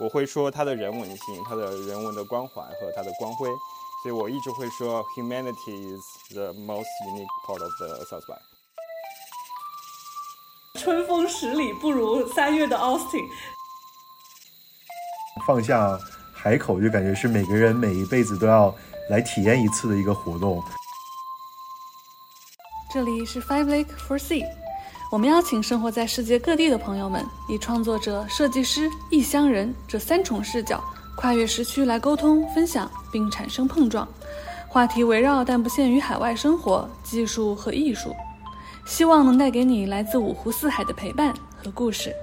我会说它的人文性、它的人文的关怀和它的光辉，所以我一直会说 humanity is the most unique part of the South by。春风十里不如三月的 Austin。放下海口，就感觉是每个人每一辈子都要来体验一次的一个活动。这里是 Five Lake for Sea，我们邀请生活在世界各地的朋友们，以创作者、设计师、异乡人这三重视角，跨越时区来沟通、分享，并产生碰撞。话题围绕但不限于海外生活、技术和艺术，希望能带给你来自五湖四海的陪伴和故事。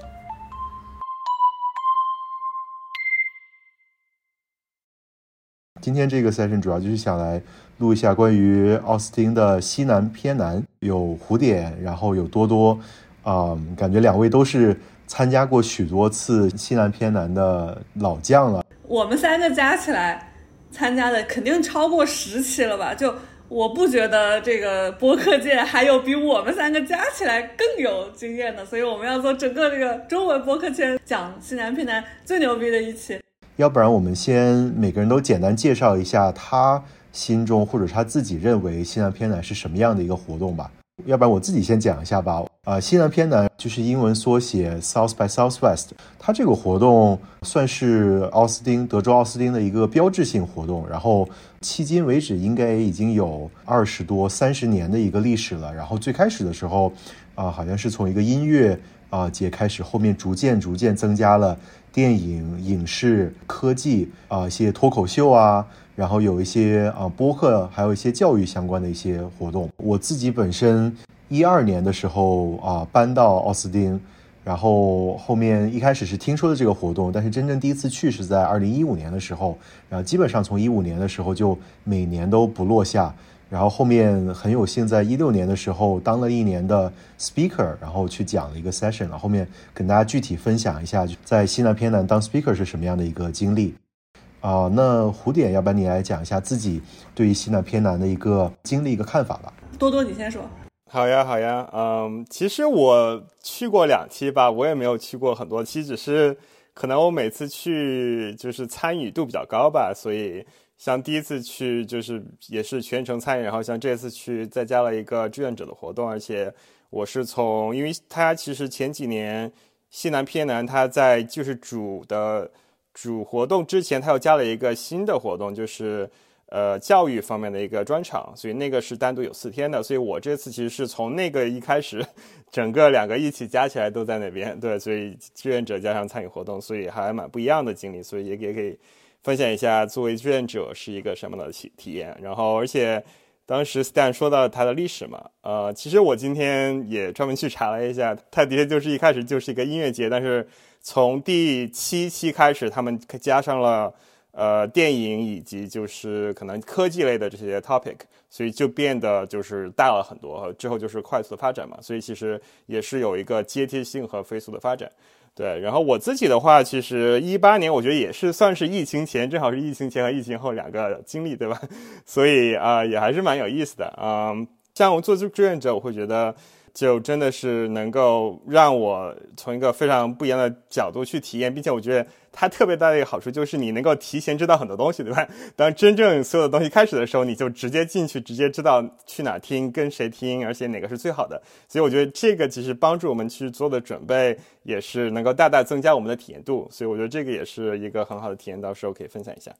今天这个 session 主要就是想来录一下关于奥斯汀的西南偏南，有蝴蝶，然后有多多，啊、感觉两位都是参加过许多次西南偏南的老将了。我们三个加起来参加的肯定超过十期了吧？就我不觉得这个播客界还有比我们三个加起来更有经验的，所以我们要做整个这个中文播客圈讲西南偏南最牛逼的一期。要不然我们先每个人都简单介绍一下他心中或者他自己认为西南偏南是什么样的一个活动吧。要不然我自己先讲一下吧。啊、西南偏南就是英文缩写 South by Southwest，它这个活动算是奥斯汀德州奥斯汀的一个标志性活动，然后迄今为止应该已经有二十多三十年的一个历史了。然后最开始的时候，啊、好像是从一个音乐啊、节开始，后面逐渐逐渐增加了电影、影视、科技啊、一些脱口秀啊，然后有一些啊、播客，还有一些教育相关的一些活动。我自己本身一二年的时候啊、搬到奥斯汀，然后后面一开始是听说的这个活动，但是真正第一次去是在二零一五年的时候，然后基本上从一五年的时候就每年都不落下。然后后面很有幸在一六年的时候当了一年的 speaker，然后去讲了一个 session，然后后面跟大家具体分享一下在西南偏南当 speaker 是什么样的一个经历。啊、那胡点，要不然你来讲一下自己对于西南偏南的一个经历、一个看法吧。多多，你先说。好呀，好呀，嗯，其实我去过两期吧，我也没有去过很多期，只是可能我每次去就是参与度比较高吧，所以像第一次去就是也是全程参与，然后像这次去再加了一个志愿者的活动，而且我是从，因为他其实前几年西南偏南他在就是主的主活动之前，他又加了一个新的活动，就是。呃教育方面的一个专场，所以那个是单独有四天的。所以我这次其实是从那个一开始，整个两个一起加起来都在那边。对，所以志愿者加上参与活动，所以还蛮不一样的经历。所以也也可以分享一下作为志愿者是一个什么的体体验。然后，而且当时 Stan 说到它的历史嘛，呃，其实我今天也专门去查了一下，它的确就是一开始就是一个音乐节，但是从第七期开始，他们加上了。呃，电影以及就是可能科技类的这些 topic，所以就变得就是大了很多，之后就是快速的发展嘛，所以其实也是有一个阶梯性和飞速的发展。对，然后我自己的话，其实一八年我觉得也是算是疫情前，正好是疫情前和疫情后两个经历，对吧？所以啊、也还是蛮有意思的。嗯，像我做志愿者，我会觉得。就真的是能够让我从一个非常不一样的角度去体验，并且我觉得它特别大的一个好处就是你能够提前知道很多东西，对吧？当真正所有的东西开始的时候，你就直接进去，直接知道去哪听、跟谁听，而且哪个是最好的。所以我觉得这个其实帮助我们去做的准备，也是能够大大增加我们的体验度。所以我觉得这个也是一个很好的体验，到时候可以分享一下。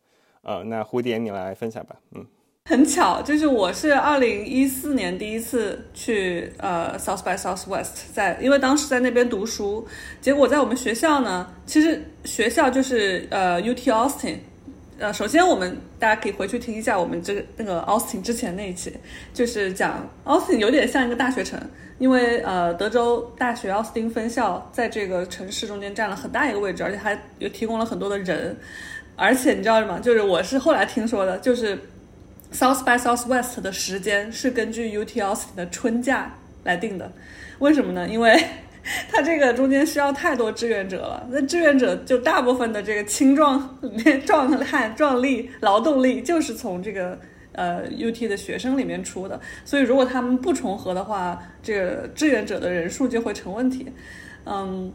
呃，那蝴蝶你来分享吧，嗯。很巧，就是我是二零一四年第一次去呃 South by Southwest，在因为当时在那边读书，结果在我们学校呢，其实学校就是呃 UT Austin，呃，首先我们大家可以回去听一下我们这个那个 Austin 之前那一期，就是讲 Austin 有点像一个大学城，因为呃德州大学奥斯汀分校在这个城市中间占了很大一个位置，而且还有提供了很多的人，而且你知道什么？就是我是后来听说的，就是。South by Southwest 的时间是根据 UTOS 的春假来定的，为什么呢？因为 它这个中间需要太多志愿者了，那志愿者就大部分的这个青壮 壮汉、壮力、劳动力就是从这个呃 UT 的学生里面出的，所以如果他们不重合的话，这个志愿者的人数就会成问题。嗯，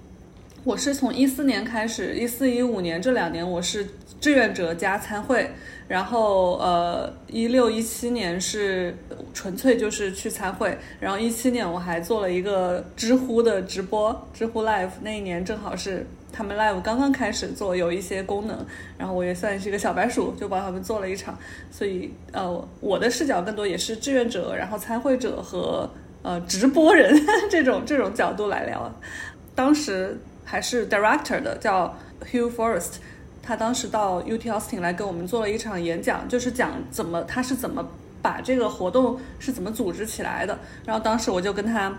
我是从一四年开始，一四一五年这两年我是志愿者加参会，然后呃一六一七年是纯粹就是去参会，然后一七年我还做了一个知乎的直播，知乎 Live 那一年正好是他们 Live 刚刚开始做，有一些功能，然后我也算是一个小白鼠，就帮他们做了一场，所以呃我的视角更多也是志愿者，然后参会者和呃直播人 这种这种角度来聊，当时。还是 director 的，叫 Hugh Forrest，他当时到 UT Austin 来给我们做了一场演讲，就是讲怎么他是怎么把这个活动是怎么组织起来的。然后当时我就跟他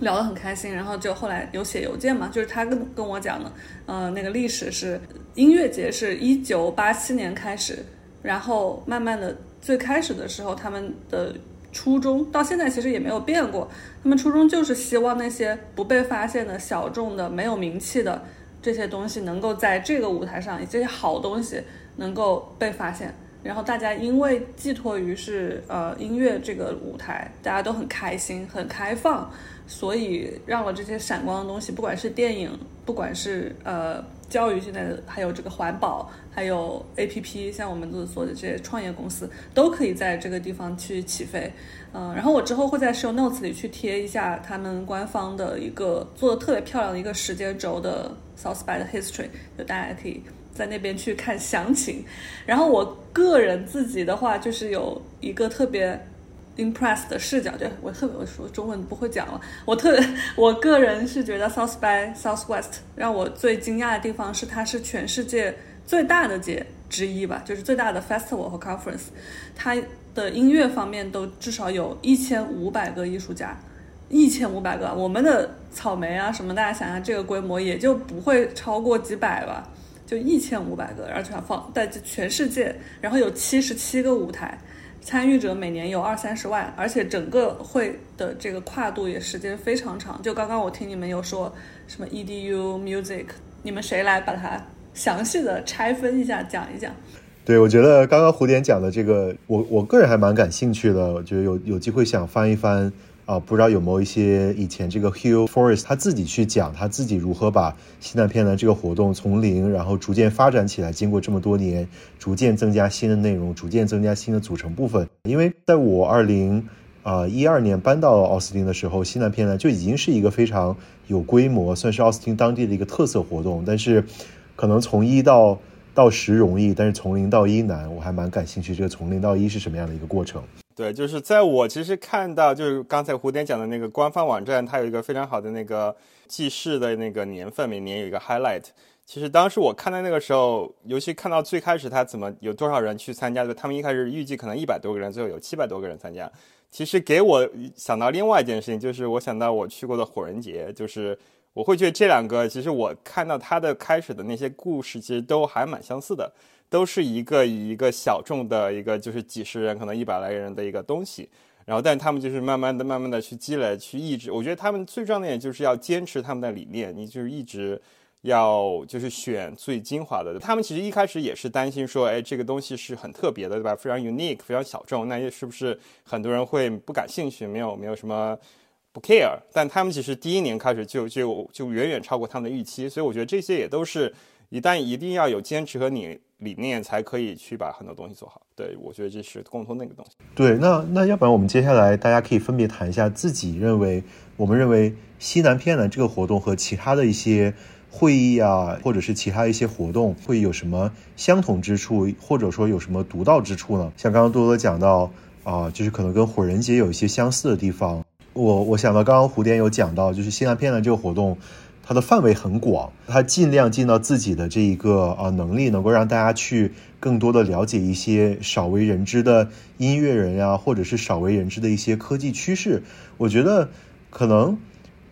聊得很开心，然后就后来有写邮件嘛，就是他跟跟我讲的，呃，那个历史是音乐节是一九八七年开始，然后慢慢的最开始的时候他们的。初衷到现在其实也没有变过，他们初衷就是希望那些不被发现的小众的、没有名气的这些东西能够在这个舞台上，以这些好东西能够被发现。然后大家因为寄托于是呃音乐这个舞台，大家都很开心、很开放，所以让了这些闪光的东西，不管是电影，不管是呃。教育现在还有这个环保，还有 A P P，像我们做的这些创业公司，都可以在这个地方去起飞。嗯，然后我之后会在 Show Notes 里去贴一下他们官方的一个做的特别漂亮的一个时间轴的 South by 的 History，就大家可以在那边去看详情。然后我个人自己的话，就是有一个特别。Impressed 的视角，对我特别我说中文不会讲了。我特我个人是觉得 South by Southwest 让我最惊讶的地方是它是全世界最大的节之一吧，就是最大的 festival 和 conference。它的音乐方面都至少有一千五百个艺术家，一千五百个。我们的草莓啊什么，大家想想这个规模也就不会超过几百吧，就一千五百个，而且放在全世界，然后有七十七个舞台。参与者每年有二三十万，而且整个会的这个跨度也时间非常长。就刚刚我听你们有说什么 EDU music，你们谁来把它详细的拆分一下讲一讲？对，我觉得刚刚胡点讲的这个，我我个人还蛮感兴趣的，我觉得有有机会想翻一翻。啊，不知道有没有一些以前这个 Hugh Forest 他自己去讲他自己如何把西南偏南这个活动从零然后逐渐发展起来，经过这么多年，逐渐增加新的内容，逐渐增加新的组成部分。因为在我二零啊一二年搬到奥斯汀的时候，西南偏南就已经是一个非常有规模，算是奥斯汀当地的一个特色活动。但是，可能从一到到十容易，但是从零到一难。我还蛮感兴趣，这个从零到一是什么样的一个过程。对，就是在我其实看到，就是刚才胡点讲的那个官方网站，它有一个非常好的那个记事的那个年份，每年有一个 highlight。其实当时我看到那个时候，尤其看到最开始他怎么有多少人去参加的，他们一开始预计可能一百多个人，最后有七百多个人参加。其实给我想到另外一件事情，就是我想到我去过的火人节，就是我会觉得这两个，其实我看到他的开始的那些故事，其实都还蛮相似的。都是一个以一个小众的一个就是几十人可能一百来人的一个东西，然后但他们就是慢慢的慢慢的去积累去抑制，我觉得他们最重要的点就是要坚持他们的理念，你就是一直要就是选最精华的。他们其实一开始也是担心说，哎，这个东西是很特别的，对吧？非常 unique，非常小众，那是不是很多人会不感兴趣？没有没有什么不 care？但他们其实第一年开始就就就远远超过他们的预期，所以我觉得这些也都是一旦一定要有坚持和你。理念才可以去把很多东西做好。对我觉得这是共通的一个东西。对，那那要不然我们接下来大家可以分别谈一下自己认为，我们认为西南偏南这个活动和其他的一些会议啊，或者是其他一些活动会有什么相同之处，或者说有什么独到之处呢？像刚刚多多讲到啊，就是可能跟火人节有一些相似的地方。我我想到刚刚胡点有讲到，就是西南偏南这个活动。它的范围很广，它尽量尽到自己的这一个啊能力，能够让大家去更多的了解一些少为人知的音乐人呀，或者是少为人知的一些科技趋势。我觉得，可能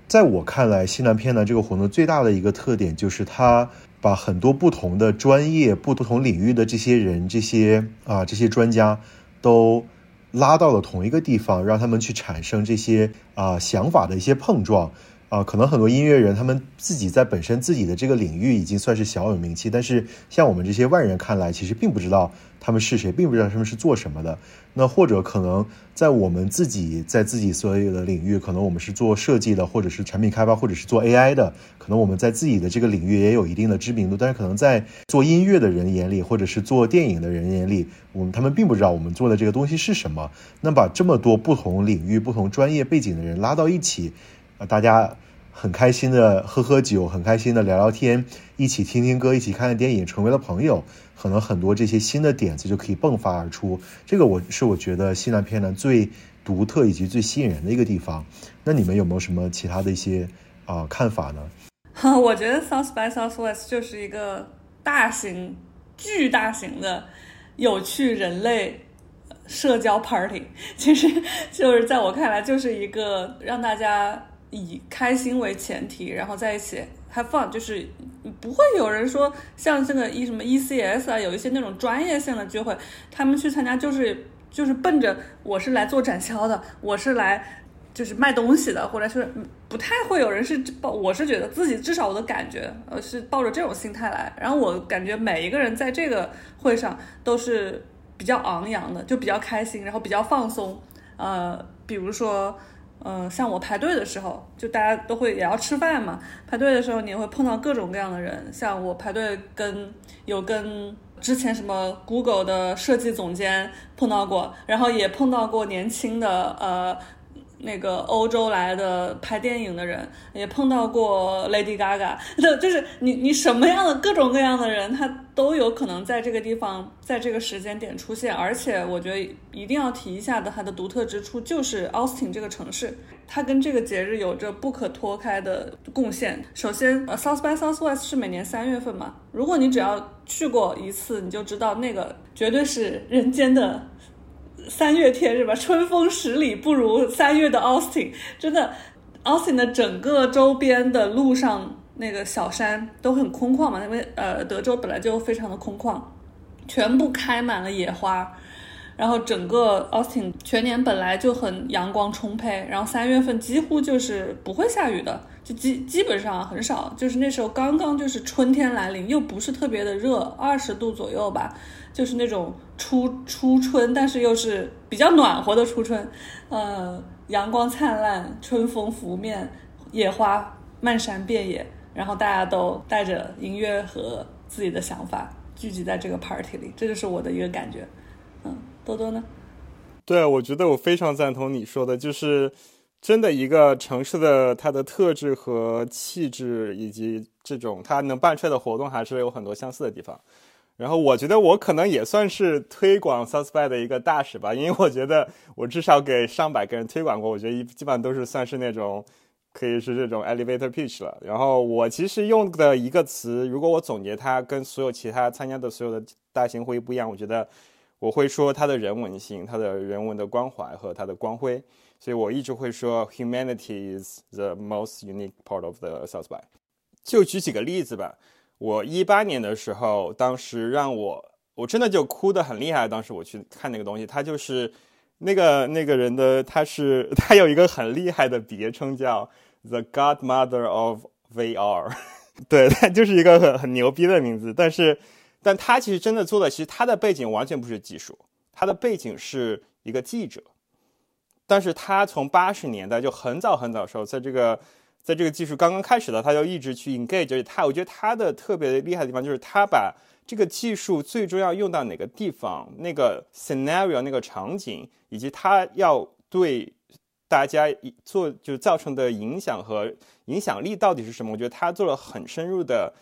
在我看来，西南片》呢这个活动最大的一个特点就是它把很多不同的专业、不同领域的这些人、这些啊这些专家都拉到了同一个地方，让他们去产生这些啊想法的一些碰撞。啊，可能很多音乐人他们自己在本身自己的这个领域已经算是小有名气，但是像我们这些外人看来，其实并不知道他们是谁，并不知道他们是做什么的。那或者可能在我们自己在自己所有的领域，可能我们是做设计的，或者是产品开发，或者是做 AI 的，可能我们在自己的这个领域也有一定的知名度，但是可能在做音乐的人眼里，或者是做电影的人眼里，我们他们并不知道我们做的这个东西是什么。那把这么多不同领域、不同专业背景的人拉到一起。啊，大家很开心的喝喝酒，很开心的聊聊天，一起听听歌，一起看看电影，成为了朋友。可能很多这些新的点子就可以迸发而出。这个我是我觉得西南片呢最独特以及最吸引人的一个地方。那你们有没有什么其他的一些啊看法呢？哈 我觉得 South by Southwest 就是一个大型、巨大型的有趣人类。社交 party 其实就是在我看来，就是一个让大家以开心为前提，然后在一起 have fun，就是不会有人说像这个一什么 ECS 啊，有一些那种专业性的聚会，他们去参加就是就是奔着我是来做展销的，我是来就是卖东西的，或者是不太会有人是抱，我是觉得自己至少我的感觉，呃，是抱着这种心态来，然后我感觉每一个人在这个会上都是。比较昂扬的，就比较开心，然后比较放松。呃，比如说，嗯，像我排队的时候，就大家都会也要吃饭嘛。排队的时候，你会碰到各种各样的人。像我排队跟有跟之前什么 Google 的设计总监碰到过，然后也碰到过年轻的呃。那个欧洲来的拍电影的人也碰到过 Lady Gaga，就 就是你你什么样的各种各样的人，他都有可能在这个地方，在这个时间点出现。而且我觉得一定要提一下的，它的独特之处就是 Austin 这个城市，它跟这个节日有着不可脱开的贡献。首先，呃，South by Southwest 是每年三月份嘛，如果你只要去过一次，你就知道那个绝对是人间的。三月天是吧？春风十里不如三月的 Austin，真的，Austin 的整个周边的路上那个小山都很空旷嘛，因为呃德州本来就非常的空旷，全部开满了野花，然后整个 Austin 全年本来就很阳光充沛，然后三月份几乎就是不会下雨的，基基本上很少，就是那时候刚刚就是春天来临，又不是特别的热，二十度左右吧。就是那种初初春，但是又是比较暖和的初春，呃，阳光灿烂，春风拂面，野花漫山遍野，然后大家都带着音乐和自己的想法聚集在这个 party 里，这就是我的一个感觉。嗯，多多呢？对，我觉得我非常赞同你说的，就是真的一个城市的它的特质和气质，以及这种它能办出来的活动，还是有很多相似的地方。然后我觉得我可能也算是推广 South by 的一个大使吧，因为我觉得我至少给上百个人推广过，我觉得一基本上都是算是那种可以是这种 elevator pitch 了。然后我其实用的一个词，如果我总结它跟所有其他参加的所有的大型会议不一样，我觉得我会说它的人文性、它的人文的关怀和它的光辉。所以我一直会说 humanity is the most unique part of the South by。就举几个例子吧。我一八年的时候，当时让我我真的就哭得很厉害。当时我去看那个东西，他就是那个那个人的，他是 他有一个很厉害的别称叫 The Godmother of VR，对他就是一个很很牛逼的名字。但是，但他其实真的做的，其实他的背景完全不是技术，他的背景是一个记者。但是他从八十年代就很早很早时候，在这个。在这个技术刚刚开始的，他就一直去 engage。他，我觉得他的特别厉害的地方就是他把这个技术最终要用到哪个地方、那个 scenario、那个场景，以及他要对大家做就造成的影响和影响力到底是什么。我觉得他做了很深入的，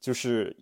就是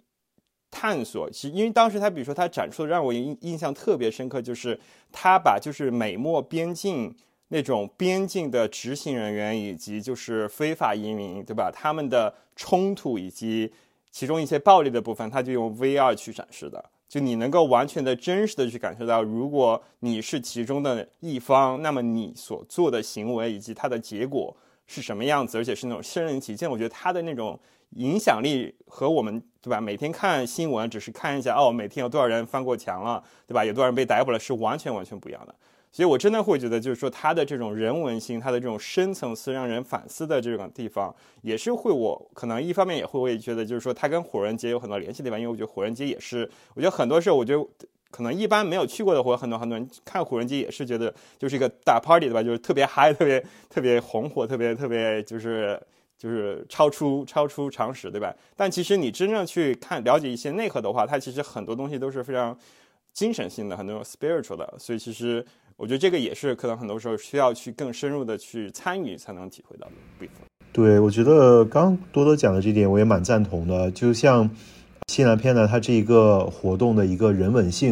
探索。其实，因为当时他，比如说他展出的让我印印象特别深刻，就是他把就是美墨边境。那种边境的执行人员以及就是非法移民，对吧？他们的冲突以及其中一些暴力的部分，他就用 VR 去展示的。就你能够完全的真实的去感受到，如果你是其中的一方，那么你所做的行为以及它的结果是什么样子，而且是那种身临其境。我觉得他的那种影响力和我们，对吧？每天看新闻只是看一下，哦，每天有多少人翻过墙了，对吧？有多少人被逮捕了，是完全完全不一样的。所以我真的会觉得，就是说它的这种人文性，它的这种深层次让人反思的这种地方，也是会我可能一方面也会会觉得，就是说它跟火人节有很多联系的地方，因为我觉得火人节也是，我觉得很多时候，我觉得可能一般没有去过的，或者很多很多人看火人节也是觉得就是一个大 party 对吧？就是特别嗨，特别特别红火，特别特别就是就是超出超出常识对吧？但其实你真正去看了解一些内核的话，它其实很多东西都是非常精神性的，很多 spiritual 的，所以其实。我觉得这个也是可能很多时候需要去更深入的去参与才能体会到的部分。对，我觉得刚多多讲的这点我也蛮赞同的。就像西南片呢，它这一个活动的一个人文性，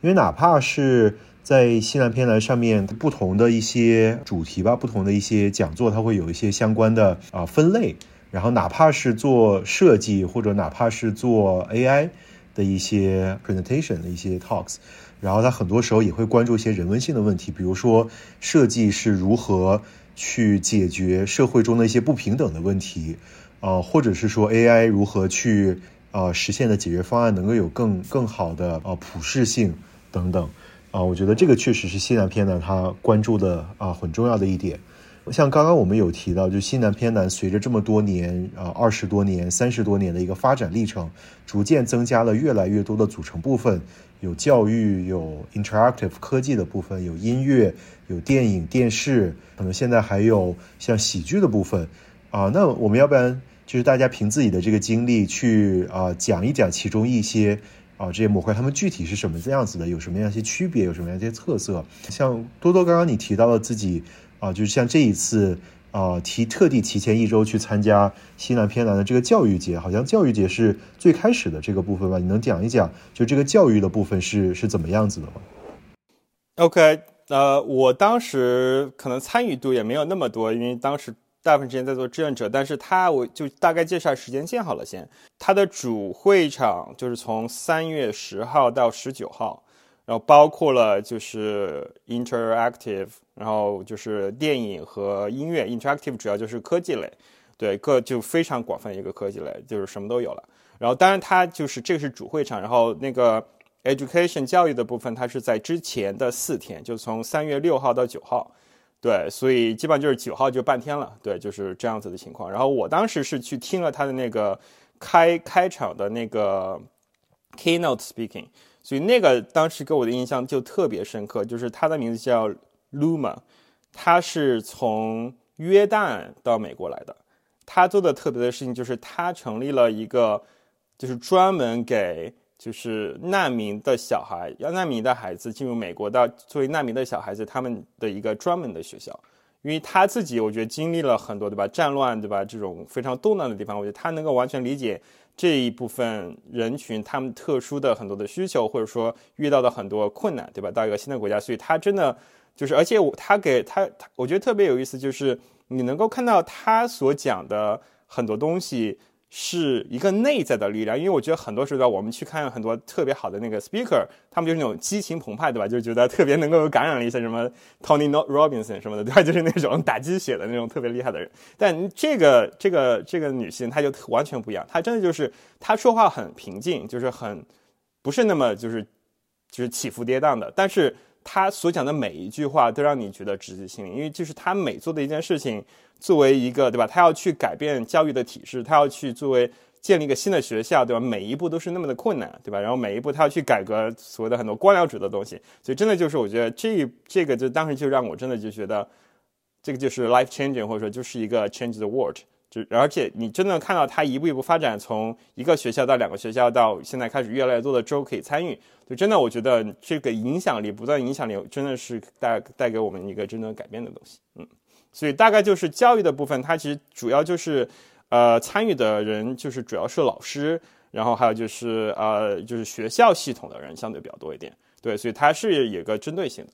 因为哪怕是在西南偏南上面不同的一些主题吧，不同的一些讲座，它会有一些相关的啊分类。然后哪怕是做设计，或者哪怕是做 AI 的一些 presentation 的一些 talks。然后他很多时候也会关注一些人文性的问题，比如说设计是如何去解决社会中的一些不平等的问题，啊，或者是说 AI 如何去啊实现的解决方案能够有更更好的啊普适性等等，啊，我觉得这个确实是西南片呢他关注的啊很重要的一点。像刚刚我们有提到，就西南偏南随着这么多年啊二十多年、三十多年的一个发展历程，逐渐增加了越来越多的组成部分。有教育，有 interactive 科技的部分，有音乐，有电影、电视，可能现在还有像喜剧的部分啊。那我们要不然就是大家凭自己的这个经历去啊讲一讲其中一些啊这些模块，它们具体是什么样子的，有什么样一些区别，有什么样一些特色。像多多刚刚你提到了自己啊，就是像这一次。啊，提特地提前一周去参加西南偏南的这个教育节，好像教育节是最开始的这个部分吧？你能讲一讲，就这个教育的部分是是怎么样子的吗？OK，呃，我当时可能参与度也没有那么多，因为当时大部分时间在做志愿者。但是他，我就大概介绍时间线好了先。他的主会场就是从三月十号到十九号。然后包括了就是 interactive，然后就是电影和音乐。interactive 主要就是科技类，对，各就非常广泛一个科技类，就是什么都有了。然后当然它就是这个是主会场，然后那个 education 教育的部分，它是在之前的四天，就从三月六号到九号，对，所以基本上就是九号就半天了，对，就是这样子的情况。然后我当时是去听了他的那个开开场的那个 keynote speaking。所以那个当时给我的印象就特别深刻，就是他的名字叫 Luma，他是从约旦到美国来的。他做的特别的事情就是他成立了一个，就是专门给就是难民的小孩，要难民的孩子进入美国的作为难民的小孩子他们的一个专门的学校。因为他自己我觉得经历了很多对吧，战乱对吧，这种非常动荡的地方，我觉得他能够完全理解。这一部分人群，他们特殊的很多的需求，或者说遇到的很多困难，对吧？到一个新的国家，所以他真的就是，而且我他给他，我觉得特别有意思，就是你能够看到他所讲的很多东西。是一个内在的力量，因为我觉得很多时候我们去看很多特别好的那个 speaker，他们就是那种激情澎湃，对吧？就觉得特别能够有感染力，像什么 Tony Robinson 什么的，对吧？就是那种打鸡血的那种特别厉害的人。但这个这个这个女性，她就完全不一样，她真的就是她说话很平静，就是很不是那么就是就是起伏跌宕的，但是他所讲的每一句话都让你觉得直击心灵，因为就是他每做的一件事情。作为一个对吧，他要去改变教育的体制，他要去作为建立一个新的学校，对吧？每一步都是那么的困难，对吧？然后每一步他要去改革所谓的很多官僚主的东西，所以真的就是我觉得这这个就当时就让我真的就觉得，这个就是 life changing，或者说就是一个 change the world。就而且你真的看到它一步一步发展，从一个学校到两个学校，到现在开始越来越多的州可以参与，就真的我觉得这个影响力不断影响力真的是带带给我们一个真正改变的东西，嗯。所以大概就是教育的部分，它其实主要就是，呃，参与的人就是主要是老师，然后还有就是呃，就是学校系统的人相对比较多一点。对，所以它是有个针对性的，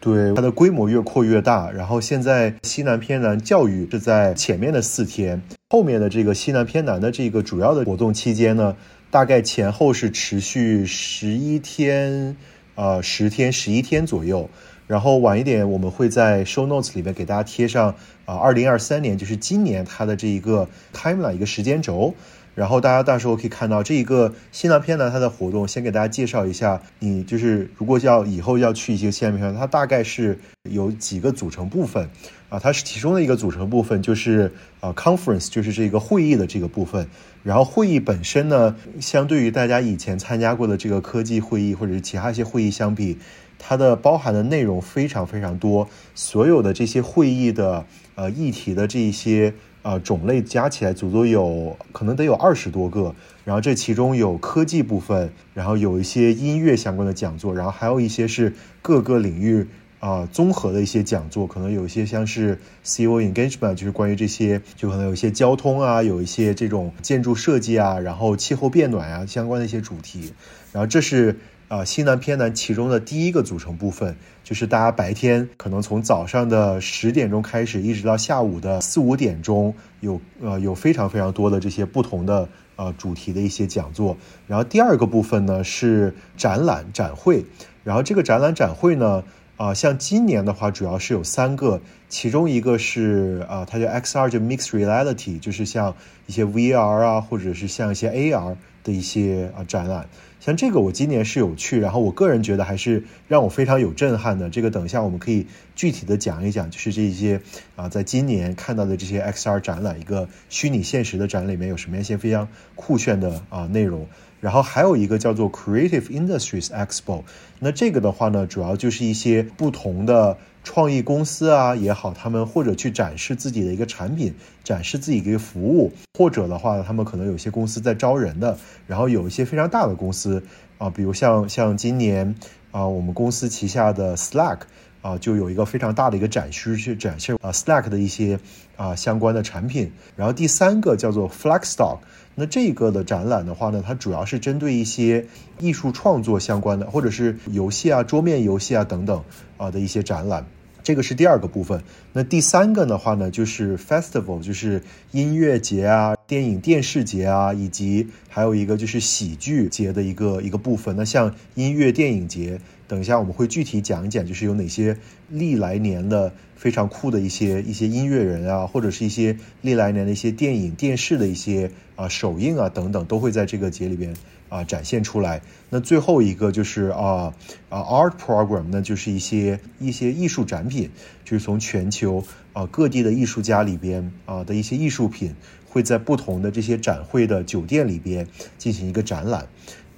对，它的规模越扩越大。然后现在西南偏南教育是在前面的四天，后面的这个西南偏南的这个主要的活动期间呢，大概前后是持续十一天，呃，十天十一天左右。然后晚一点，我们会在 show notes 里面给大家贴上啊，二零二三年就是今年它的这一个 timeline 一个时间轴。然后大家到时候可以看到这一个西南偏南它的活动，先给大家介绍一下。你就是如果要以后要去一些西南偏南，它大概是有几个组成部分啊？它是其中的一个组成部分就是啊 conference，就是这个会议的这个部分。然后会议本身呢，相对于大家以前参加过的这个科技会议或者是其他一些会议相比，它的包含的内容非常非常多。所有的这些会议的呃议题的这一些呃种类加起来，足足有可能得有二十多个。然后这其中有科技部分，然后有一些音乐相关的讲座，然后还有一些是各个领域。啊，综合的一些讲座，可能有一些像是 CEO engagement，就是关于这些，就可能有一些交通啊，有一些这种建筑设计啊，然后气候变暖啊相关的一些主题。然后这是啊西南偏南其中的第一个组成部分，就是大家白天可能从早上的十点钟开始，一直到下午的四五点钟，有呃有非常非常多的这些不同的呃主题的一些讲座。然后第二个部分呢是展览展会，然后这个展览展会呢。啊，像今年的话，主要是有三个，其中一个是啊，它叫 XR，就 Mixed Reality，就是像一些 VR 啊，或者是像一些 AR 的一些啊展览。像这个我今年是有去，然后我个人觉得还是让我非常有震撼的。这个等一下我们可以具体的讲一讲，就是这些啊，在今年看到的这些 XR 展览，一个虚拟现实的展里面有什么一些非常酷炫的啊内容。然后还有一个叫做 Creative Industries Expo，那这个的话呢，主要就是一些不同的创意公司啊也好，他们或者去展示自己的一个产品，展示自己一个服务，或者的话，他们可能有些公司在招人的，然后有一些非常大的公司啊，比如像像今年啊，我们公司旗下的 Slack 啊，就有一个非常大的一个展区去展示啊 Slack 的一些啊相关的产品。然后第三个叫做 Flexstock。那这个的展览的话呢，它主要是针对一些艺术创作相关的，或者是游戏啊、桌面游戏啊等等啊的一些展览。这个是第二个部分。那第三个的话呢，就是 festival，就是音乐节啊、电影电视节啊，以及还有一个就是喜剧节的一个一个部分。那像音乐电影节，等一下我们会具体讲一讲，就是有哪些历来年的。非常酷的一些一些音乐人啊，或者是一些历来年的一些电影、电视的一些啊首映啊等等，都会在这个节里边啊展现出来。那最后一个就是啊啊 art program，那就是一些一些艺术展品，就是从全球啊各地的艺术家里边啊的一些艺术品，会在不同的这些展会的酒店里边进行一个展览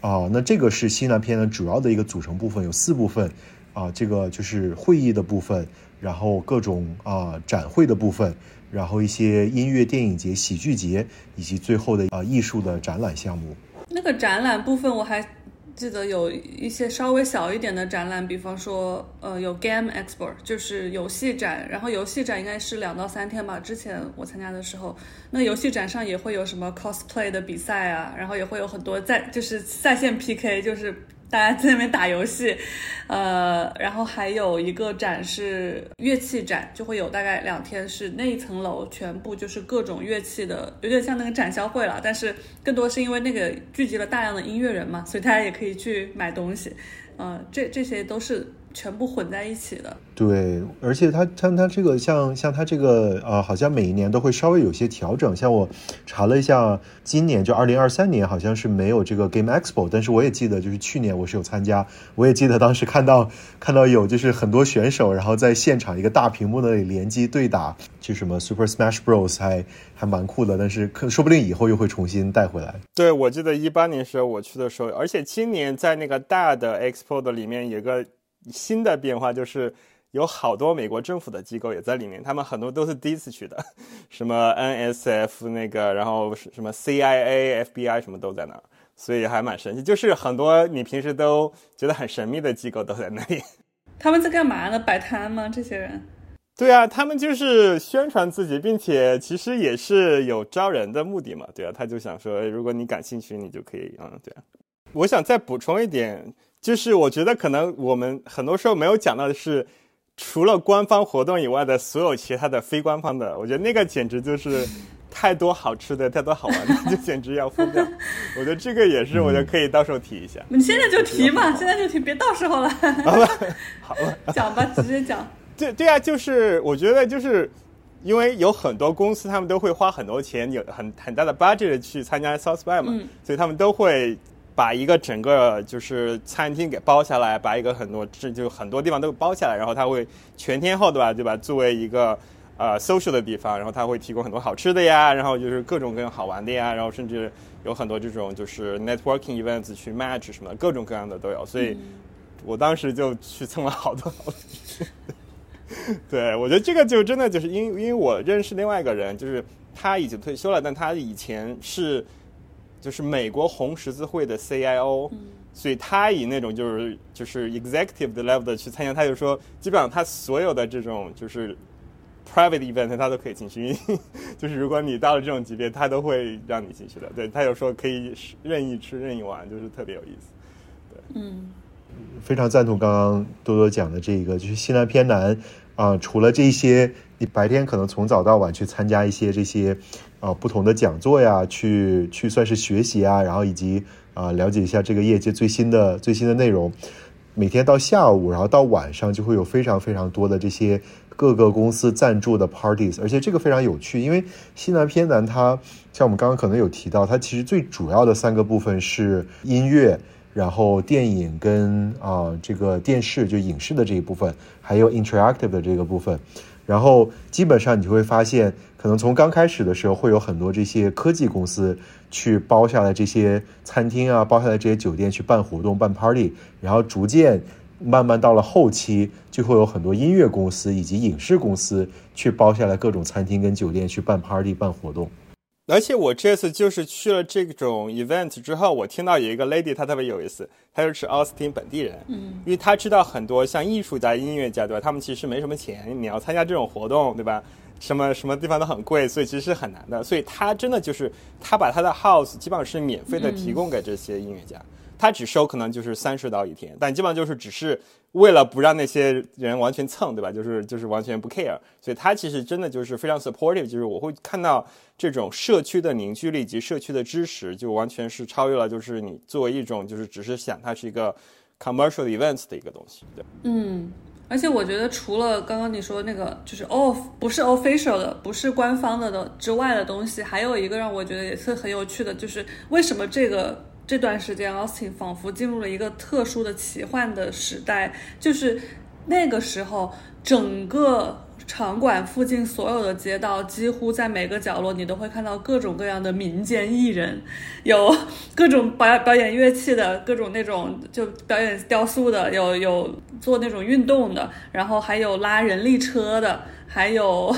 啊。那这个是西南片的主要的一个组成部分，有四部分啊，这个就是会议的部分。然后各种啊展会的部分，然后一些音乐、电影节、喜剧节，以及最后的啊艺术的展览项目。那个展览部分我还记得有一些稍微小一点的展览，比方说呃有 Game Expo，就是游戏展。然后游戏展应该是两到三天吧。之前我参加的时候，那游戏展上也会有什么 cosplay 的比赛啊，然后也会有很多在就是在线 PK，就是。大家在那边打游戏，呃，然后还有一个展是乐器展，就会有大概两天，是那一层楼全部就是各种乐器的，有点像那个展销会了，但是更多是因为那个聚集了大量的音乐人嘛，所以大家也可以去买东西，嗯，这这些都是。全部混在一起的，对，而且它像它这个像像它这个呃，好像每一年都会稍微有些调整。像我查了一下，今年就二零二三年好像是没有这个 Game Expo，但是我也记得就是去年我是有参加，我也记得当时看到看到有就是很多选手，然后在现场一个大屏幕那里联机对打，就什么 Super Smash Bros，还还蛮酷的。但是可说不定以后又会重新带回来。对，我记得一八年时候我去的时候，而且今年在那个大的 Expo 的里面有个。新的变化就是有好多美国政府的机构也在里面，他们很多都是第一次去的，什么 NSF 那个，然后什么 CIA、FBI 什么都在那儿，所以还蛮神奇。就是很多你平时都觉得很神秘的机构都在那里。他们在干嘛呢？摆摊吗？这些人？对啊，他们就是宣传自己，并且其实也是有招人的目的嘛。对啊，他就想说，如果你感兴趣，你就可以，嗯，对啊。我想再补充一点。就是我觉得可能我们很多时候没有讲到的是，除了官方活动以外的所有其他的非官方的，我觉得那个简直就是太多好吃的、太多好玩的，就简直要疯掉。我觉得这个也是，我觉得可以到时候提一下。你现在就提嘛，现在就提，别到时候了。好了，好了，讲吧，直接讲。对对啊，就是我觉得就是因为有很多公司他们都会花很多钱，有很很大的 budget 去参加 South by 嘛，所以他们都会把一个整个就是餐厅给包下来，把一个很多这就很多地方都包下来，然后他会全天候对吧，对吧？作为一个呃 social 的地方，然后他会提供很多好吃的呀，然后就是各种各样好玩的呀，然后甚至有很多这种就是 networking events 去 match 什么的，各种各样的都有，所以我当时就去蹭了好多好多。对，我觉得这个就真的就是因因为我认识另外一个人，就是他已经退休了，但他以前是就是美国红十字会的 CIO，所以他以那种就是就是 executive 的 level 的去参加，他就说基本上他所有的这种就是 private event 他都可以进去，就是如果你到了这种级别，他都会让你进去的。对他有说可以任意吃任意玩，就是特别有意思。对，嗯，非常赞同刚刚多多讲的这个，就是西南偏南。啊，除了这些，你白天可能从早到晚去参加一些这些，啊不同的讲座呀，去去算是学习啊，然后以及啊了解一下这个业界最新的最新的内容。每天到下午，然后到晚上就会有非常非常多的这些各个公司赞助的 parties，而且这个非常有趣，因为西南偏南它像我们刚刚可能有提到，它其实最主要的三个部分是音乐。然后电影跟啊这个电视就影视的这一部分，还有 interactive 的这个部分，然后基本上你就会发现，可能从刚开始的时候会有很多这些科技公司去包下来这些餐厅啊，包下来这些酒店去办活动、办 party，然后逐渐慢慢到了后期，就会有很多音乐公司以及影视公司去包下来各种餐厅跟酒店去办 party、办活动。而且我这次就是去了这种 event 之后，我听到有一个 lady，她特别有意思，她就是奥斯汀本地人，嗯，因为她知道很多像艺术家、音乐家，对吧？他们其实没什么钱，你要参加这种活动，对吧？什么什么地方都很贵，所以其实是很难的。所以他真的就是他把他的 house 基本上是免费的提供给这些音乐家。他只收可能就是三十刀一天，但基本上就是只是为了不让那些人完全蹭，对吧？就是就是完全不 care，所以他其实真的就是非常 supportive，就是我会看到这种社区的凝聚力及社区的支持，就完全是超越了就是你作为一种就是只是想它是一个 commercial events 的一个东西。对，嗯，而且我觉得除了刚刚你说那个就是 off 不是 official 的，不是官方的的之外的东西，还有一个让我觉得也是很有趣的，就是为什么这个。这段时间，Austin 仿佛进入了一个特殊的奇幻的时代，就是那个时候，整个场馆附近所有的街道，几乎在每个角落，你都会看到各种各样的民间艺人，有 各种表表演乐器的，各种那种就表演雕塑的，有有做那种运动的，然后还有拉人力车的，还有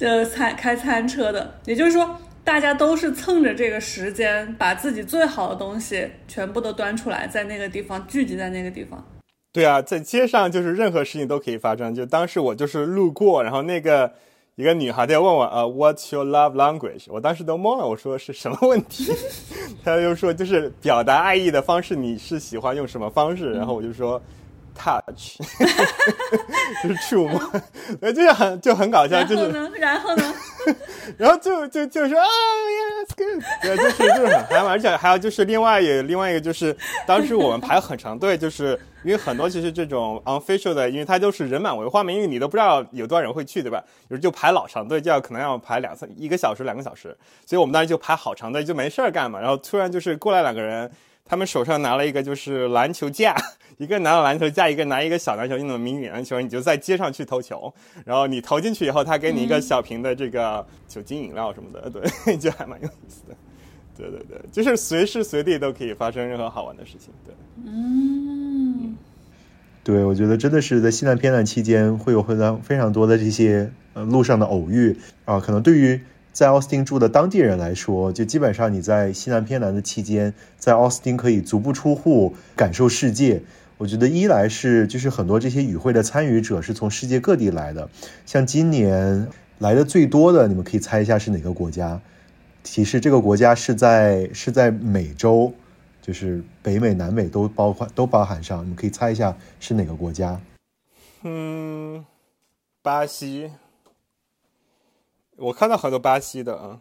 呃餐开餐车的，也就是说。大家都是蹭着这个时间，把自己最好的东西全部都端出来，在那个地方聚集在那个地方。对啊，在街上就是任何事情都可以发生。就当时我就是路过，然后那个一个女孩在问我呃，What's your love language？我当时都懵了，我说是什么问题？她又说就是表达爱意的方式，你是喜欢用什么方式？然后我就说。Touch，就是触摸，呃，就是很就很搞笑，就是然后呢，然后 就就就说啊，yes good，对，就是就是很嗨嘛，而且还有就是另外有另外一个就是当时我们排很长队，就是因为很多其实这种 unofficial 的，因为它就是人满为患嘛，因为你都不知道有多少人会去，对吧？有时就排老长队，就要可能要排两三一个小时两个小时，所以我们当时就排好长队，就没事儿干嘛，然后突然就是过来两个人。他们手上拿了一个就是篮球架，一个拿了篮球架，一个拿一个小篮球，那种迷你篮球，你就在街上去投球，然后你投进去以后，他给你一个小瓶的这个酒精饮料什么的，对，就还蛮有意思的。对对对，就是随时随地都可以发生任何好玩的事情。对，嗯，对，我觉得真的是在西南偏南期间会有非常非常多的这些呃路上的偶遇啊，可能对于。在奥斯汀住的当地人来说，就基本上你在西南偏南的期间，在奥斯汀可以足不出户感受世界。我觉得一来是就是很多这些与会的参与者是从世界各地来的，像今年来的最多的，你们可以猜一下是哪个国家？提示这个国家是在是在美洲，就是北美、南美都包括都包含上，你们可以猜一下是哪个国家？嗯，巴西。我看到很多巴西的啊，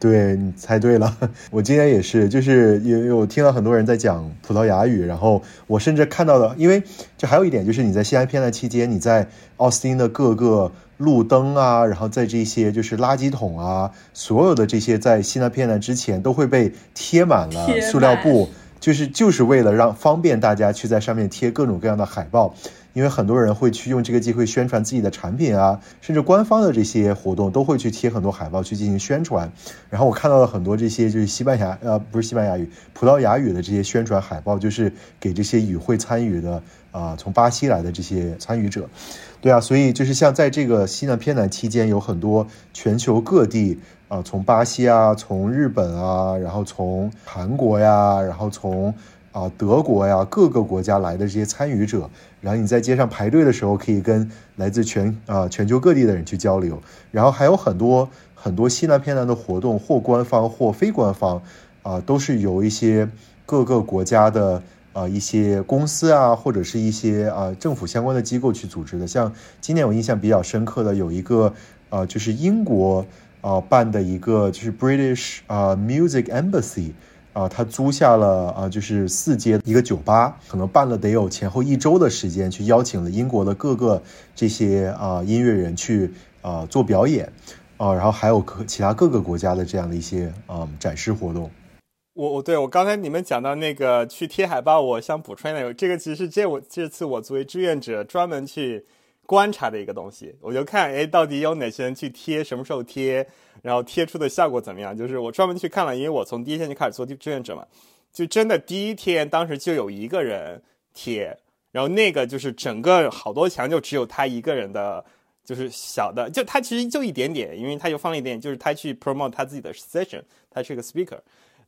对你猜对了，我今天也是，就是有有听到很多人在讲葡萄牙语，然后我甚至看到了，因为这还有一点就是你在西安片段期间，你在奥斯汀的各个路灯啊，然后在这些就是垃圾桶啊，所有的这些在西南片段之前都会被贴满了塑料布，就是就是为了让方便大家去在上面贴各种各样的海报。因为很多人会去用这个机会宣传自己的产品啊，甚至官方的这些活动都会去贴很多海报去进行宣传。然后我看到了很多这些就是西班牙呃不是西班牙语葡萄牙语的这些宣传海报，就是给这些与会参与的啊从巴西来的这些参与者。对啊，所以就是像在这个西南偏南期间，有很多全球各地啊从巴西啊从日本啊，然后从韩国呀，然后从。啊，德国呀，各个国家来的这些参与者，然后你在街上排队的时候，可以跟来自全啊全球各地的人去交流，然后还有很多很多西南偏南的活动，或官方或非官方，啊，都是由一些各个国家的啊一些公司啊，或者是一些啊政府相关的机构去组织的。像今年我印象比较深刻的有一个啊，就是英国啊办的一个就是 British 啊 Music Embassy。啊，他租下了啊，就是四街一个酒吧，可能办了得有前后一周的时间，去邀请了英国的各个这些啊音乐人去啊做表演，啊，然后还有各其他各个国家的这样的一些啊展示活动。我我对我刚才你们讲到那个去贴海报，我想补充一下，这个其实这我这次我作为志愿者专门去观察的一个东西，我就看哎到底有哪些人去贴，什么时候贴。然后贴出的效果怎么样？就是我专门去看了，因为我从第一天就开始做志愿者嘛，就真的第一天当时就有一个人贴，然后那个就是整个好多墙就只有他一个人的，就是小的，就他其实就一点点，因为他就放了一点，就是他去 promote 他自己的 session，他是个 speaker。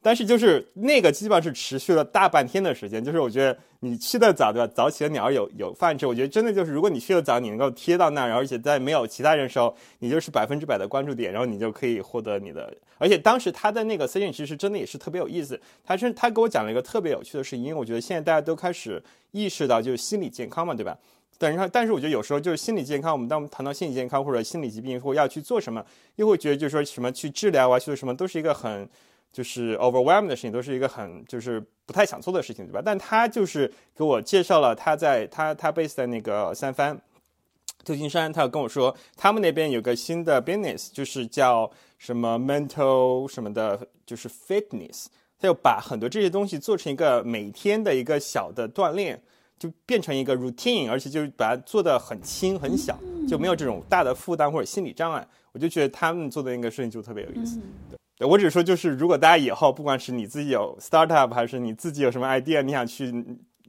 但是就是那个基本上是持续了大半天的时间，就是我觉得你去的早对吧？早起的鸟儿有有饭吃。我觉得真的就是，如果你去的早，你能够贴到那儿，而且在没有其他人的时候，你就是百分之百的关注点，然后你就可以获得你的。而且当时他的那个 session 其实真的也是特别有意思，他是他给我讲了一个特别有趣的事情，因为我觉得现在大家都开始意识到就是心理健康嘛，对吧？但是但是我觉得有时候就是心理健康，我们当我们谈到心理健康或者心理疾病或要去做什么，又会觉得就是说什么去治疗啊，去做什么都是一个很。就是 overwhelm 的事情都是一个很就是不太想做的事情，对吧？但他就是给我介绍了他在他他 base 在那个三藩旧金山，他有跟我说他们那边有个新的 business，就是叫什么 mental 什么的，就是 fitness，他就把很多这些东西做成一个每天的一个小的锻炼，就变成一个 routine，而且就是把它做的很轻很小，就没有这种大的负担或者心理障碍。我就觉得他们做的那个事情就特别有意思。我只说，就是如果大家以后不管是你自己有 startup，还是你自己有什么 idea，你想去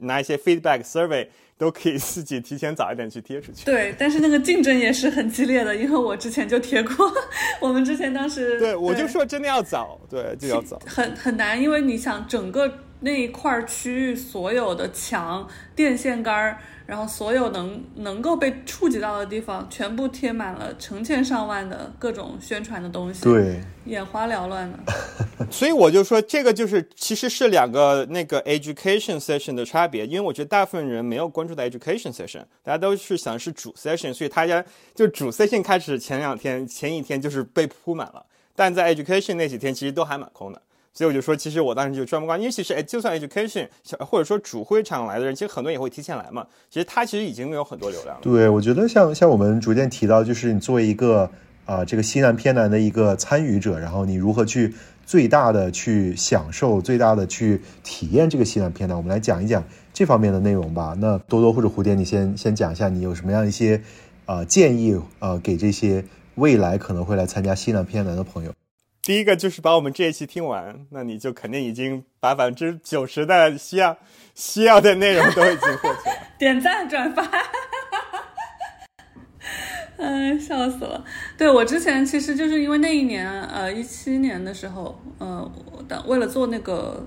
拿一些 feedback survey，都可以自己提前早一点去贴出去。对，但是那个竞争也是很激烈的，因为我之前就贴过。我们之前当时，对我就说真的要早，对，就要早。很很难，因为你想整个那一块区域所有的墙、电线杆儿。然后所有能能够被触及到的地方，全部贴满了成千上万的各种宣传的东西，对，眼花缭乱的。所以我就说，这个就是其实是两个那个 education session 的差别，因为我觉得大部分人没有关注到 education session，大家都是想是主 session，所以大家就主 session 开始前两天、前一天就是被铺满了，但在 education 那几天其实都还蛮空的。所以我就说，其实我当时就专门关，因为其实哎，就算 education 或者说主会场来的人，其实很多也会提前来嘛。其实他其实已经有很多流量了。对，我觉得像像我们逐渐提到，就是你作为一个啊这个西南偏南的一个参与者，然后你如何去最大的去享受，最大的去体验这个西南偏南，我们来讲一讲这方面的内容吧。那多多或者蝴蝶，你先先讲一下，你有什么样一些啊建议啊给这些未来可能会来参加西南偏南的朋友。第一个就是把我们这一期听完，那你就肯定已经把百分之九十的需要需要的内容都已经获取了。点赞转发，嗯，笑死了。对我之前其实就是因为那一年，呃，一七年的时候，呃，的为了做那个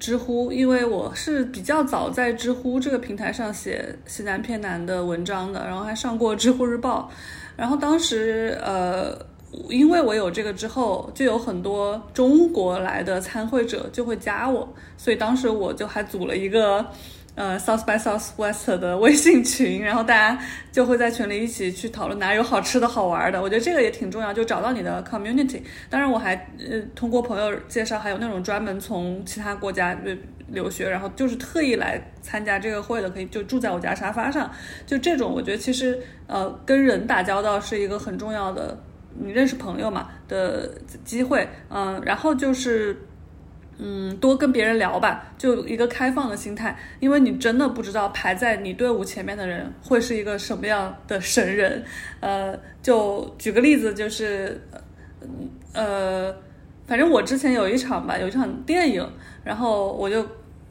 知乎，因为我是比较早在知乎这个平台上写西南偏南的文章的，然后还上过知乎日报，然后当时呃。因为我有这个之后，就有很多中国来的参会者就会加我，所以当时我就还组了一个呃 South by Southwest 的微信群，然后大家就会在群里一起去讨论哪有好吃的好玩的。我觉得这个也挺重要，就找到你的 community。当然，我还呃通过朋友介绍，还有那种专门从其他国家留学，然后就是特意来参加这个会的，可以就住在我家沙发上。就这种，我觉得其实呃跟人打交道是一个很重要的，你认识朋友嘛的机会。嗯，然后就是。嗯，多跟别人聊吧，就一个开放的心态，因为你真的不知道排在你队伍前面的人会是一个什么样的神人。呃，就举个例子，就是，呃，反正我之前有一场吧，有一场电影，然后我就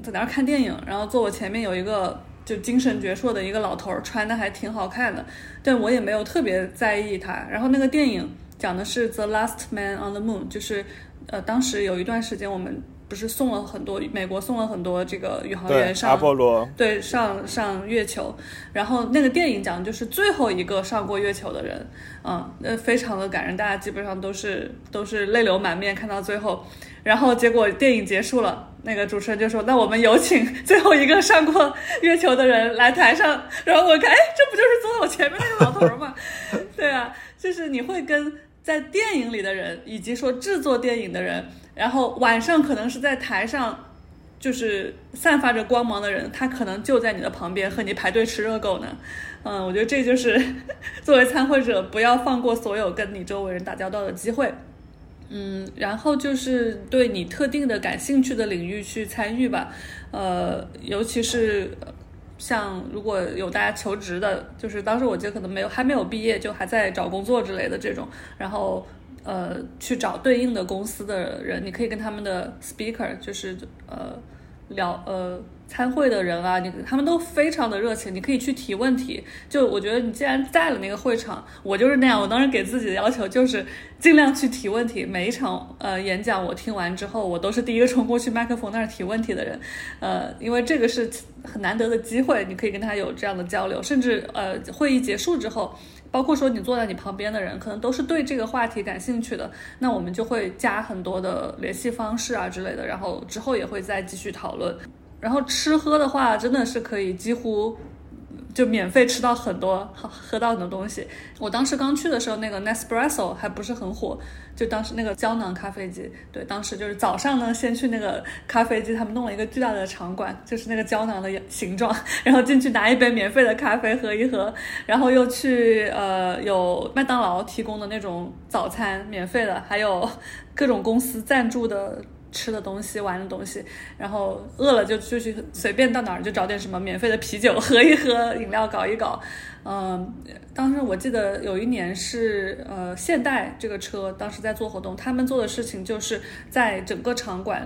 在那儿看电影，然后坐我前面有一个就精神矍铄的一个老头，穿的还挺好看的，但我也没有特别在意他。然后那个电影讲的是《The Last Man on the Moon》，就是呃，当时有一段时间我们。不是送了很多，美国送了很多这个宇航员上阿波罗，对上上月球，然后那个电影讲的就是最后一个上过月球的人，嗯，那非常的感人，大家基本上都是都是泪流满面看到最后，然后结果电影结束了，那个主持人就说：“那我们有请 最后一个上过月球的人来台上。”然后我看，哎，这不就是坐在我前面那个老头吗？对啊，就是你会跟在电影里的人，以及说制作电影的人。然后晚上可能是在台上，就是散发着光芒的人，他可能就在你的旁边和你排队吃热狗呢。嗯，我觉得这就是作为参会者不要放过所有跟你周围人打交道的机会。嗯，然后就是对你特定的感兴趣的领域去参与吧。呃，尤其是像如果有大家求职的，就是当时我记得可能没有还没有毕业就还在找工作之类的这种，然后。呃，去找对应的公司的人，你可以跟他们的 speaker，就是呃聊呃参会的人啊，你他们都非常的热情，你可以去提问题。就我觉得你既然在了那个会场，我就是那样，我当时给自己的要求就是尽量去提问题。每一场呃演讲我听完之后，我都是第一个冲过去麦克风那儿提问题的人。呃，因为这个是很难得的机会，你可以跟他有这样的交流，甚至呃会议结束之后。包括说你坐在你旁边的人，可能都是对这个话题感兴趣的，那我们就会加很多的联系方式啊之类的，然后之后也会再继续讨论。然后吃喝的话，真的是可以几乎。就免费吃到很多，喝到很多东西。我当时刚去的时候，那个 Nespresso 还不是很火，就当时那个胶囊咖啡机。对，当时就是早上呢，先去那个 咖啡机，他们弄了一个巨大的场馆，就是那个胶囊的形状，然后进去拿一杯免费的咖啡喝一喝，然后又去呃有麦当劳提供的那种早餐免费的，还有各种公司赞助的。吃的东西、玩的东西，然后饿了就就去随便到哪儿就找点什么免费的啤酒喝一喝，饮料搞一搞。嗯，当时我记得有一年是呃现代这个车当时在做活动，他们做的事情就是在整个场馆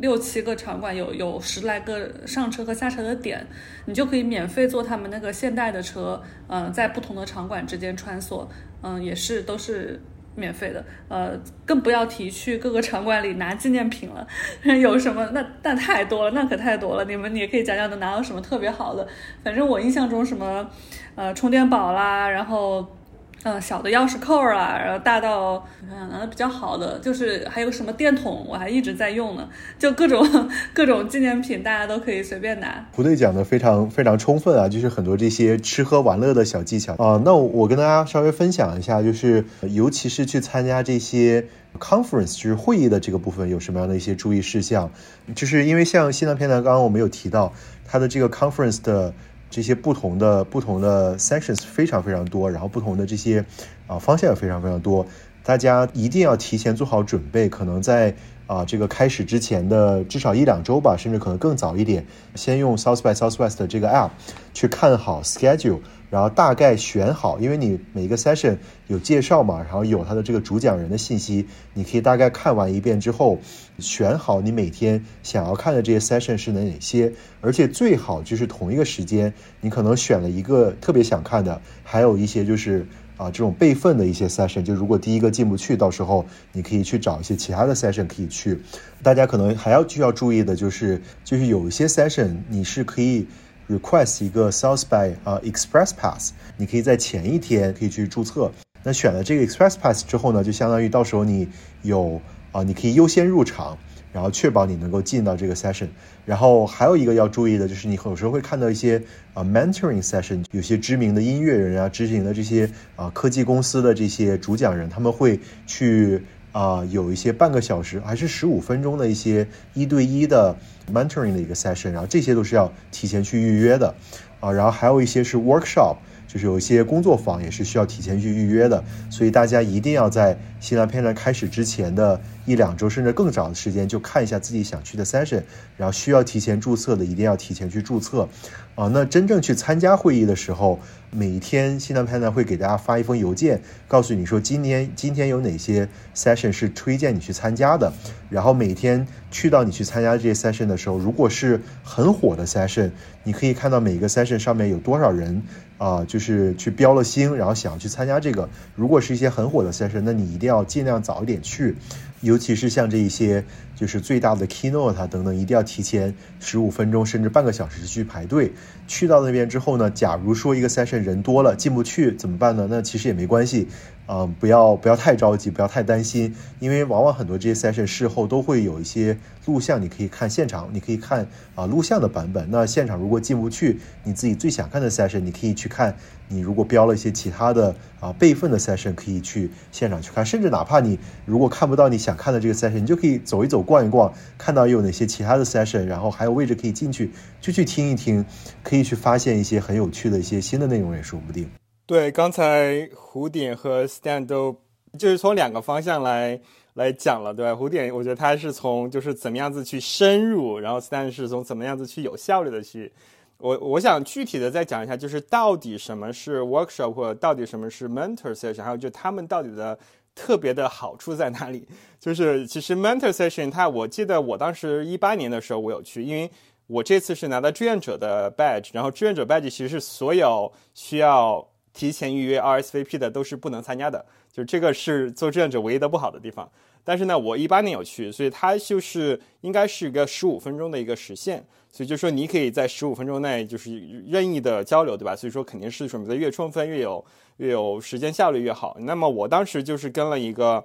六七个场馆有有十来个上车和下车的点，你就可以免费坐他们那个现代的车，嗯，在不同的场馆之间穿梭，嗯，也是都是。免费的，呃，更不要提去各个场馆里拿纪念品了。有什么？那那太多了，那可太多了。你们也可以讲讲，能拿到什么特别好的？反正我印象中，什么，呃，充电宝啦，然后。嗯，小的钥匙扣啊，然后大到拿的比较好的，就是还有什么电筒，我还一直在用呢。就各种各种纪念品，大家都可以随便拿。胡队讲的非常非常充分啊，就是很多这些吃喝玩乐的小技巧啊。那我跟大家稍微分享一下，就是尤其是去参加这些 conference，就是会议的这个部分，有什么样的一些注意事项？就是因为像西南偏南，刚刚我们有提到它的这个 conference 的。这些不同的不同的 sections 非常非常多，然后不同的这些啊方向也非常非常多，大家一定要提前做好准备，可能在啊这个开始之前的至少一两周吧，甚至可能更早一点，先用 South by Southwest 的这个 app 去看好 schedule。然后大概选好，因为你每一个 session 有介绍嘛，然后有他的这个主讲人的信息，你可以大概看完一遍之后，选好你每天想要看的这些 session 是哪哪些，而且最好就是同一个时间，你可能选了一个特别想看的，还有一些就是啊这种备份的一些 session，就如果第一个进不去，到时候你可以去找一些其他的 session 可以去。大家可能还要需要注意的就是，就是有一些 session 你是可以。Request 一个 South by 啊 Express Pass，你可以在前一天可以去注册。那选了这个 Express Pass 之后呢，就相当于到时候你有啊，你可以优先入场。然后确保你能够进到这个 session。然后还有一个要注意的就是，你有时候会看到一些啊 mentoring session，有些知名的音乐人啊，知名的这些啊科技公司的这些主讲人，他们会去啊有一些半个小时还是十五分钟的一些一对一的 mentoring 的一个 session，然后这些都是要提前去预约的啊。然后还有一些是 workshop。就是有一些工作坊也是需要提前去预约的，所以大家一定要在新兰片段开始之前的一两周甚至更早的时间就看一下自己想去的 session，然后需要提前注册的一定要提前去注册。啊，那真正去参加会议的时候，每天新浪片段会给大家发一封邮件，告诉你说今天今天有哪些 session 是推荐你去参加的。然后每天去到你去参加这些 session 的时候，如果是很火的 session，你可以看到每个 session 上面有多少人啊，就是去标了星，然后想要去参加这个。如果是一些很火的 session，那你一定要尽量早一点去。尤其是像这一些，就是最大的 keynote 等等，一定要提前十五分钟甚至半个小时去排队。去到那边之后呢，假如说一个 session 人多了进不去怎么办呢？那其实也没关系。啊，不要不要太着急，不要太担心，因为往往很多这些 session 事后都会有一些录像，你可以看现场，你可以看啊录像的版本。那现场如果进不去，你自己最想看的 session，你可以去看。你如果标了一些其他的啊备份的 session，可以去现场去看。甚至哪怕你如果看不到你想看的这个 session，你就可以走一走、逛一逛，看到有哪些其他的 session，然后还有位置可以进去，就去听一听，可以去发现一些很有趣的一些新的内容也说不定。对，刚才胡点和 Stan 都就是从两个方向来来讲了，对吧？胡点，我觉得他是从就是怎么样子去深入，然后 Stan 是从怎么样子去有效率的去。我我想具体的再讲一下，就是到底什么是 workshop，或者到底什么是 mentor session，还有就他们到底的特别的好处在哪里？就是其实 mentor session，它我记得我当时一八年的时候我有去，因为我这次是拿到志愿者的 badge，然后志愿者 badge 其实是所有需要。提前预约 RSVP 的都是不能参加的，就这个是做志愿者唯一的不好的地方。但是呢，我一八年有去，所以它就是应该是一个十五分钟的一个时限，所以就说你可以在十五分钟内就是任意的交流，对吧？所以说肯定是准备的越充分，越有越有时间效率越好。那么我当时就是跟了一个，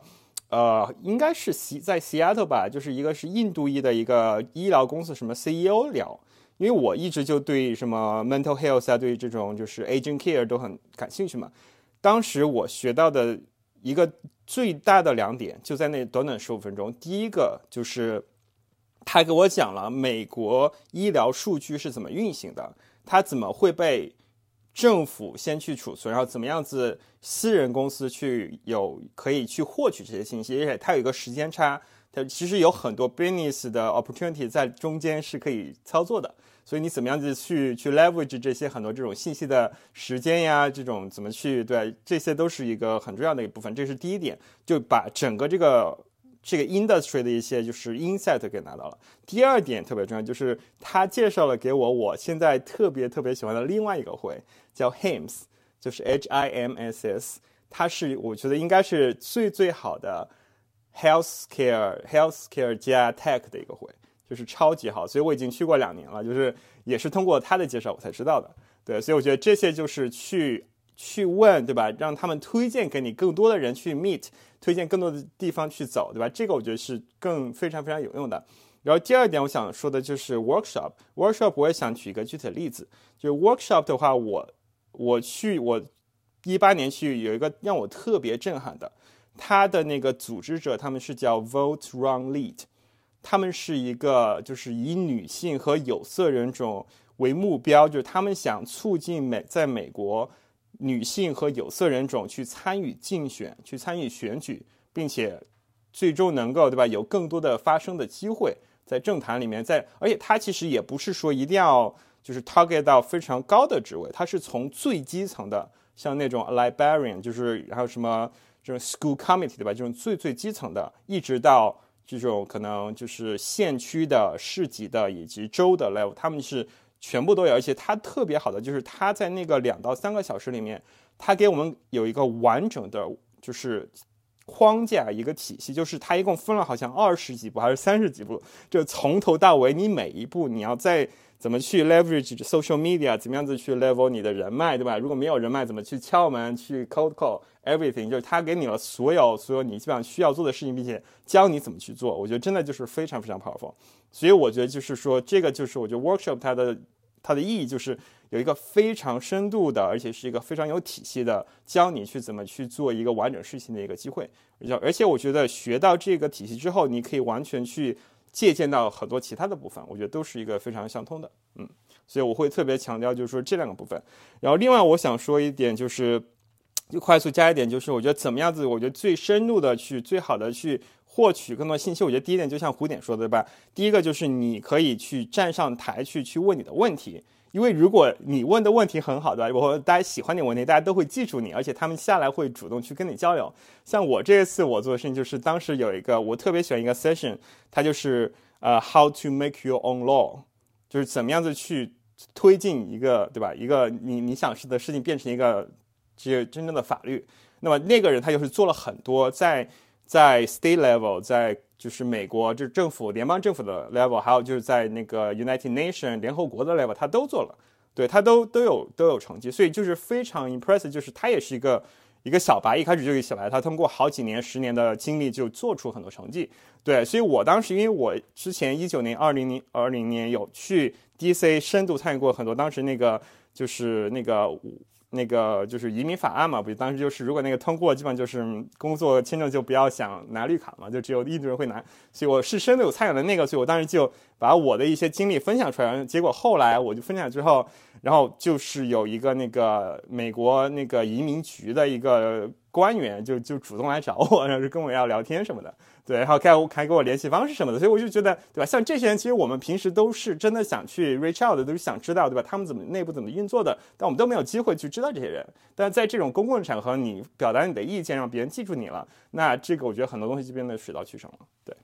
呃，应该是西在 Seattle 吧，就是一个是印度裔的一个医疗公司什么 CEO 聊。因为我一直就对什么 mental health 啊，对这种就是 aging care 都很感兴趣嘛。当时我学到的一个最大的两点，就在那短短十五分钟。第一个就是他给我讲了美国医疗数据是怎么运行的，它怎么会被政府先去储存，然后怎么样子私人公司去有可以去获取这些信息，而且它有一个时间差，它其实有很多 business 的 opportunity 在中间是可以操作的。所以你怎么样子去去 leverage 这些很多这种信息的时间呀？这种怎么去对？这些都是一个很重要的一部分。这是第一点，就把整个这个这个 industry 的一些就是 insight 给拿到了。第二点特别重要，就是他介绍了给我我现在特别特别喜欢的另外一个会，叫 HIMSS，就是 H I M S S。它是我觉得应该是最最好的 healthcare healthcare 加 tech 的一个会。就是超级好，所以我已经去过两年了，就是也是通过他的介绍我才知道的。对，所以我觉得这些就是去去问，对吧？让他们推荐给你更多的人去 meet，推荐更多的地方去走，对吧？这个我觉得是更非常非常有用的。然后第二点我想说的就是 workshop。workshop 我也想举一个具体的例子，就是 workshop 的话，我我去我一八年去有一个让我特别震撼的，他的那个组织者他们是叫 vote run lead。他们是一个，就是以女性和有色人种为目标，就是他们想促进美在美国女性和有色人种去参与竞选、去参与选举，并且最终能够对吧有更多的发声的机会在政坛里面。在而且他其实也不是说一定要就是 target 到非常高的职位，他是从最基层的，像那种 librarian，就是还有什么这种 school committee 对吧，这种最最基层的，一直到。这种可能就是县区的、市级的以及州的 level，他们是全部都有。而且它特别好的就是它在那个两到三个小时里面，它给我们有一个完整的，就是框架一个体系，就是它一共分了好像二十几步还是三十几步，就从头到尾，你每一步你要在怎么去 leverage social media，怎么样子去 level 你的人脉，对吧？如果没有人脉，怎么去敲门去 cold call everything，就是他给你了所有所有你基本上需要做的事情，并且教你怎么去做。我觉得真的就是非常非常 powerful。所以我觉得就是说，这个就是我觉得 workshop 它的它的意义就是有一个非常深度的，而且是一个非常有体系的教你去怎么去做一个完整事情的一个机会。而且而且我觉得学到这个体系之后，你可以完全去。借鉴到很多其他的部分，我觉得都是一个非常相通的，嗯，所以我会特别强调，就是说这两个部分。然后另外我想说一点，就是就快速加一点，就是我觉得怎么样子，我觉得最深入的去，最好的去获取更多信息。我觉得第一点就像胡典说的，对吧？第一个就是你可以去站上台去去问你的问题。因为如果你问的问题很好的，我大家喜欢你问题，大家都会记住你，而且他们下来会主动去跟你交流。像我这一次我做的事情就是，当时有一个我特别喜欢一个 session，它就是呃 how to make your own law，就是怎么样子去推进一个对吧？一个你你想是的事情变成一个这真正的法律。那么那个人他就是做了很多在在 state level 在。就是美国，就是政府、联邦政府的 level，还有就是在那个 United Nation 联合国的 level，他都做了，对他都都有都有成绩，所以就是非常 impressive。就是他也是一个一个小白，一开始就是小白，他通过好几年、十年的经历就做出很多成绩。对，所以我当时因为我之前一九年、二零年、二零年有去 DC 深度参与过很多，当时那个就是那个。那个就是移民法案嘛，不，当时就是如果那个通过，基本上就是工作签证就不要想拿绿卡嘛，就只有印度人会拿。所以我是深度有参与的那个，所以我当时就把我的一些经历分享出来。结果后来我就分享之后，然后就是有一个那个美国那个移民局的一个官员就就主动来找我，然后就跟我要聊天什么的。对，然后开开给我联系方式什么的，所以我就觉得，对吧？像这些人，其实我们平时都是真的想去 reach out 的，都是想知道，对吧？他们怎么内部怎么运作的，但我们都没有机会去知道这些人。但在这种公共场合，你表达你的意见，让别人记住你了，那这个我觉得很多东西就变得水到渠成了。对，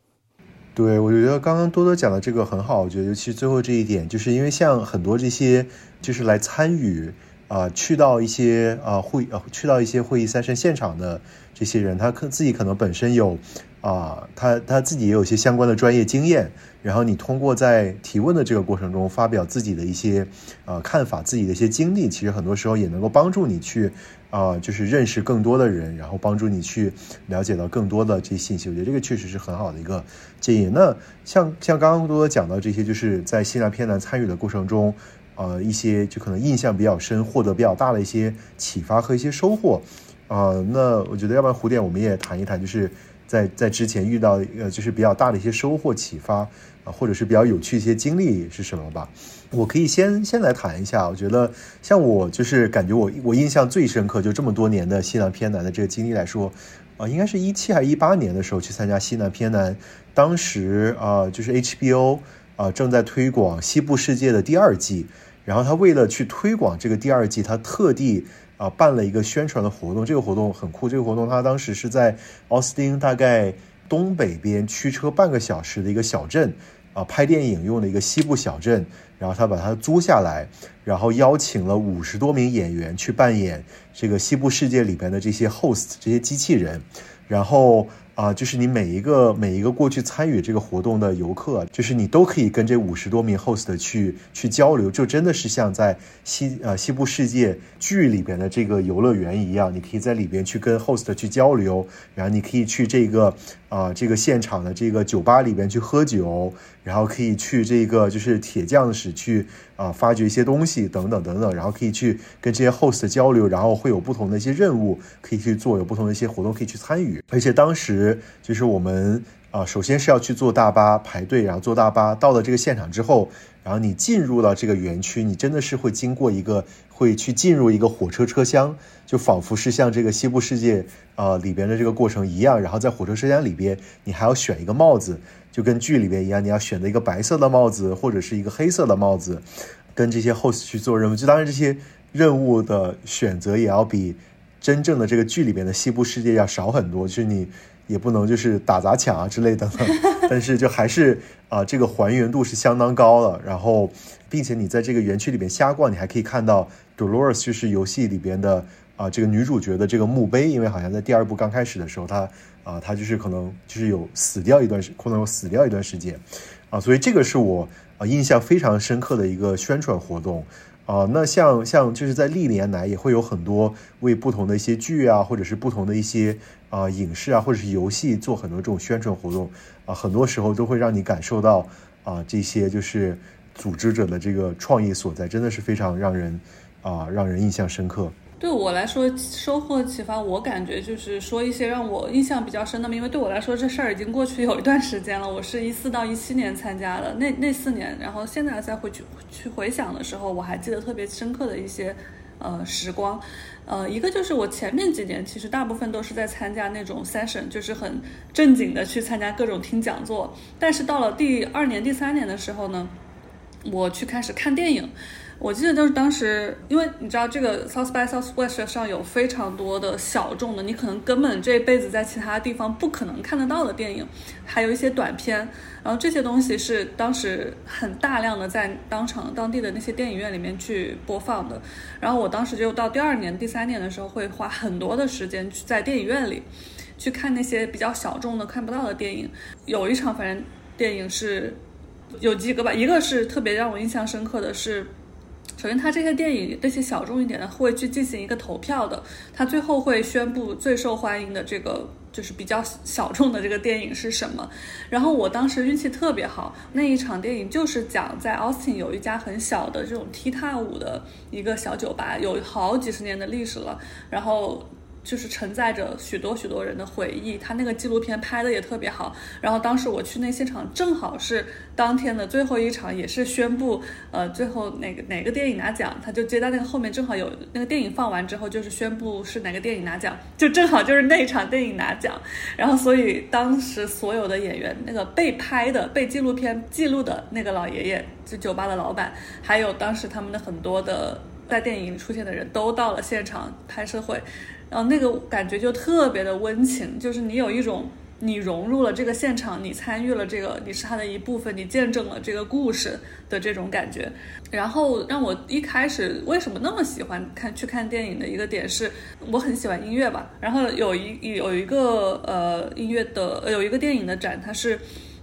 对，我觉得刚刚多多讲的这个很好，我觉得尤其最后这一点，就是因为像很多这些就是来参与啊，去到一些啊会呃去到一些会议三 n 现场的这些人，他可自己可能本身有。啊，他他自己也有一些相关的专业经验，然后你通过在提问的这个过程中发表自己的一些呃看法，自己的一些经历，其实很多时候也能够帮助你去啊，就是认识更多的人，然后帮助你去了解到更多的这些信息。我觉得这个确实是很好的一个建议。那像像刚刚多多讲到这些，就是在西南偏南参与的过程中，呃，一些就可能印象比较深、获得比较大的一些启发和一些收获啊。那我觉得，要不然胡点我们也谈一谈，就是。在在之前遇到呃，就是比较大的一些收获启发啊，或者是比较有趣一些经历是什么吧？我可以先先来谈一下。我觉得像我就是感觉我我印象最深刻，就这么多年的西南偏南的这个经历来说，啊，应该是一七还是一八年的时候去参加西南偏南，当时啊就是 HBO 啊正在推广西部世界的第二季，然后他为了去推广这个第二季，他特地。啊，办了一个宣传的活动，这个活动很酷。这个活动他当时是在奥斯汀大概东北边驱车半个小时的一个小镇，啊，拍电影用的一个西部小镇。然后他把它租下来，然后邀请了五十多名演员去扮演这个西部世界里边的这些 host 这些机器人，然后。啊，就是你每一个每一个过去参与这个活动的游客，就是你都可以跟这五十多名 host 去去交流，就真的是像在西呃西部世界剧里边的这个游乐园一样，你可以在里边去跟 host 去交流，然后你可以去这个啊这个现场的这个酒吧里边去喝酒，然后可以去这个就是铁匠室去啊发掘一些东西等等等等，然后可以去跟这些 host 交流，然后会有不同的一些任务可以去做，有不同的一些活动可以去参与，而且当时。就是我们啊，首先是要去坐大巴排队，然后坐大巴到了这个现场之后，然后你进入到这个园区，你真的是会经过一个，会去进入一个火车车厢，就仿佛是像这个西部世界啊里边的这个过程一样。然后在火车车厢里边，你还要选一个帽子，就跟剧里边一样，你要选择一个白色的帽子或者是一个黑色的帽子，跟这些 host 去做任务。就当然这些任务的选择也要比真正的这个剧里边的西部世界要少很多，就是你。也不能就是打砸抢啊之类的，但是就还是啊，这个还原度是相当高的。然后，并且你在这个园区里面瞎逛，你还可以看到 Dolores 就是游戏里边的啊这个女主角的这个墓碑，因为好像在第二部刚开始的时候，她啊她就是可能就是有死掉一段时，可能有死掉一段时间，啊，所以这个是我啊印象非常深刻的一个宣传活动。啊，那像像就是在历年来也会有很多为不同的一些剧啊，或者是不同的一些啊影视啊，或者是游戏做很多这种宣传活动啊，很多时候都会让你感受到啊这些就是组织者的这个创意所在，真的是非常让人啊让人印象深刻。对我来说，收获启发，我感觉就是说一些让我印象比较深的，因为对我来说这事儿已经过去有一段时间了。我是一四到一七年参加的那那四年，然后现在再回去去回想的时候，我还记得特别深刻的一些呃时光。呃，一个就是我前面几年其实大部分都是在参加那种 session，就是很正经的去参加各种听讲座。但是到了第二年、第三年的时候呢，我去开始看电影。我记得就是当时，因为你知道这个 South by Southwest 上有非常多的小众的，你可能根本这辈子在其他地方不可能看得到的电影，还有一些短片，然后这些东西是当时很大量的在当场当地的那些电影院里面去播放的。然后我当时就到第二年、第三年的时候，会花很多的时间去在电影院里去看那些比较小众的看不到的电影。有一场反正电影是有几个吧，一个是特别让我印象深刻的是。首先，他这些电影那些小众一点的会去进行一个投票的，他最后会宣布最受欢迎的这个就是比较小众的这个电影是什么。然后我当时运气特别好，那一场电影就是讲在 Austin 有一家很小的这种踢踏舞的一个小酒吧，有好几十年的历史了。然后。就是承载着许多许多人的回忆，他那个纪录片拍的也特别好。然后当时我去那现场，正好是当天的最后一场，也是宣布，呃，最后哪个哪个电影拿奖，他就接到那个后面正好有那个电影放完之后，就是宣布是哪个电影拿奖，就正好就是那一场电影拿奖。然后所以当时所有的演员，那个被拍的被纪录片记录的那个老爷爷，就酒吧的老板，还有当时他们的很多的在电影里出现的人都到了现场拍摄会。然后那个感觉就特别的温情，就是你有一种你融入了这个现场，你参与了这个，你是他的一部分，你见证了这个故事的这种感觉。然后让我一开始为什么那么喜欢看去看电影的一个点是，我很喜欢音乐吧。然后有一有一个呃音乐的有一个电影的展，它是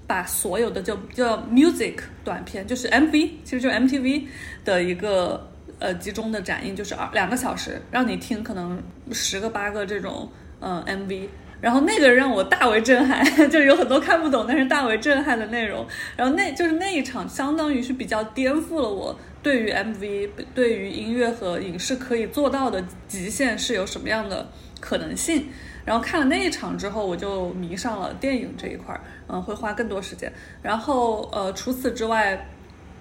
把所有的就叫 music 短片，就是 MV，其实就是 MTV 的一个。呃，集中的展映就是二两个小时，让你听可能十个八个这种嗯 MV，然后那个让我大为震撼，就有很多看不懂，但是大为震撼的内容。然后那就是那一场，相当于是比较颠覆了我对于 MV、对于音乐和影视可以做到的极限是有什么样的可能性。然后看了那一场之后，我就迷上了电影这一块儿，嗯，会花更多时间。然后呃，除此之外，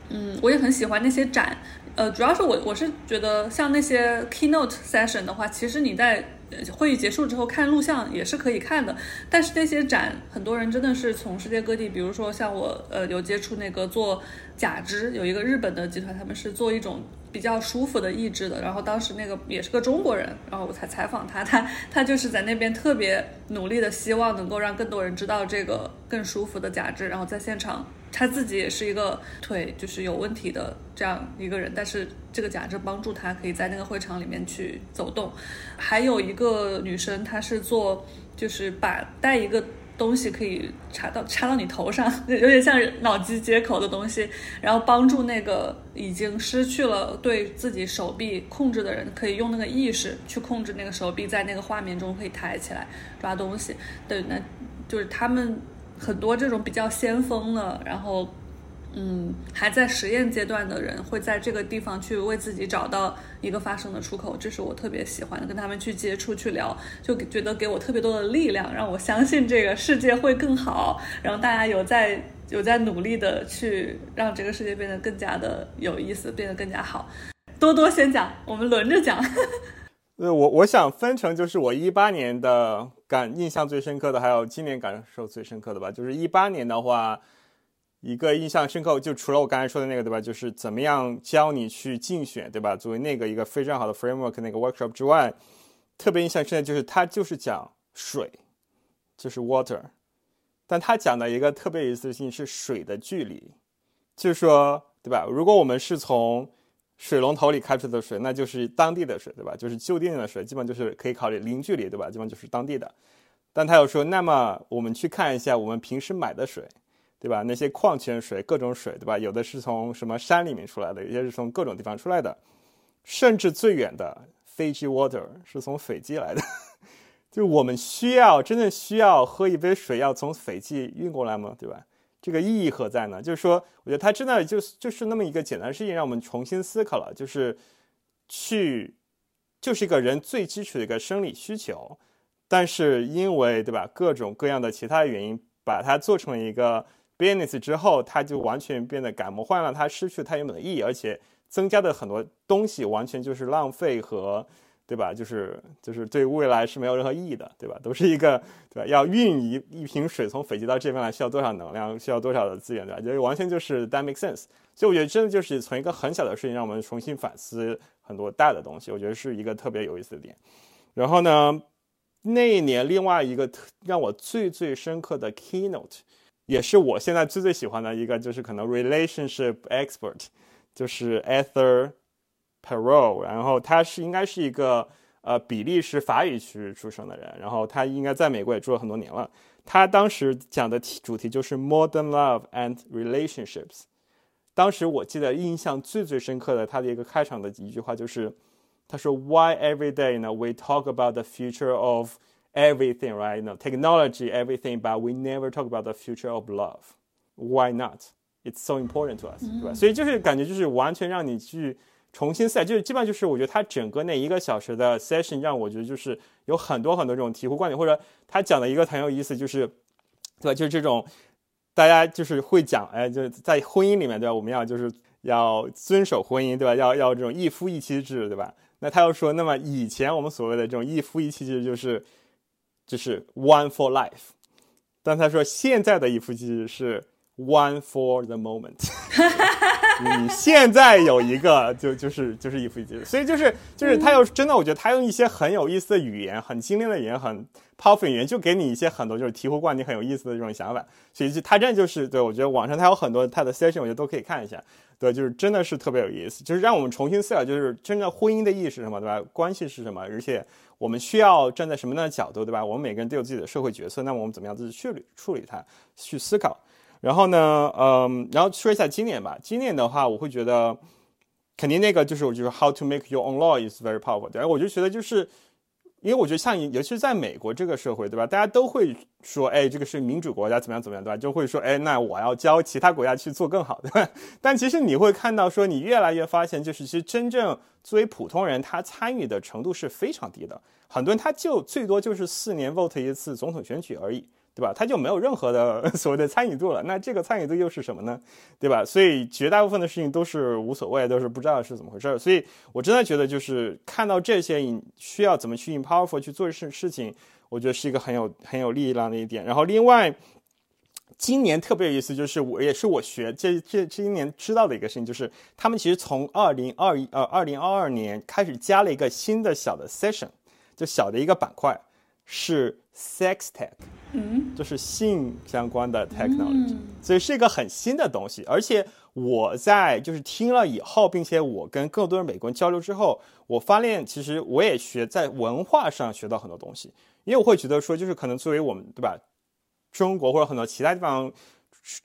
嗯，我也很喜欢那些展。呃，主要是我我是觉得像那些 keynote session 的话，其实你在会议结束之后看录像也是可以看的。但是那些展，很多人真的是从世界各地，比如说像我，呃，有接触那个做假肢，有一个日本的集团，他们是做一种比较舒服的义肢的。然后当时那个也是个中国人，然后我才采访他，他他就是在那边特别努力的，希望能够让更多人知道这个更舒服的假肢，然后在现场。他自己也是一个腿就是有问题的这样一个人，但是这个假肢帮助他可以在那个会场里面去走动。还有一个女生，她是做就是把带一个东西可以插到插到你头上，有点像脑机接口的东西，然后帮助那个已经失去了对自己手臂控制的人，可以用那个意识去控制那个手臂，在那个画面中可以抬起来抓东西。对，那就是他们。很多这种比较先锋的，然后，嗯，还在实验阶段的人，会在这个地方去为自己找到一个发声的出口，这是我特别喜欢的。跟他们去接触、去聊，就觉得给我特别多的力量，让我相信这个世界会更好。然后大家有在有在努力的去让这个世界变得更加的有意思，变得更加好。多多先讲，我们轮着讲。对，我我想分成就是我一八年的感印象最深刻的，还有今年感受最深刻的吧。就是一八年的话，一个印象深刻，就除了我刚才说的那个，对吧？就是怎么样教你去竞选，对吧？作为那个一个非常好的 framework 那个 workshop 之外，特别印象深的就是他就是讲水，就是 water，但他讲的一个特别有意思的事情是水的距离，就是说，对吧？如果我们是从水龙头里开出的水，那就是当地的水，对吧？就是就地的水，基本就是可以考虑零距离，对吧？基本就是当地的。但他又说，那么我们去看一下我们平时买的水，对吧？那些矿泉水、各种水，对吧？有的是从什么山里面出来的，有些是从各种地方出来的，甚至最远的 Fiji water 是从斐济来的。就我们需要真正需要喝一杯水，要从斐济运过来吗？对吧？这个意义何在呢？就是说，我觉得它真的就是就是那么一个简单的事情，让我们重新思考了，就是去就是一个人最基础的一个生理需求。但是因为对吧各种各样的其他原因，把它做成了一个 business 之后，它就完全变得改模换了，它失去它原本的意义，而且增加的很多东西完全就是浪费和对吧？就是就是对未来是没有任何意义的，对吧？都是一个对吧？要运一一瓶水从斐济到这边来需要多少能量，需要多少的资源，对吧？就完全就是 that make sense。所以我觉得真的就是从一个很小的事情让我们重新反思很多大的东西，我觉得是一个特别有意思的点。然后呢？那一年，另外一个让我最最深刻的 keynote，也是我现在最最喜欢的一个，就是可能 relationship expert，就是 Ether Perot，然后他是应该是一个呃比利时法语区出生的人，然后他应该在美国也住了很多年了。他当时讲的主题就是 modern love and relationships。当时我记得印象最最深刻的他的一个开场的一句话就是。他说，Why every day, you know, we talk about the future of everything, right? You know, technology, everything, but we never talk about the future of love. Why not? It's so important to us，对吧？所以就是感觉就是完全让你去 重新赛，就是基本上就是我觉得他整个那一个小时的 session 让我觉得就是有很多很多这种醍醐灌顶，或者他讲的一个很有意思，就是对吧？就是这种大家就是会讲，哎，就是在婚姻里面，对吧？我们要就是要遵守婚姻，对吧？要要这种一夫一妻制，对吧？那他又说，那么以前我们所谓的这种一夫一妻制就是，就是 one for life，但他说现在的一夫一妻制是 one for the moment，你现在有一个就就是就是一夫一妻，所以就是就是他要真的，我觉得他用一些很有意思的语言，很精炼的语言，很 powerful 语言，就给你一些很多就是醍醐灌顶很有意思的这种想法，所以就他真的就是对我觉得网上他有很多他的 session，我觉得都可以看一下。对，就是真的是特别有意思，就是让我们重新思考，就是真正婚姻的意义是什么，对吧？关系是什么？而且我们需要站在什么样的角度，对吧？我们每个人都有自己的社会角色，那么我们怎么样自己去处理它，去思考？然后呢，嗯，然后说一下今年吧。今年的话，我会觉得肯定那个就是我就是 How to make your own law is very powerful。对，我就觉得就是。因为我觉得像，尤其是在美国这个社会，对吧？大家都会说，哎，这个是民主国家，怎么样怎么样，对吧？就会说，哎，那我要教其他国家去做更好，对吧？但其实你会看到，说你越来越发现，就是其实真正作为普通人，他参与的程度是非常低的。很多人他就最多就是四年 vote 一次总统选举而已。对吧？他就没有任何的 所谓的参与度了。那这个参与度又是什么呢？对吧？所以绝大部分的事情都是无所谓，都是不知道是怎么回事。所以我真的觉得，就是看到这些，需要怎么去 empower 去做事事情，我觉得是一个很有很有力量的一点。然后另外，今年特别有意思，就是我也是我学这这这一年知道的一个事情，就是他们其实从二零二一呃二零二二年开始加了一个新的小的 session，就小的一个板块是 sex tech。嗯，就是性相关的 technology，所以是一个很新的东西。而且我在就是听了以后，并且我跟更多的美国人交流之后，我发现其实我也学在文化上学到很多东西。因为我会觉得说，就是可能作为我们对吧，中国或者很多其他地方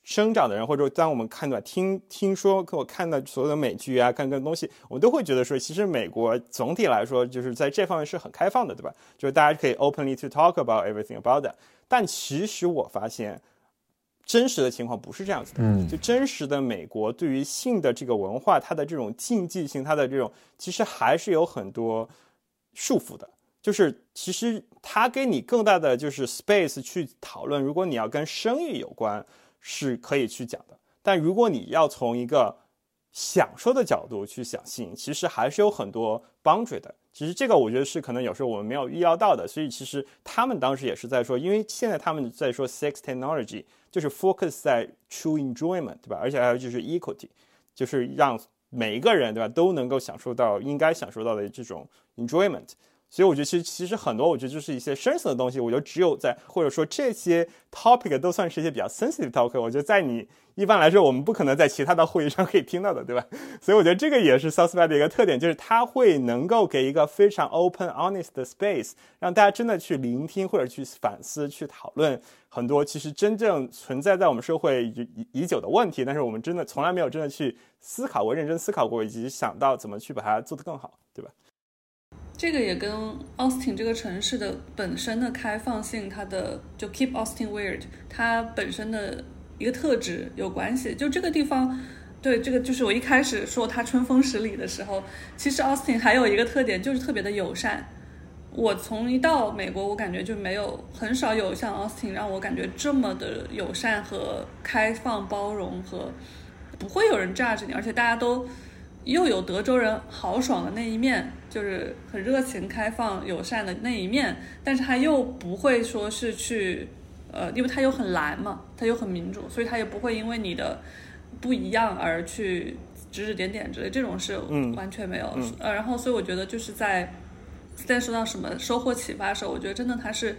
生长的人，或者当我们看到听听说，跟我看到所有的美剧啊，看各种东西，我们都会觉得说，其实美国总体来说就是在这方面是很开放的，对吧？就是大家可以 openly to talk about everything about that。但其实我发现，真实的情况不是这样子的。嗯，就真实的美国对于性的这个文化，它的这种禁忌性，它的这种其实还是有很多束缚的。就是其实它给你更大的就是 space 去讨论。如果你要跟生育有关，是可以去讲的。但如果你要从一个享受的角度去想性，其实还是有很多 boundary 的。其实这个我觉得是可能有时候我们没有预料到的，所以其实他们当时也是在说，因为现在他们在说 sex technology 就是 focus 在 true enjoyment，对吧？而且还有就是 equality，就是让每一个人对吧都能够享受到应该享受到的这种 enjoyment。所以我觉得其实其实很多，我觉得就是一些深层的东西，我觉得只有在或者说这些 topic 都算是一些比较 sensitive topic，我觉得在你一般来说我们不可能在其他的会议上可以听到的，对吧？所以我觉得这个也是 South by 的一个特点，就是它会能够给一个非常 open honest 的 space，让大家真的去聆听或者去反思、去讨论很多其实真正存在在我们社会已已久的问题，但是我们真的从来没有真的去思考过、认真思考过，以及想到怎么去把它做得更好，对吧？这个也跟奥斯汀这个城市的本身的开放性，它的就 keep Austin weird，它本身的一个特质有关系。就这个地方，对这个就是我一开始说它春风十里的时候，其实奥斯汀还有一个特点就是特别的友善。我从一到美国，我感觉就没有很少有像奥斯汀让我感觉这么的友善和开放包容和不会有人 judge 你，而且大家都。又有德州人豪爽的那一面，就是很热情、开放、友善的那一面，但是他又不会说是去，呃，因为他又很蓝嘛，他又很民主，所以他也不会因为你的不一样而去指指点点之类，这种是完全没有。呃，然后所以我觉得就是在在说到什么收获启发的时候，我觉得真的他是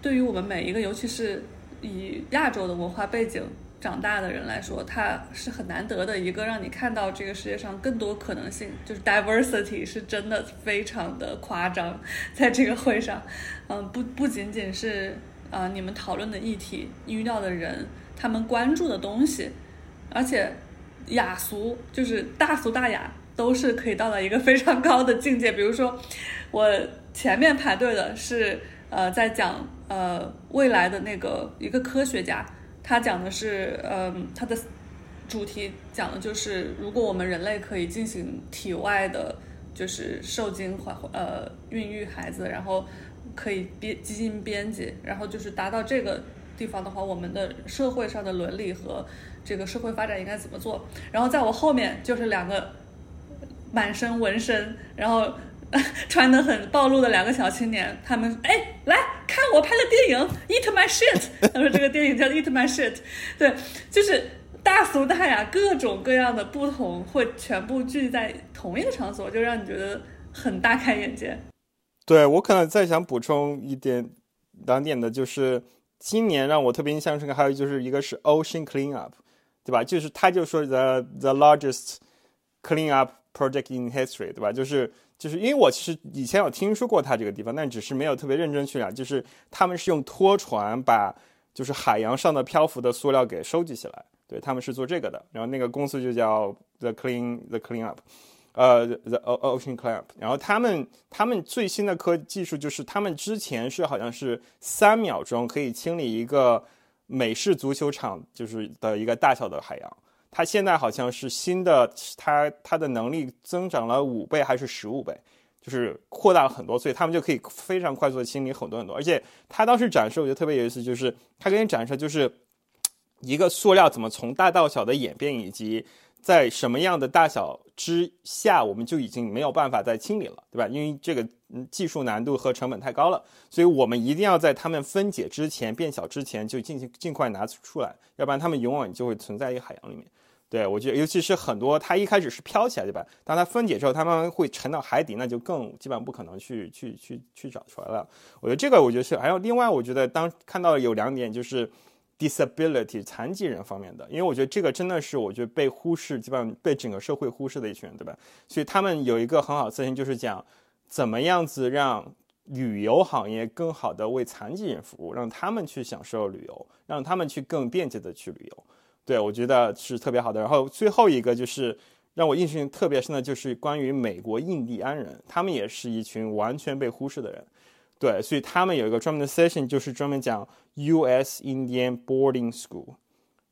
对于我们每一个，尤其是以亚洲的文化背景。长大的人来说，他是很难得的一个让你看到这个世界上更多可能性，就是 diversity 是真的非常的夸张，在这个会上，嗯，不不仅仅是啊你们讨论的议题遇到的人，他们关注的东西，而且雅俗就是大俗大雅都是可以到达一个非常高的境界。比如说，我前面排队的是呃在讲呃未来的那个一个科学家。他讲的是，嗯，他的主题讲的就是，如果我们人类可以进行体外的，就是受精怀呃孕育孩子，然后可以编基因编辑，然后就是达到这个地方的话，我们的社会上的伦理和这个社会发展应该怎么做？然后在我后面就是两个满身纹身，然后。穿的很暴露的两个小青年，他们哎，来看我拍的电影《Eat My Shit》。他说这个电影叫《Eat My Shit》，对，就是大俗大雅，各种各样的不同会全部聚在同一个场所，就让你觉得很大开眼界。对我可能再想补充一点两点的，就是今年让我特别印象深刻，还有就是一个是 Ocean Clean Up，对吧？就是他就说 the the largest clean up project in history，对吧？就是。就是因为我其实以前有听说过它这个地方，但只是没有特别认真去了。就是他们是用拖船把就是海洋上的漂浮的塑料给收集起来，对他们是做这个的。然后那个公司就叫 The Clean The Clean Up，呃 The Ocean Clean Up。然后他们他们最新的科技术就是他们之前是好像是三秒钟可以清理一个美式足球场就是的一个大小的海洋。它现在好像是新的，它它的能力增长了五倍还是十五倍，就是扩大了很多，所以他们就可以非常快速的清理很多很多。而且他当时展示，我觉得特别有意思，就是他给你展示就是一个塑料怎么从大到小的演变，以及在什么样的大小之下，我们就已经没有办法再清理了，对吧？因为这个嗯技术难度和成本太高了，所以我们一定要在它们分解之前、变小之前就进行尽快拿出来，要不然它们永远就会存在于海洋里面。对，我觉得尤其是很多，它一开始是飘起来，对吧？当它分解之后，它慢慢会沉到海底，那就更基本上不可能去去去去找出来了。我觉得这个，我觉得是还有另外，我觉得当看到有两点，就是 disability 残疾人方面的，因为我觉得这个真的是我觉得被忽视，基本上被整个社会忽视的一群人，对吧？所以他们有一个很好的咨询，就是讲怎么样子让旅游行业更好的为残疾人服务，让他们去享受旅游，让他们去更便捷的去旅游。对，我觉得是特别好的。然后最后一个就是让我印象特别深的，就是关于美国印第安人，他们也是一群完全被忽视的人。对，所以他们有一个专门的 session，就是专门讲 U.S. Indian Boarding School。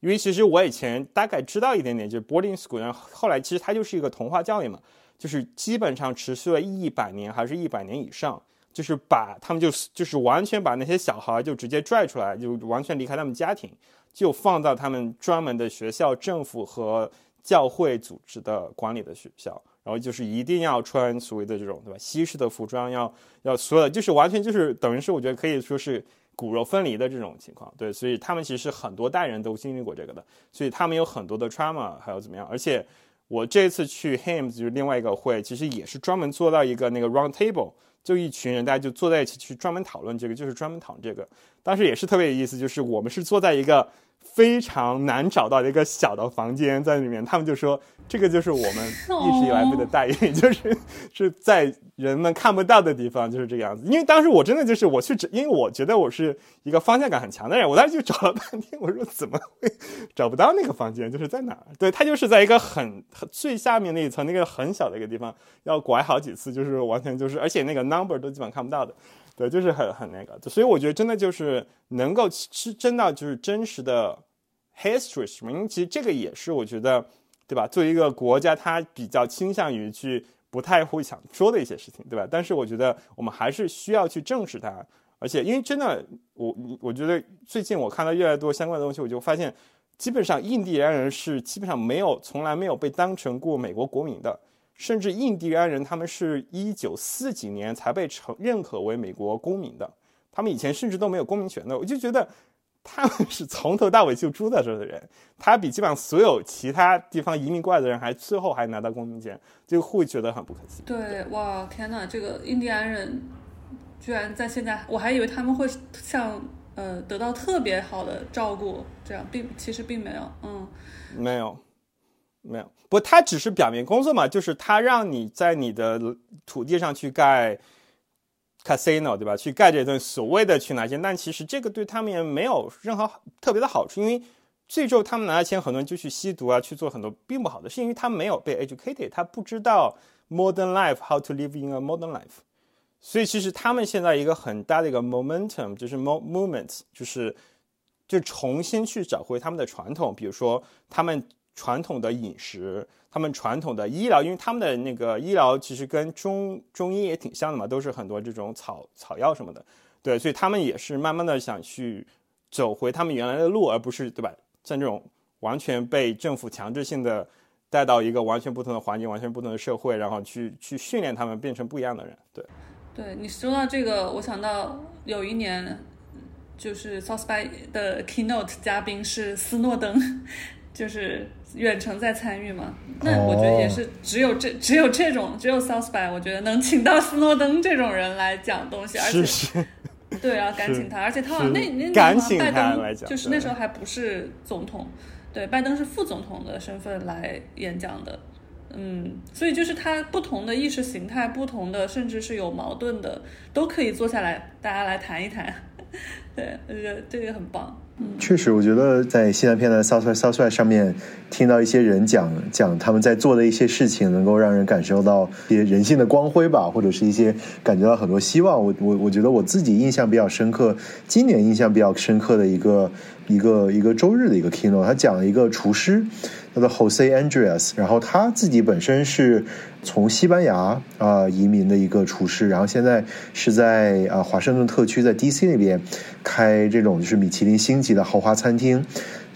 因为其实我以前大概知道一点点，就是 boarding school，然后后来其实它就是一个童话教育嘛，就是基本上持续了一百年还是一百年以上，就是把他们就就是完全把那些小孩就直接拽出来，就完全离开他们家庭。就放到他们专门的学校、政府和教会组织的管理的学校，然后就是一定要穿所谓的这种对吧？西式的服装，要要所有的就是完全就是等于是我觉得可以说是骨肉分离的这种情况，对，所以他们其实很多代人都经历过这个的，所以他们有很多的 trauma 还有怎么样，而且我这次去 HAMS 就是另外一个会，其实也是专门做到一个那个 round table，就一群人大家就坐在一起去专门讨论这个，就是专门讨论这个。当时也是特别有意思，就是我们是坐在一个非常难找到的一个小的房间在里面，他们就说 这个就是我们一直以来被的待遇，就是是在人们看不到的地方，就是这个样子。因为当时我真的就是我去，因为我觉得我是一个方向感很强的人，我当时就找了半天，我说怎么会找不到那个房间，就是在哪儿？对，它就是在一个很最下面那一层那个很小的一个地方，要拐好几次，就是完全就是，而且那个 number 都基本看不到的。对，就是很很那个，所以我觉得真的就是能够是真的就是真实的 history 什么，因为其实这个也是我觉得，对吧？作为一个国家，它比较倾向于去不太会想说的一些事情，对吧？但是我觉得我们还是需要去正视它，而且因为真的，我我觉得最近我看到越来越多相关的东西，我就发现，基本上印第安人是基本上没有从来没有被当成过美国国民的。甚至印第安人，他们是一九四几年才被承认可为美国公民的，他们以前甚至都没有公民权的。我就觉得他们是从头到尾就住在这的人，他比基本上所有其他地方移民过来的人还最后还拿到公民权，就会觉得很不可思议。对，哇，天哪，这个印第安人居然在现在，我还以为他们会像呃得到特别好的照顾，这样并其实并没有，嗯，没有。没有，不，他只是表面工作嘛，就是他让你在你的土地上去盖 casino，对吧？去盖这顿所谓的去拿钱，但其实这个对他们也没有任何特别的好处，因为最终他们拿了钱，很多人就去吸毒啊，去做很多并不好的事，因为他没有被 educated，他不知道 modern life，how to live in a modern life。所以其实他们现在一个很大的一个 momentum 就是 movement，就是就重新去找回他们的传统，比如说他们。传统的饮食，他们传统的医疗，因为他们的那个医疗其实跟中中医也挺像的嘛，都是很多这种草草药什么的，对，所以他们也是慢慢的想去走回他们原来的路，而不是对吧？像这种完全被政府强制性的带到一个完全不同的环境、完全不同的社会，然后去去训练他们变成不一样的人，对。对你说到这个，我想到有一年就是 South by 的 keynote 嘉宾是斯诺登。就是远程在参与嘛，那我觉得也是只有这只有这种只有 South by，我觉得能请到斯诺登这种人来讲东西，而且对啊，敢请他，而且他好像那那那时拜登就是那时候还不是总统，对，拜登是副总统的身份来演讲的，嗯，所以就是他不同的意识形态，不同的甚至是有矛盾的，都可以坐下来大家来谈一谈，对，我觉得这个很棒。确实，我觉得在西南片的 South by South 上面听到一些人讲讲他们在做的一些事情，能够让人感受到一些人性的光辉吧，或者是一些感觉到很多希望。我我我觉得我自己印象比较深刻，今年印象比较深刻的一个一个一个周日的一个 keynote，他讲了一个厨师。叫做 Jose Andreas，然后他自己本身是从西班牙啊移民的一个厨师，然后现在是在啊华盛顿特区在 DC 那边开这种就是米其林星级的豪华餐厅，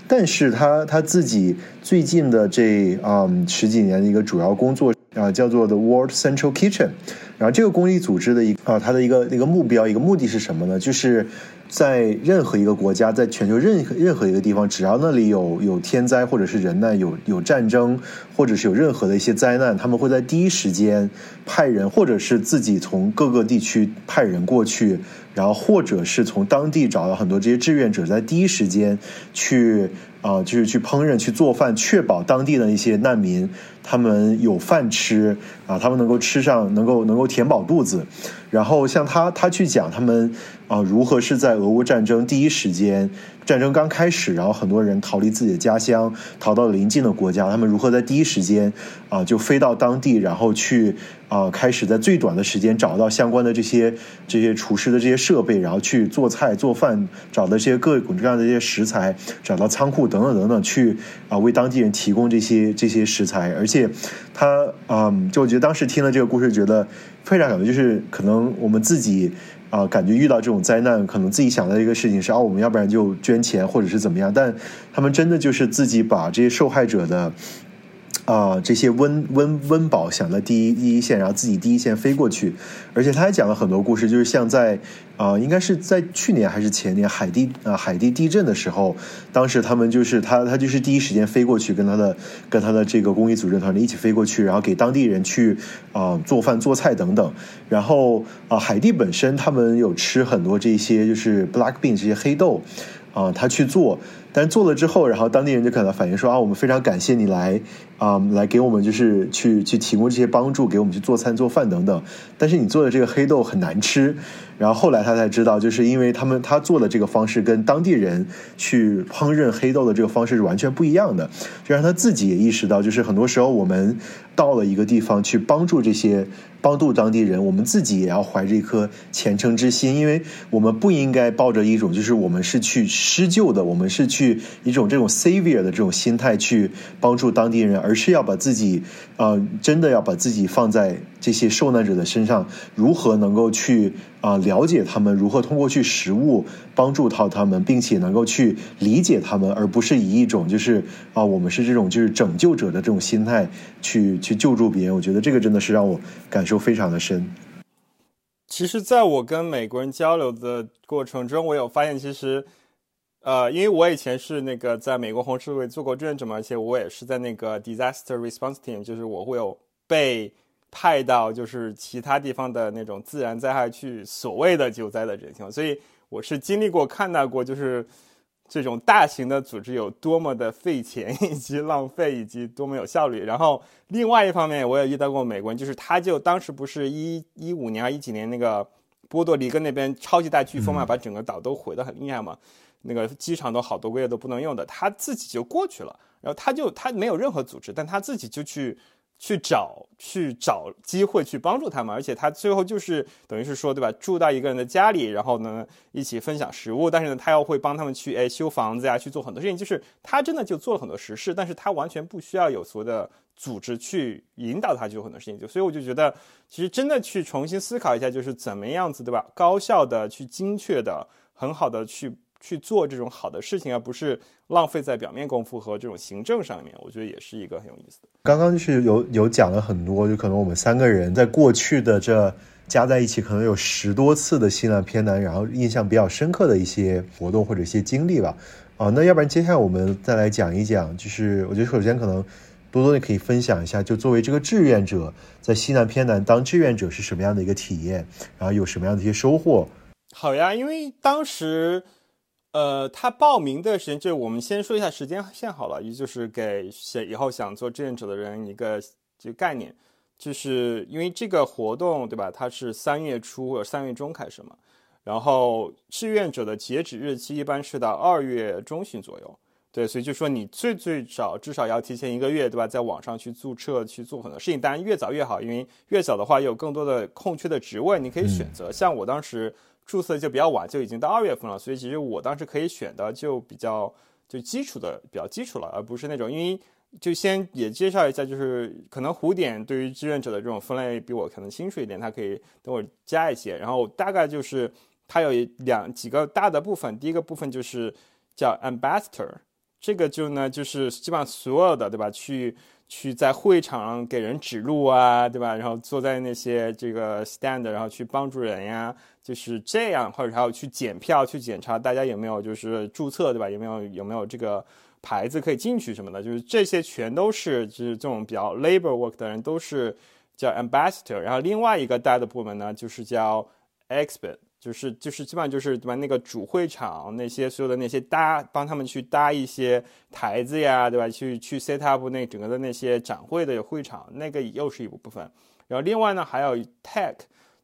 但是他他自己最近的这啊十几年的一个主要工作啊叫做 The World Central Kitchen，然后这个公益组织的一啊它的一个一个目标一个目的是什么呢？就是在任何一个国家，在全球任何任何一个地方，只要那里有有天灾或者是人难，有有战争，或者是有任何的一些灾难，他们会在第一时间派人，或者是自己从各个地区派人过去，然后或者是从当地找到很多这些志愿者，在第一时间去啊，就是去烹饪、去做饭，确保当地的一些难民他们有饭吃啊，他们能够吃上，能够能够填饱肚子。然后像他他去讲他们。啊，如何是在俄乌战争第一时间，战争刚开始，然后很多人逃离自己的家乡，逃到了邻近的国家，他们如何在第一时间啊就飞到当地，然后去啊开始在最短的时间找到相关的这些这些厨师的这些设备，然后去做菜做饭，找到这些各种各样的这些食材，找到仓库等等等等，去啊为当地人提供这些这些食材，而且他嗯，就我觉得当时听了这个故事，觉得非常感动，就是可能我们自己。啊，感觉遇到这种灾难，可能自己想到一个事情是啊，我们要不然就捐钱，或者是怎么样。但他们真的就是自己把这些受害者的啊，这些温温温饱想在第一第一线，然后自己第一线飞过去，而且他还讲了很多故事，就是像在啊，应该是在去年还是前年海地啊海地地震的时候，当时他们就是他他就是第一时间飞过去，跟他的跟他的这个公益组织团队一起飞过去，然后给当地人去啊做饭做菜等等，然后啊海地本身他们有吃很多这些就是 black bean 这些黑豆啊，他去做。但做了之后，然后当地人就可能反映说啊，我们非常感谢你来啊，来给我们就是去去提供这些帮助，给我们去做餐做饭等等。但是你做的这个黑豆很难吃。然后后来他才知道，就是因为他们他做的这个方式跟当地人去烹饪黑豆的这个方式是完全不一样的，就让他自己也意识到，就是很多时候我们到了一个地方去帮助这些帮助当地人，我们自己也要怀着一颗虔诚之心，因为我们不应该抱着一种就是我们是去施救的，我们是去一种这种 savior 的这种心态去帮助当地人，而是要把自己啊真的要把自己放在这些受难者的身上，如何能够去。啊，了解他们如何通过去食物帮助到他们，并且能够去理解他们，而不是以一种就是啊，我们是这种就是拯救者的这种心态去去救助别人。我觉得这个真的是让我感受非常的深。其实，在我跟美国人交流的过程中，我有发现，其实呃，因为我以前是那个在美国红十字会做过志愿者嘛，而且我也是在那个 disaster response team，就是我会有被。派到就是其他地方的那种自然灾害去所谓的救灾的这种，所以我是经历过看到过，就是这种大型的组织有多么的费钱 以及浪费以及多么有效率。然后另外一方面，我也遇到过美国人，就是他就当时不是一一五年还一几年那个波多黎各那边超级大飓风嘛，把整个岛都毁得很厉害嘛，那个机场都好多个月都不能用的，他自己就过去了，然后他就他没有任何组织，但他自己就去。去找去找机会去帮助他们，而且他最后就是等于是说，对吧？住到一个人的家里，然后呢一起分享食物，但是呢他要会帮他们去哎修房子呀，去做很多事情，就是他真的就做了很多实事，但是他完全不需要有所谓的组织去引导他去做很多事情，就所以我就觉得，其实真的去重新思考一下，就是怎么样子，对吧？高效的去精确的很好的去。去做这种好的事情，而不是浪费在表面功夫和这种行政上面，我觉得也是一个很有意思的。刚刚就是有有讲了很多，就可能我们三个人在过去的这加在一起，可能有十多次的西南偏南，然后印象比较深刻的一些活动或者一些经历吧。啊，那要不然接下来我们再来讲一讲，就是我觉得首先可能多多你可以分享一下，就作为这个志愿者在西南偏南当志愿者是什么样的一个体验，然后有什么样的一些收获？好呀，因为当时。呃，他报名的时间就我们先说一下时间线好了，也就是给想以后想做志愿者的人一个这个概念，就是因为这个活动对吧？它是三月初或者三月中开始嘛，然后志愿者的截止日期一般是到二月中旬左右，对，所以就说你最最少至少要提前一个月对吧，在网上去注册去做很多事情，当然越早越好，因为越早的话有更多的空缺的职位你可以选择，像我当时。注册就比较晚，就已经到二月份了，所以其实我当时可以选的就比较就基础的比较基础了，而不是那种因为就先也介绍一下，就是可能胡点对于志愿者的这种分类比我可能清楚一点，他可以等会加一些，然后大概就是它有两几个大的部分，第一个部分就是叫 ambassador，这个就呢就是基本上所有的对吧去。去在会场给人指路啊，对吧？然后坐在那些这个 stand，然后去帮助人呀，就是这样，或者还有去检票、去检查大家有没有就是注册，对吧？有没有有没有这个牌子可以进去什么的，就是这些全都是就是这种比较 labor work 的人都是叫 ambassador。然后另外一个大的部门呢，就是叫 expert。就是就是基本上就是对吧？那个主会场那些所有的那些搭帮他们去搭一些台子呀，对吧？去去 set up 那整个的那些展会的会场，那个又是一部分。然后另外呢还有 tech，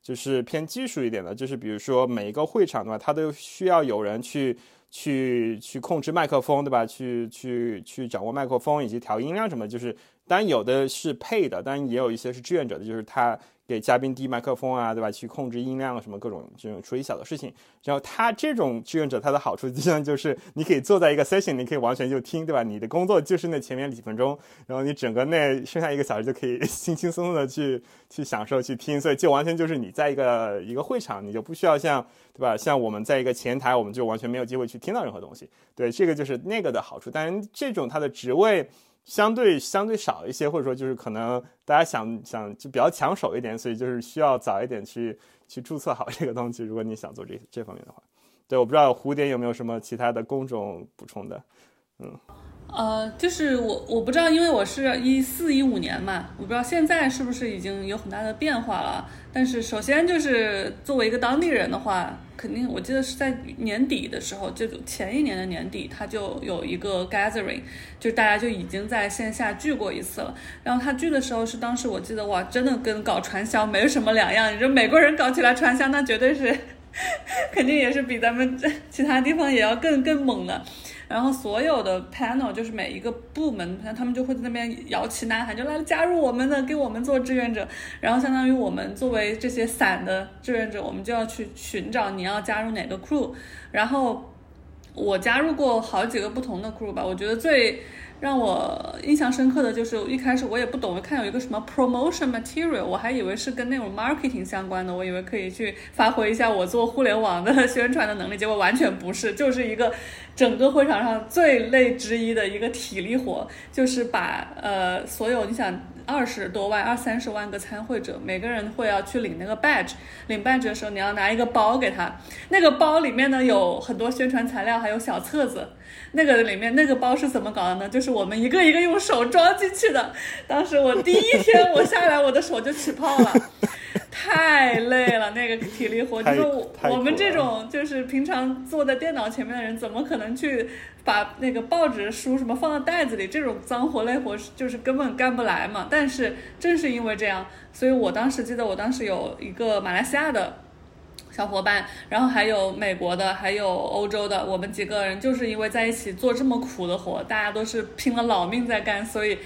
就是偏技术一点的，就是比如说每一个会场的话，它都需要有人去去去控制麦克风对吧？去去去掌握麦克风以及调音量什么，就是当然有的是配的，当然也有一些是志愿者的，就是他。给嘉宾递麦克风啊，对吧？去控制音量什么各种这种处理小的事情。然后他这种志愿者，他的好处实际上就是你可以坐在一个 session，你可以完全就听，对吧？你的工作就是那前面几分钟，然后你整个那剩下一个小时就可以轻轻松松的去去享受去听，所以就完全就是你在一个一个会场，你就不需要像对吧？像我们在一个前台，我们就完全没有机会去听到任何东西。对，这个就是那个的好处。当然，这种他的职位。相对相对少一些，或者说就是可能大家想想就比较抢手一点，所以就是需要早一点去去注册好这个东西。如果你想做这这方面的话，对，我不知道蝴蝶有没有什么其他的工种补充的，嗯。呃，就是我我不知道，因为我是一四一五年嘛，我不知道现在是不是已经有很大的变化了。但是首先就是作为一个当地人的话，肯定我记得是在年底的时候，就前一年的年底，他就有一个 gathering，就大家就已经在线下聚过一次了。然后他聚的时候是当时我记得哇，真的跟搞传销没有什么两样。你说美国人搞起来传销，那绝对是 肯定也是比咱们其他地方也要更更猛的。然后所有的 panel 就是每一个部门，他们就会在那边摇旗呐喊，就来加入我们的，给我们做志愿者。然后相当于我们作为这些散的志愿者，我们就要去寻找你要加入哪个 crew。然后我加入过好几个不同的 crew 吧，我觉得最。让我印象深刻的就是一开始我也不懂，我看有一个什么 promotion material，我还以为是跟那种 marketing 相关的，我以为可以去发挥一下我做互联网的 宣传的能力，结果完全不是，就是一个整个会场上最累之一的一个体力活，就是把呃所有你想。二十多万、二三十万个参会者，每个人会要去领那个 badge。领 badge 的时候，你要拿一个包给他。那个包里面呢有很多宣传材料，还有小册子。那个里面那个包是怎么搞的呢？就是我们一个一个用手装进去的。当时我第一天我下来，我的手就起泡了。太累了，那个体力活，就是我我们这种就是平常坐在电脑前面的人，怎么可能去把那个报纸书什么放到袋子里？这种脏活累活就是根本干不来嘛。但是正是因为这样，所以我当时记得，我当时有一个马来西亚的小伙伴，然后还有美国的，还有欧洲的，我们几个人就是因为在一起做这么苦的活，大家都是拼了老命在干，所以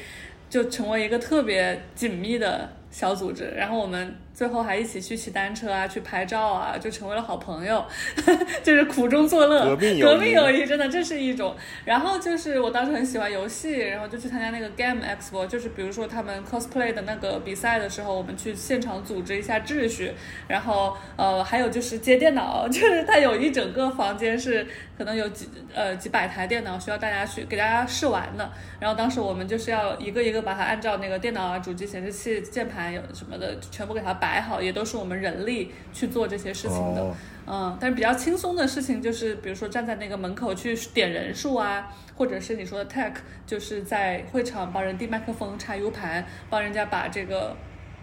就成为一个特别紧密的小组织。然后我们。最后还一起去骑单车啊，去拍照啊，就成为了好朋友，就是苦中作乐，革命友谊真的这是一种。然后就是我当时很喜欢游戏，然后就去参加那个 Game Expo，就是比如说他们 cosplay 的那个比赛的时候，我们去现场组织一下秩序。然后呃，还有就是接电脑，就是他有一整个房间是可能有几呃几百台电脑需要大家去给大家试玩的。然后当时我们就是要一个一个把它按照那个电脑啊、主机、显示器、键盘有什么的全部给它摆。摆好也都是我们人力去做这些事情的，嗯，但是比较轻松的事情就是，比如说站在那个门口去点人数啊，或者是你说的 tech，就是在会场帮人递麦克风、插 U 盘，帮人家把这个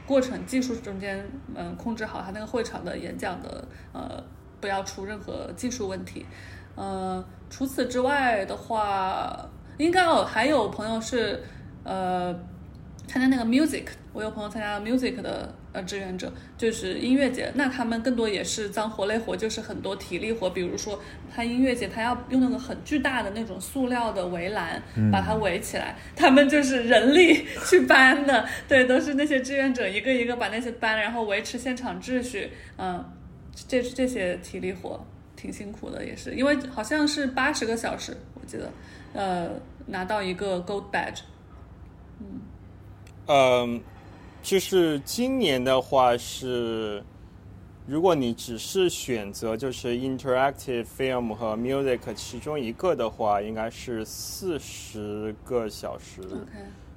过程技术中间嗯控制好，他那个会场的演讲的呃不要出任何技术问题，呃，除此之外的话，应该有还有朋友是呃参加那个 music，我有朋友参加了 music 的。呃，志愿者就是音乐节，那他们更多也是脏活累活，就是很多体力活。比如说，他音乐节，他要用那个很巨大的那种塑料的围栏把它围起来，他们就是人力 去搬的。对，都是那些志愿者一个一个把那些搬，然后维持现场秩序。嗯，这这些体力活挺辛苦的，也是因为好像是八十个小时，我记得，呃，拿到一个 gold badge。嗯，嗯。就是今年的话是，如果你只是选择就是 interactive film 和 music 其中一个的话，应该是四十个小时。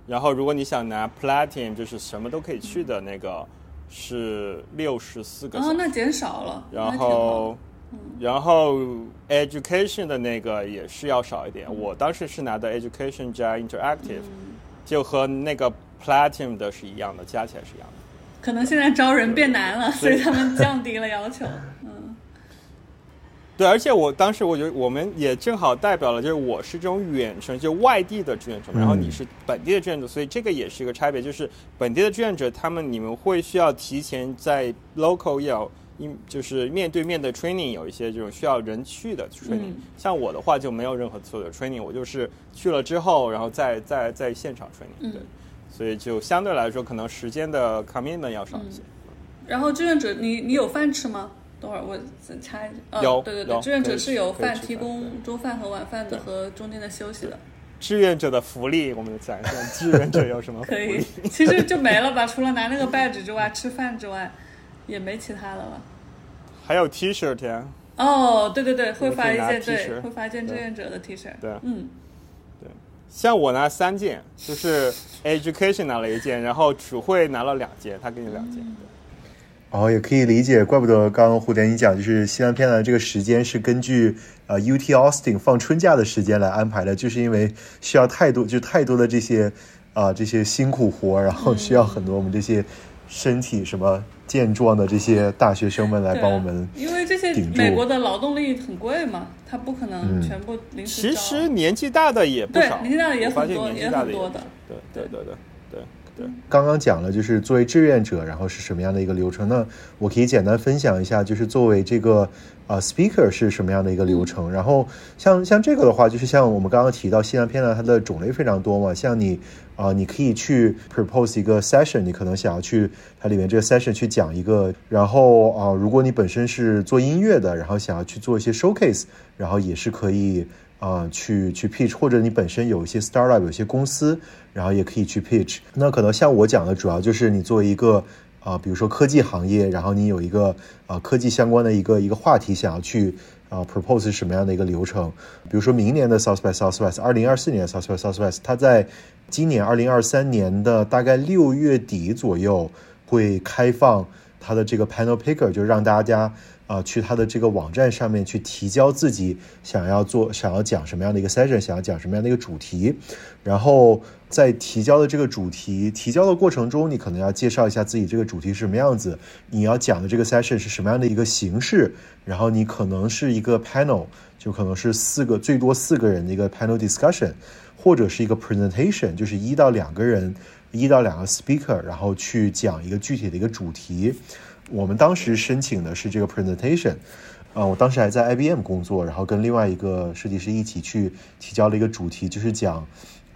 然后如果你想拿 platinum，就是什么都可以去的那个，是六十四个。哦，那减少了。然后，然后 education 的那个也是要少一点。我当时是拿的 education 加 interactive，就和那个。Platinum 的是一样的，加起来是一样的。可能现在招人变难了，所以他们降低了要求。嗯，对，而且我当时我觉得我们也正好代表了，就是我是这种远程就外地的志愿者，然后你是本地的志愿者，所以这个也是一个差别，就是本地的志愿者他们你们会需要提前在 local 要。因就是面对面的 training 有一些这种需要人去的 training，像我的话就没有任何所有的 training，我就是去了之后，然后再再在现场 training，对，所以就相对来说可能时间的 commitment 要少一些。然后志愿者，你你有饭吃吗？等会儿我插一句，有，对对对，志愿者是有饭提供中饭和晚饭的和中间的休息的。志愿者的福利，我们讲一下志愿者有什么 可以？其实就没了吧，除了拿那个 badge 之外，吃饭之外。也没其他的了，还有 T 恤天。哦，对对对，会发一件对，会发一件志愿者的 T 恤。对，嗯，对。像我拿三件，就是 education 拿了一件，然后主会拿了两件，他给你两件。哦，也可以理解，怪不得刚刚蝴蝶你讲，就是西南片的这个时间是根据呃 UT Austin 放春假的时间来安排的，就是因为需要太多，就太多的这些啊这些辛苦活，然后需要很多我们这些身体什么健壮的这些大学生们来帮我们。因为这些美国的劳动力很贵嘛，他不可能全部临时。其实年纪大的也不少，年纪大的也很多，也很多的。对对对对。刚刚讲了，就是作为志愿者，然后是什么样的一个流程？那我可以简单分享一下，就是作为这个啊 speaker 是什么样的一个流程。然后像像这个的话，就是像我们刚刚提到西南偏南，它的种类非常多嘛。像你啊，你可以去 propose 一个 session，你可能想要去它里面这个 session 去讲一个。然后啊，如果你本身是做音乐的，然后想要去做一些 showcase，然后也是可以。啊，去去 pitch，或者你本身有一些 startup，有些公司，然后也可以去 pitch。那可能像我讲的，主要就是你作为一个啊，比如说科技行业，然后你有一个啊科技相关的一个一个话题，想要去啊 propose 什么样的一个流程。比如说明年的 South by Southwest，二零二四年的 South by Southwest，它在今年二零二三年的大概六月底左右会开放它的这个 panel picker，就让大家。啊，去他的这个网站上面去提交自己想要做、想要讲什么样的一个 session，想要讲什么样的一个主题，然后在提交的这个主题提交的过程中，你可能要介绍一下自己这个主题是什么样子，你要讲的这个 session 是什么样的一个形式，然后你可能是一个 panel，就可能是四个最多四个人的一个 panel discussion，或者是一个 presentation，就是一到两个人，一到两个 speaker，然后去讲一个具体的一个主题。我们当时申请的是这个 presentation，啊，我当时还在 IBM 工作，然后跟另外一个设计师一起去提交了一个主题，就是讲，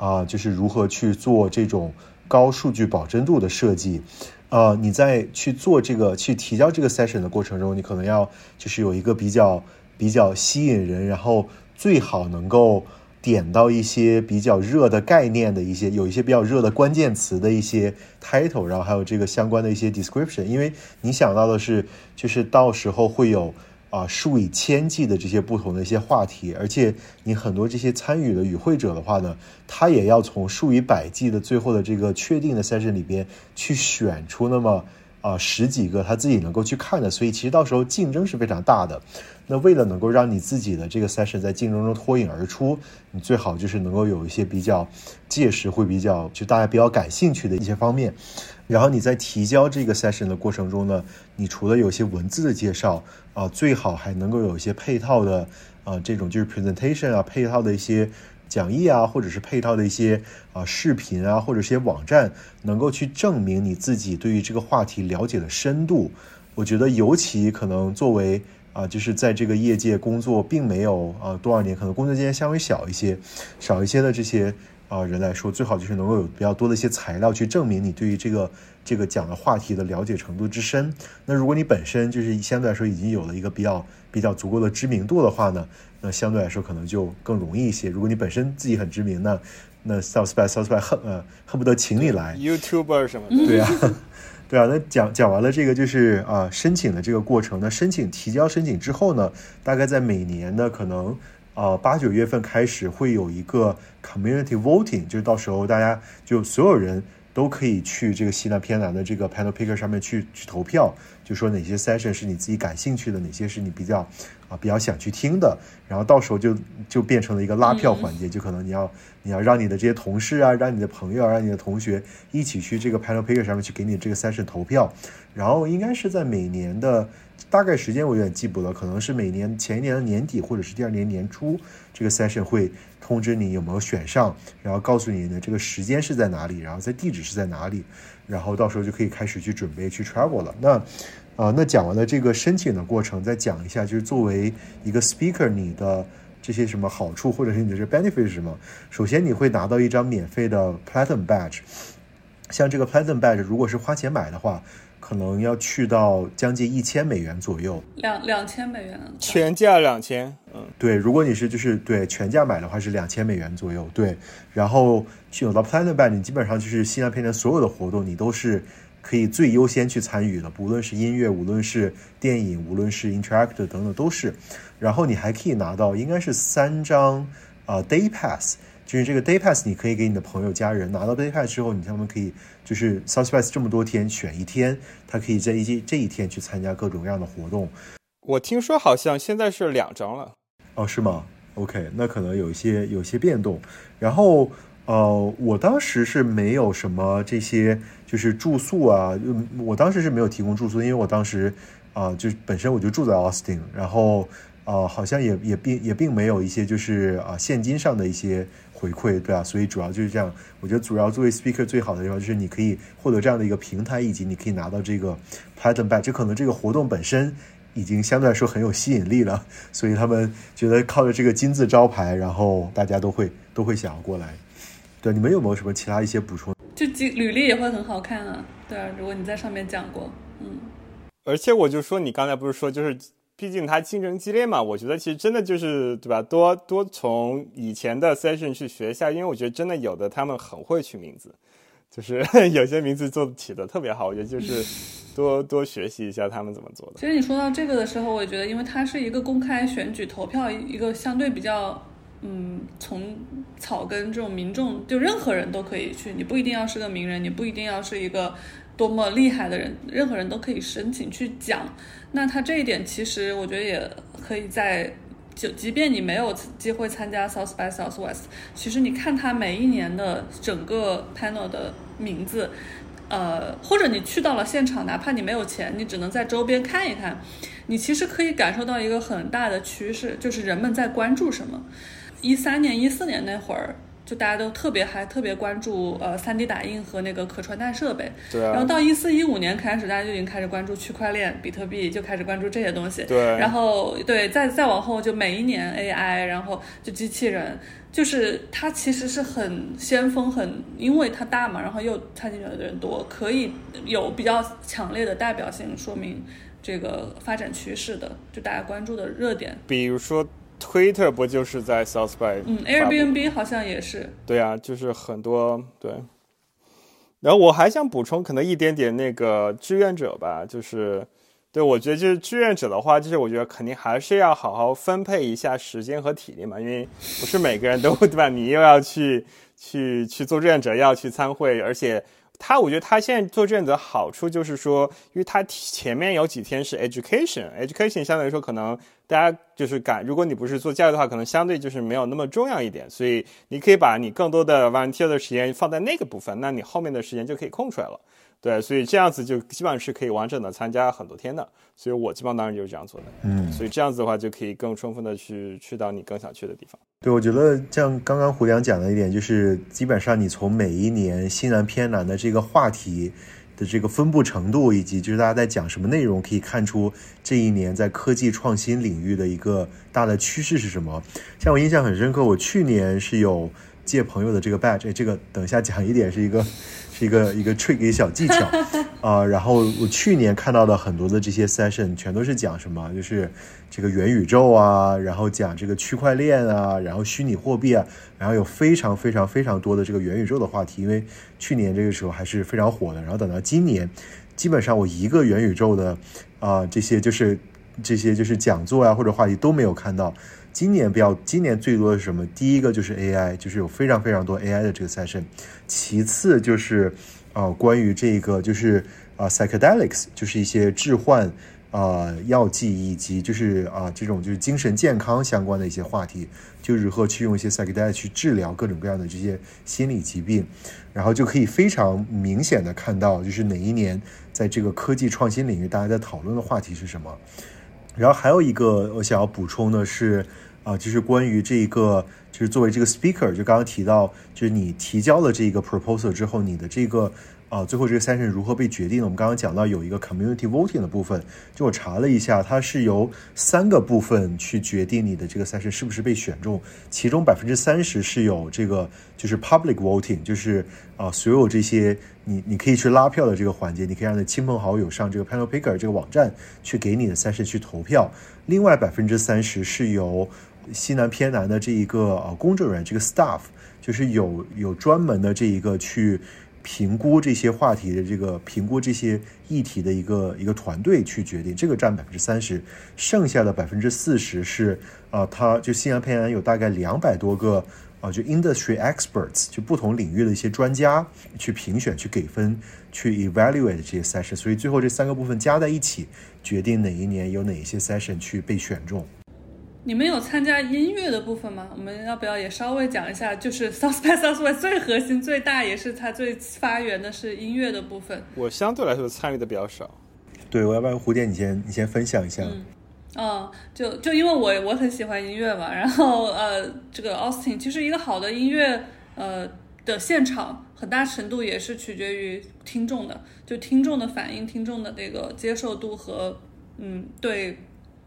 啊，就是如何去做这种高数据保真度的设计，呃，你在去做这个去提交这个 session 的过程中，你可能要就是有一个比较比较吸引人，然后最好能够。点到一些比较热的概念的一些，有一些比较热的关键词的一些 title，然后还有这个相关的一些 description。因为你想到的是，就是到时候会有啊数以千计的这些不同的一些话题，而且你很多这些参与的与会者的话呢，他也要从数以百计的最后的这个确定的 session 里边去选出那么啊十几个他自己能够去看的，所以其实到时候竞争是非常大的。那为了能够让你自己的这个 session 在竞争中脱颖而出，你最好就是能够有一些比较届时会比较就大家比较感兴趣的一些方面。然后你在提交这个 session 的过程中呢，你除了有一些文字的介绍啊，最好还能够有一些配套的啊这种就是 presentation 啊，配套的一些讲义啊，或者是配套的一些啊视频啊，或者一些网站，能够去证明你自己对于这个话题了解的深度。我觉得尤其可能作为啊，就是在这个业界工作，并没有啊多少年，可能工作经验稍微小一些、少一些的这些啊人来说，最好就是能够有比较多的一些材料去证明你对于这个这个讲的话题的了解程度之深。那如果你本身就是相对来说已经有了一个比较比较足够的知名度的话呢，那相对来说可能就更容易一些。如果你本身自己很知名，那那 South by South by 恨呃恨不得请你来 YouTuber 什么的，对啊。对啊，那讲讲完了这个就是啊申请的这个过程。那申请提交申请之后呢，大概在每年的可能啊八九月份开始会有一个 community voting，就是到时候大家就所有人都可以去这个西南偏南的这个 panel picker 上面去去投票，就说哪些 session 是你自己感兴趣的，哪些是你比较啊比较想去听的。然后到时候就就变成了一个拉票环节，就可能你要。你要让你的这些同事啊，让你的朋友，让你的同学一起去这个 panel picker 上面去给你这个 session 投票，然后应该是在每年的大概时间我有点记不了，可能是每年前一年的年底或者是第二年年初，这个 session 会通知你有没有选上，然后告诉你的这个时间是在哪里，然后在地址是在哪里，然后到时候就可以开始去准备去 travel 了。那啊，那讲完了这个申请的过程，再讲一下就是作为一个 speaker 你的。这些什么好处，或者是你的这 benefit 是什么？首先，你会拿到一张免费的 platinum badge。像这个 platinum badge，如果是花钱买的话，可能要去到将近一千美元左右。两两千美元，全价两千。嗯，对，如果你是就是对全价买的话是两千美元左右。对，然后有到 platinum badge，你基本上就是新加片的所有的活动，你都是。可以最优先去参与的，不论是音乐，无论是电影，无论是 interact 等等都是。然后你还可以拿到应该是三张啊 day pass，就是这个 day pass 你可以给你的朋友、家人拿到 day pass 之后，你他们可以就是 South by 这么多天选一天，他可以在一这这一天去参加各种各样的活动。我听说好像现在是两张了。哦，是吗？OK，那可能有一些有些变动。然后呃，我当时是没有什么这些就是住宿啊，我当时是没有提供住宿，因为我当时啊就本身我就住在 Austin，然后。啊，好像也也并也并没有一些就是啊现金上的一些回馈，对吧？所以主要就是这样。我觉得主要作为 speaker 最好的地方就是你可以获得这样的一个平台，以及你可以拿到这个 platinum badge。这可能这个活动本身已经相对来说很有吸引力了，所以他们觉得靠着这个金字招牌，然后大家都会都会想要过来。对，你们有没有什么其他一些补充？就履历也会很好看啊，对啊，如果你在上面讲过，嗯。而且我就说，你刚才不是说就是。毕竟它竞争激烈嘛，我觉得其实真的就是对吧？多多从以前的 session 去学一下，因为我觉得真的有的他们很会取名字，就是 有些名字做起的特别好。我觉得就是 多多学习一下他们怎么做的。其实你说到这个的时候，我觉得因为它是一个公开选举投票，一个相对比较嗯，从草根这种民众，就任何人都可以去，你不一定要是个名人，你不一定要是一个多么厉害的人，任何人都可以申请去讲。那他这一点其实我觉得也可以在，就即便你没有机会参加 South by Southwest，其实你看他每一年的整个 panel 的名字，呃，或者你去到了现场，哪怕你没有钱，你只能在周边看一看，你其实可以感受到一个很大的趋势，就是人们在关注什么。一三年、一四年那会儿。就大家都特别还特别关注呃三 D 打印和那个可穿戴设备，对。然后到一四一五年开始，大家就已经开始关注区块链、比特币，就开始关注这些东西。对。然后对，再再往后就每一年 AI，然后就机器人，就是它其实是很先锋，很因为它大嘛，然后又参进来的人多，可以有比较强烈的代表性，说明这个发展趋势的，就大家关注的热点。比如说。Twitter 不就是在 South by？嗯，Airbnb 好像也是。对啊，就是很多对。然后我还想补充，可能一点点那个志愿者吧，就是对我觉得就是志愿者的话，就是我觉得肯定还是要好好分配一下时间和体力嘛，因为不是每个人都对吧？你又要去去去做志愿者，要去参会，而且。他我觉得他现在做卷子的好处就是说，因为他前面有几天是 education，education 相对来说可能大家就是感，如果你不是做教育的话，可能相对就是没有那么重要一点，所以你可以把你更多的 volunteer 的时间放在那个部分，那你后面的时间就可以空出来了。对，所以这样子就基本上是可以完整的参加很多天的，所以我基本上当然就是这样做的。嗯，所以这样子的话就可以更充分的去去到你更想去的地方。对，我觉得像刚刚胡良讲的一点，就是基本上你从每一年西南偏南的这个话题的这个分布程度，以及就是大家在讲什么内容，可以看出这一年在科技创新领域的一个大的趋势是什么。像我印象很深刻，我去年是有借朋友的这个 badge，这个等一下讲一点是一个。一个一个 trick 一个小技巧 啊，然后我去年看到的很多的这些 session 全都是讲什么，就是这个元宇宙啊，然后讲这个区块链啊，然后虚拟货币啊，然后有非常非常非常多的这个元宇宙的话题，因为去年这个时候还是非常火的。然后等到今年，基本上我一个元宇宙的啊这些就是这些就是讲座啊或者话题都没有看到。今年比较，今年最多的是什么？第一个就是 AI，就是有非常非常多 AI 的这个 session。其次就是，呃，关于这个就是啊 psychedelics，就是一些致幻啊药剂以及就是啊这种就是精神健康相关的一些话题，就如何去用一些 psychedelics 去治疗各种各样的这些心理疾病，然后就可以非常明显的看到，就是哪一年在这个科技创新领域大家在讨论的话题是什么。然后还有一个我想要补充的是，啊，就是关于这个，就是作为这个 speaker，就刚刚提到，就是你提交了这个 proposal 之后，你的这个。啊，最后这个 session 如何被决定呢？我们刚刚讲到有一个 community voting 的部分，就我查了一下，它是由三个部分去决定你的这个 session 是不是被选中。其中百分之三十是有这个就是 public voting，就是啊，所有这些你你可以去拉票的这个环节，你可以让你的亲朋好友上这个 panel picker 这个网站去给你的 session 去投票。另外百分之三十是由西南偏南的这一个呃公证人这个 staff，就是有有专门的这一个去。评估这些话题的这个评估这些议题的一个一个团队去决定，这个占百分之三十，剩下的百分之四十是啊，它就西南偏南有大概两百多个啊，就 industry experts，就不同领域的一些专家去评选、去给分、去 evaluate 这些 session，所以最后这三个部分加在一起，决定哪一年有哪些 session 去被选中。你们有参加音乐的部分吗？我们要不要也稍微讲一下？就是 South by Southwest 最核心、最大，也是它最发源的是音乐的部分。我相对来说参与的比较少。对，我要不要蝴蝶，你先你先分享一下。嗯，就就因为我我很喜欢音乐嘛，然后呃，这个 Austin 其实一个好的音乐呃的现场，很大程度也是取决于听众的，就听众的反应、听众的这个接受度和嗯对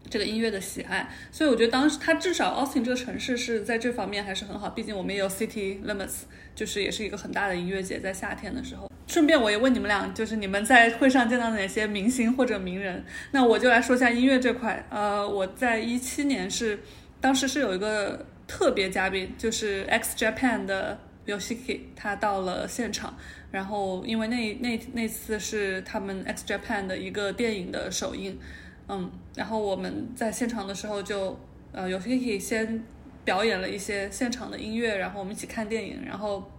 这个音乐的喜爱。所以我觉得当时他至少 Austin 这个城市是在这方面还是很好，毕竟我们也有 City Limits，就是也是一个很大的音乐节，在夏天的时候。顺便我也问你们俩，就是你们在会上见到哪些明星或者名人？那我就来说一下音乐这块。呃，我在一七年是，当时是有一个特别嘉宾，就是 X Japan 的 Yoshiki，他到了现场。然后因为那那那次是他们 X Japan 的一个电影的首映，嗯，然后我们在现场的时候就，呃，Yoshiki 先表演了一些现场的音乐，然后我们一起看电影，然后。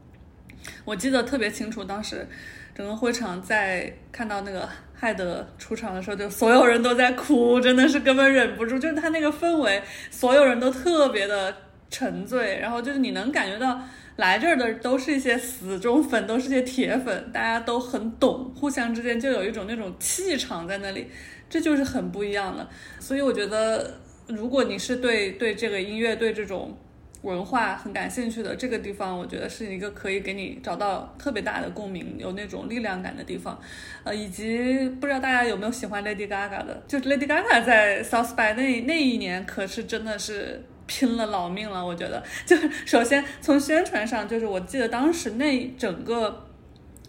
我记得特别清楚，当时整个会场在看到那个海德出场的时候，就所有人都在哭，真的是根本忍不住。就是他那个氛围，所有人都特别的沉醉，然后就是你能感觉到来这儿的都是一些死忠粉，都是些铁粉，大家都很懂，互相之间就有一种那种气场在那里，这就是很不一样的。所以我觉得，如果你是对对这个音乐对这种。文化很感兴趣的这个地方，我觉得是一个可以给你找到特别大的共鸣、有那种力量感的地方。呃，以及不知道大家有没有喜欢 Lady Gaga 的？就是 Lady Gaga 在 South by 那那一年可是真的是拼了老命了。我觉得，就是首先从宣传上，就是我记得当时那整个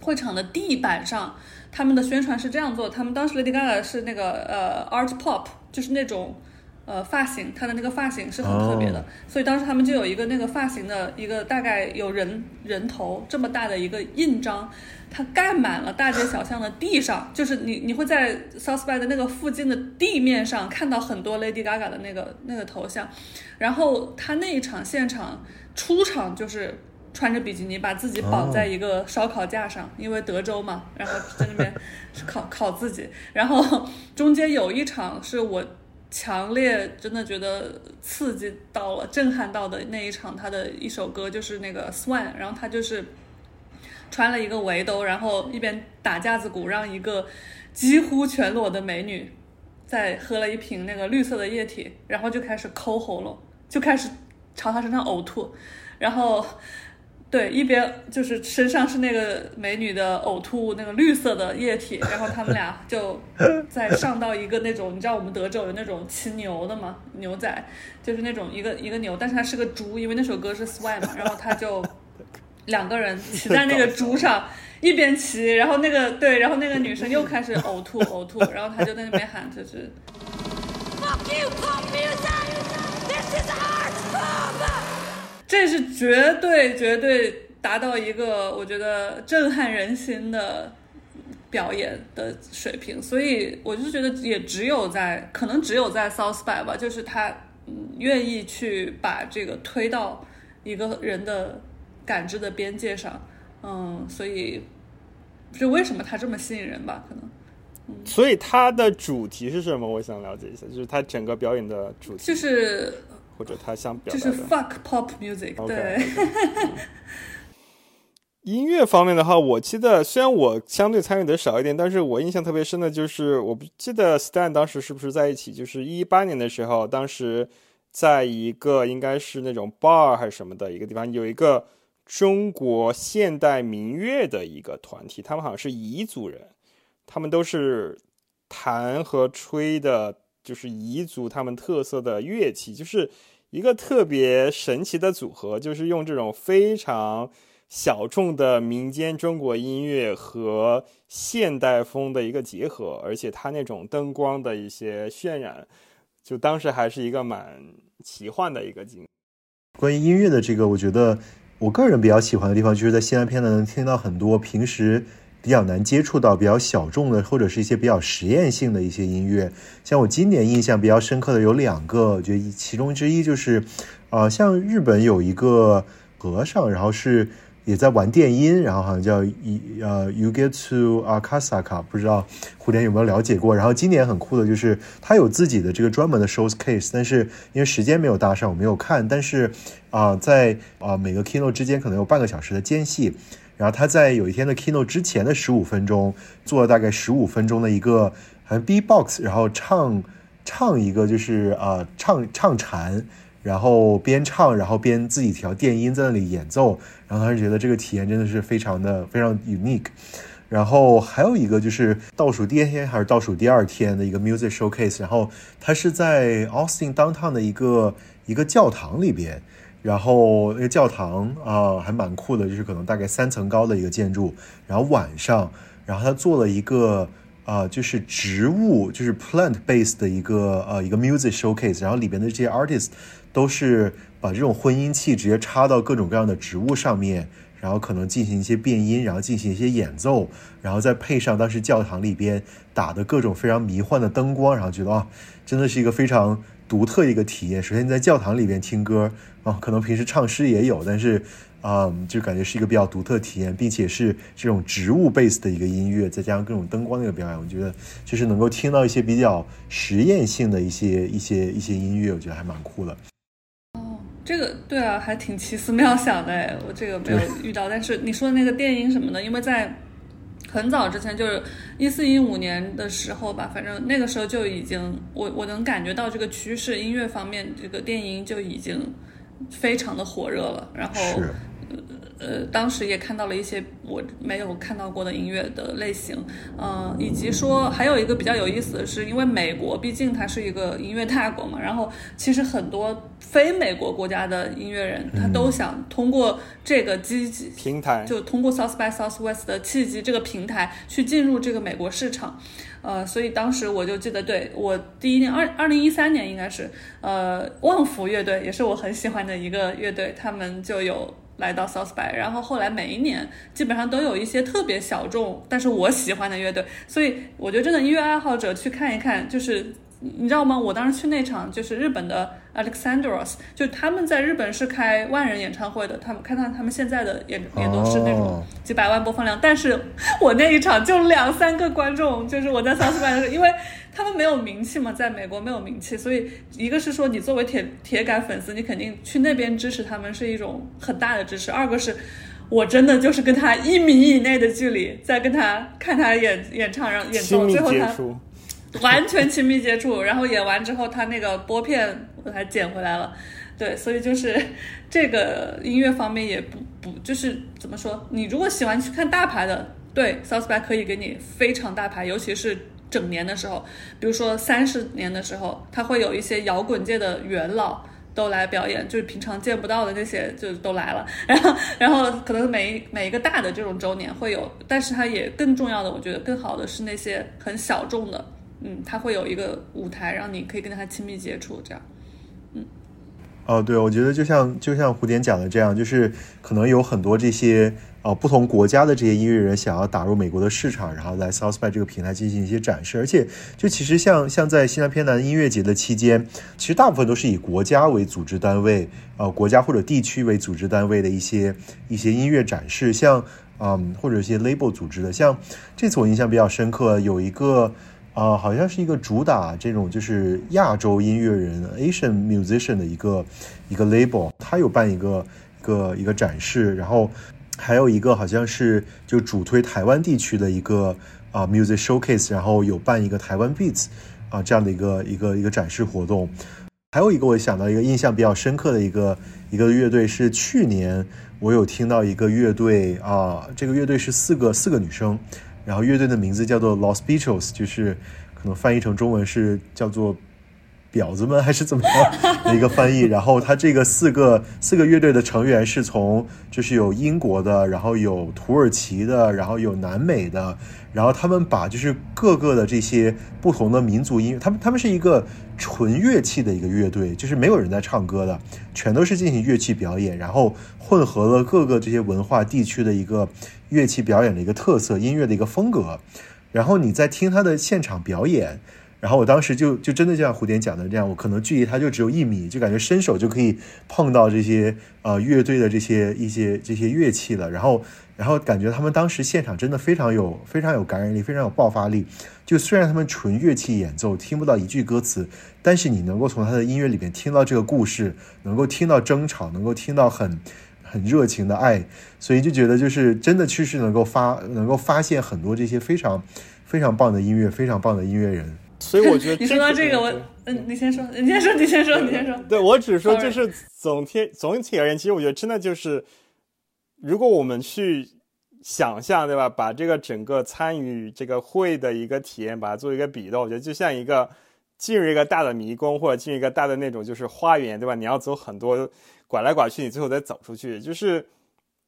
会场的地板上，他们的宣传是这样做：他们当时 Lady Gaga 是那个呃 Art Pop，就是那种。呃，发型，他的那个发型是很特别的，所以当时他们就有一个那个发型的一个大概有人人头这么大的一个印章，它盖满了大街小巷的地上，就是你你会在 South by 的那个附近的地面上看到很多 Lady Gaga 的那个那个头像，然后他那一场现场出场就是穿着比基尼把自己绑在一个烧烤架上，因为德州嘛，然后在那边烤 烤自己，然后中间有一场是我。强烈真的觉得刺激到了、震撼到的那一场，他的一首歌就是那个 Swan，然后他就是穿了一个围兜，然后一边打架子鼓，让一个几乎全裸的美女在喝了一瓶那个绿色的液体，然后就开始抠喉咙，就开始朝他身上呕吐，然后。对，一边就是身上是那个美女的呕吐物，那个绿色的液体，然后他们俩就再上到一个那种，你知道我们德州有那种骑牛的吗？牛仔就是那种一个一个牛，但是它是个猪，因为那首歌是 Swim，然后他就两个人骑在那个猪上，一边骑，然后那个对，然后那个女生又开始呕吐呕吐，然后他就在那边喊，就是。这是绝对绝对达到一个我觉得震撼人心的表演的水平，所以我就觉得也只有在可能只有在 South by 吧，就是他愿意去把这个推到一个人的感知的边界上，嗯，所以就为什么他这么吸引人吧？可能，所以他的主题是什么？我想了解一下，就是他整个表演的主题就是。或者他想表达就是 fuck pop music，对。音乐方面的话，我记得虽然我相对参与的少一点，但是我印象特别深的就是，我不记得 Stan 当时是不是在一起，就是一八年的时候，当时在一个应该是那种 bar 还是什么的一个地方，有一个中国现代民乐的一个团体，他们好像是彝族人，他们都是弹和吹的。就是彝族他们特色的乐器，就是一个特别神奇的组合，就是用这种非常小众的民间中国音乐和现代风的一个结合，而且它那种灯光的一些渲染，就当时还是一个蛮奇幻的一个景。关于音乐的这个，我觉得我个人比较喜欢的地方，就是在西南片呢能听到很多平时。比较难接触到比较小众的，或者是一些比较实验性的一些音乐。像我今年印象比较深刻的有两个，我觉得其中之一就是，呃，像日本有一个和尚，然后是也在玩电音，然后好像叫一呃 You Get to Akasaka，不知道蝴蝶有没有了解过。然后今年很酷的就是他有自己的这个专门的 showcase，但是因为时间没有搭上，我没有看。但是啊，在啊每个 kino 之间可能有半个小时的间隙。然后他在有一天的 keynote 之前的十五分钟，做了大概十五分钟的一个好像 B box，然后唱唱一个就是呃唱唱禅，然后边唱然后边自己调电音在那里演奏，然后他就觉得这个体验真的是非常的非常 unique。然后还有一个就是倒数第一天还是倒数第二天的一个 music showcase，然后他是在 Austin downtown 的一个一个教堂里边。然后那个教堂啊，还蛮酷的，就是可能大概三层高的一个建筑。然后晚上，然后他做了一个啊，就是植物，就是 plant base 的一个呃一个 music showcase。然后里边的这些 artist 都是把这种混音器直接插到各种各样的植物上面，然后可能进行一些变音，然后进行一些演奏，然后再配上当时教堂里边打的各种非常迷幻的灯光，然后觉得啊，真的是一个非常独特一个体验。首先你在教堂里边听歌。啊，可能平时唱诗也有，但是，啊，就感觉是一个比较独特体验，并且是这种植物 base 的一个音乐，再加上各种灯光的一个表演，我觉得就是能够听到一些比较实验性的一些一些一些音乐，我觉得还蛮酷的。哦，这个对啊，还挺奇思妙想的哎，我这个没有 遇到，但是你说的那个电音什么的，因为在很早之前，就是一四一五年的时候吧，反正那个时候就已经，我我能感觉到这个趋势，音乐方面这个电音就已经。非常的火热了，然后，呃，当时也看到了一些我没有看到过的音乐的类型，嗯，以及说还有一个比较有意思的是，因为美国毕竟它是一个音乐大国嘛，然后其实很多非美国国家的音乐人，他都想通过这个机平台，就通过 South by Southwest 的契机这个平台去进入这个美国市场。呃，所以当时我就记得，对我第一年二二零一三年应该是，呃，旺福乐队也是我很喜欢的一个乐队，他们就有来到 South by，然后后来每一年基本上都有一些特别小众，但是我喜欢的乐队，所以我觉得真的音乐爱好者去看一看，就是你知道吗？我当时去那场就是日本的。Alexandros，就他们在日本是开万人演唱会的，他们看到他们现在的也也都是那种几百万播放量，但是 我那一场就两三个观众，就是我在 South by 的时候，因为他们没有名气嘛，在美国没有名气，所以一个是说你作为铁铁杆粉丝，你肯定去那边支持他们是一种很大的支持；二个是我真的就是跟他一米以内的距离在跟他看他演演唱，然后演奏，最后他。完全亲密接触，然后演完之后，他那个拨片我还捡回来了，对，所以就是这个音乐方面也不不就是怎么说？你如果喜欢去看大牌的，对，South by 可以给你非常大牌，尤其是整年的时候，比如说三十年的时候，他会有一些摇滚界的元老都来表演，就是平常见不到的那些就都来了，然后然后可能每一每一个大的这种周年会有，但是它也更重要的，我觉得更好的是那些很小众的。嗯，他会有一个舞台，让你可以跟他亲密接触，这样。嗯，哦，对，我觉得就像就像胡典讲的这样，就是可能有很多这些啊不同国家的这些音乐人想要打入美国的市场，然后来 South by 这个平台进行一些展示。而且，就其实像像在西南偏南音乐节的期间，其实大部分都是以国家为组织单位，呃，国家或者地区为组织单位的一些一些音乐展示，像嗯或者一些 label 组织的。像这次我印象比较深刻，有一个。啊，好像是一个主打这种就是亚洲音乐人 Asian musician 的一个一个 label，他有办一个一个一个展示，然后还有一个好像是就主推台湾地区的一个啊 music showcase，然后有办一个台湾 beats 啊这样的一个一个一个展示活动，还有一个我想到一个印象比较深刻的一个一个乐队是去年我有听到一个乐队啊，这个乐队是四个四个女生。然后乐队的名字叫做 Los Beatles，就是可能翻译成中文是叫做“婊子们”还是怎么样的一个翻译。然后他这个四个四个乐队的成员是从就是有英国的，然后有土耳其的，然后有南美的。然后他们把就是各个的这些不同的民族音乐，他们他们是一个纯乐器的一个乐队，就是没有人在唱歌的，全都是进行乐器表演，然后混合了各个这些文化地区的一个乐器表演的一个特色音乐的一个风格。然后你在听他的现场表演，然后我当时就就真的就像胡点讲的这样，我可能距离他就只有一米，就感觉伸手就可以碰到这些呃乐队的这些一些这些乐器了。然后然后感觉他们当时现场真的非常有非常有感染力，非常有爆发力。就虽然他们纯乐器演奏，听不到一句歌词，但是你能够从他的音乐里面听到这个故事，能够听到争吵，能够听到很很热情的爱，所以就觉得就是真的，确实能够发能够发现很多这些非常非常棒的音乐，非常棒的音乐人。所以我觉得 你说到这个，我嗯，你先说，你先说，你先说，你先说。对我只说就是总体总体而言，其实我觉得真的就是，如果我们去想象，对吧？把这个整个参与这个会的一个体验，把它做一个比的，我觉得就像一个进入一个大的迷宫，或者进入一个大的那种就是花园，对吧？你要走很多拐来拐去，你最后再走出去。就是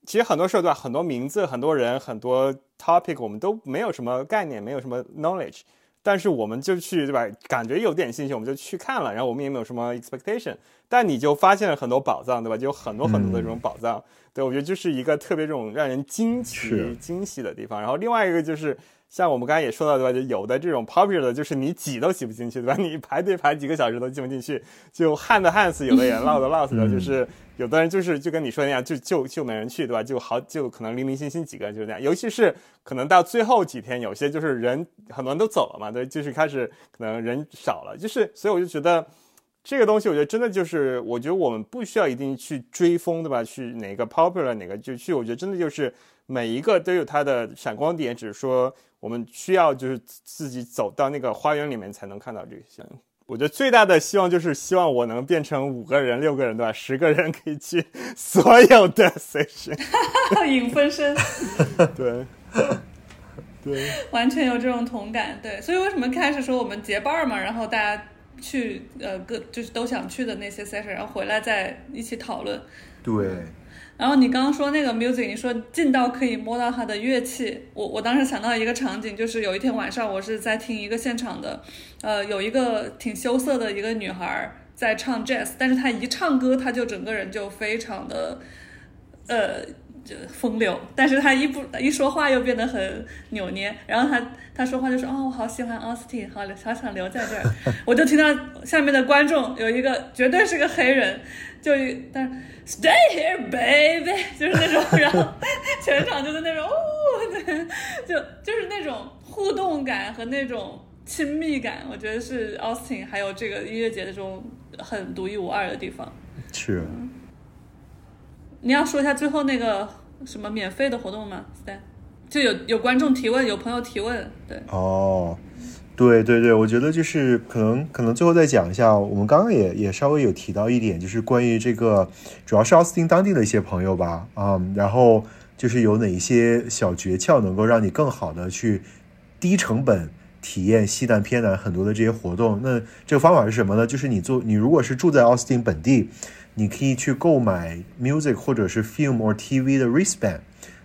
其实很多时候，对吧？很多名字、很多人、很多 topic，我们都没有什么概念，没有什么 knowledge。但是我们就去，对吧？感觉有点兴趣，我们就去看了。然后我们也没有什么 expectation，但你就发现了很多宝藏，对吧？就有很多很多的这种宝藏。对我觉得就是一个特别这种让人惊奇、惊喜的地方。然后另外一个就是。像我们刚才也说到，对吧？就有的这种 popular 的，就是你挤都挤不进去，对吧？你排队排几个小时都进不进去，就旱的旱死，有的人涝的涝死的，就是有的人就是就跟你说那样，就就就没人去，对吧？就好就可能零零星星几个人就是这样，尤其是可能到最后几天，有些就是人很多人都走了嘛，对，就是开始可能人少了，就是所以我就觉得这个东西，我觉得真的就是，我觉得我们不需要一定去追风，对吧？去哪个 popular 哪个就去，我觉得真的就是每一个都有它的闪光点，只是说。我们需要就是自己走到那个花园里面才能看到这些。我觉得最大的希望就是希望我能变成五个人、六个人，对吧？十个人可以去 所有的 session，影分身。对，对，完全有这种同感。对，所以为什么开始说我们结伴嘛，然后大家去呃各就是都想去的那些 session，然后回来再一起讨论。对。然后你刚刚说那个 music，你说近到可以摸到他的乐器，我我当时想到一个场景，就是有一天晚上我是在听一个现场的，呃，有一个挺羞涩的一个女孩在唱 jazz，但是她一唱歌，她就整个人就非常的，呃，就风流，但是他一不一说话又变得很扭捏，然后他他说话就说哦，我好喜欢 Austin，好好想留在这儿，我就听到下面的观众有一个绝对是个黑人。就但是 stay here baby 就是那种，然后全场就是那种哦，就就是那种互动感和那种亲密感，我觉得是 Austin 还有这个音乐节的这种很独一无二的地方。是。你要说一下最后那个什么免费的活动吗对就有有观众提问，有朋友提问，对。哦。对对对，我觉得就是可能可能最后再讲一下，我们刚刚也也稍微有提到一点，就是关于这个主要是奥斯汀当地的一些朋友吧，啊，然后就是有哪一些小诀窍能够让你更好的去低成本体验西南偏南很多的这些活动。那这个方法是什么呢？就是你做你如果是住在奥斯汀本地，你可以去购买 music 或者是 film or TV 的 wristband，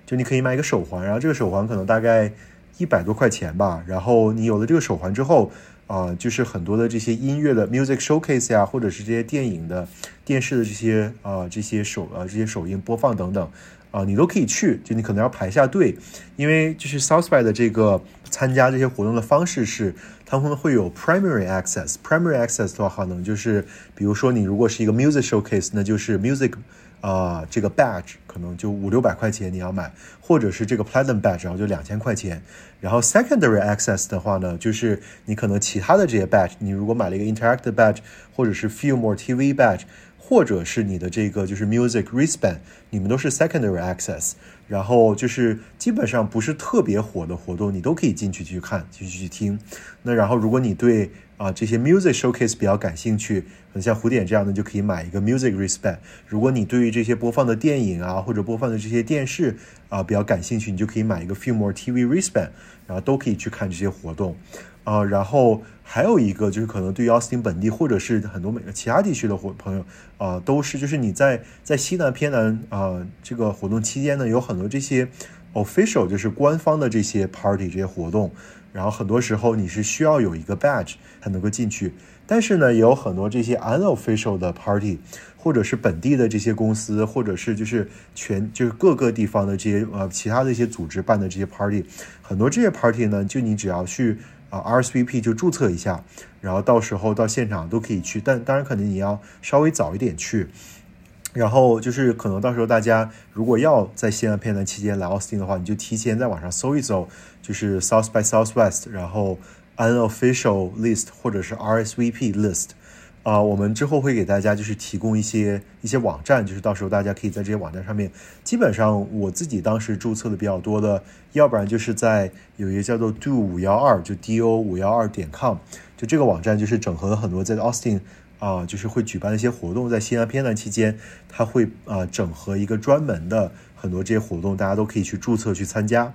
就你可以买一个手环，然后这个手环可能大概。一百多块钱吧，然后你有了这个手环之后，啊，就是很多的这些音乐的 music showcase 呀，或者是这些电影的、电视的这些啊这些首啊这些首映播放等等，啊，你都可以去。就你可能要排下队，因为就是 South by 的这个参加这些活动的方式是，他们会有 primary access。primary access 的话，可能就是比如说你如果是一个 music showcase，那就是 music。啊，这个 badge 可能就五六百块钱你要买，或者是这个 platinum badge，然后就两千块钱。然后 secondary access 的话呢，就是你可能其他的这些 badge，你如果买了一个 interactive badge，或者是 film or TV badge，或者是你的这个就是 music wristband，你们都是 secondary access。然后就是基本上不是特别火的活动，你都可以进去去看，进去去听。那然后如果你对啊，这些 music showcase 比较感兴趣，像古典这样的，就可以买一个 music respect。如果你对于这些播放的电影啊，或者播放的这些电视啊比较感兴趣，你就可以买一个 film or TV respect，然后都可以去看这些活动。啊，然后还有一个就是可能对于奥斯汀本地或者是很多美其他地区的伙朋友啊，都是就是你在在西南偏南啊这个活动期间呢，有很多这些 official 就是官方的这些 party 这些活动，然后很多时候你是需要有一个 badge 才能够进去。但是呢，也有很多这些 unofficial 的 party，或者是本地的这些公司，或者是就是全就是各个地方的这些呃其他的一些组织办的这些 party，很多这些 party 呢，就你只要去啊 RSVP 就注册一下，然后到时候到现场都可以去，但当然可能你要稍微早一点去。然后就是可能到时候大家如果要在西安片段期间来奥斯汀的话，你就提前在网上搜一搜，就是 South by Southwest，然后 unofficial list 或者是 RSVP list，啊，我们之后会给大家就是提供一些一些网站，就是到时候大家可以在这些网站上面，基本上我自己当时注册的比较多的，要不然就是在有一个叫做 do 五幺二，就 do 五幺二点 com，就这个网站就是整合了很多在奥斯汀。啊，就是会举办一些活动，在西安片段期间，它会啊整合一个专门的很多这些活动，大家都可以去注册去参加。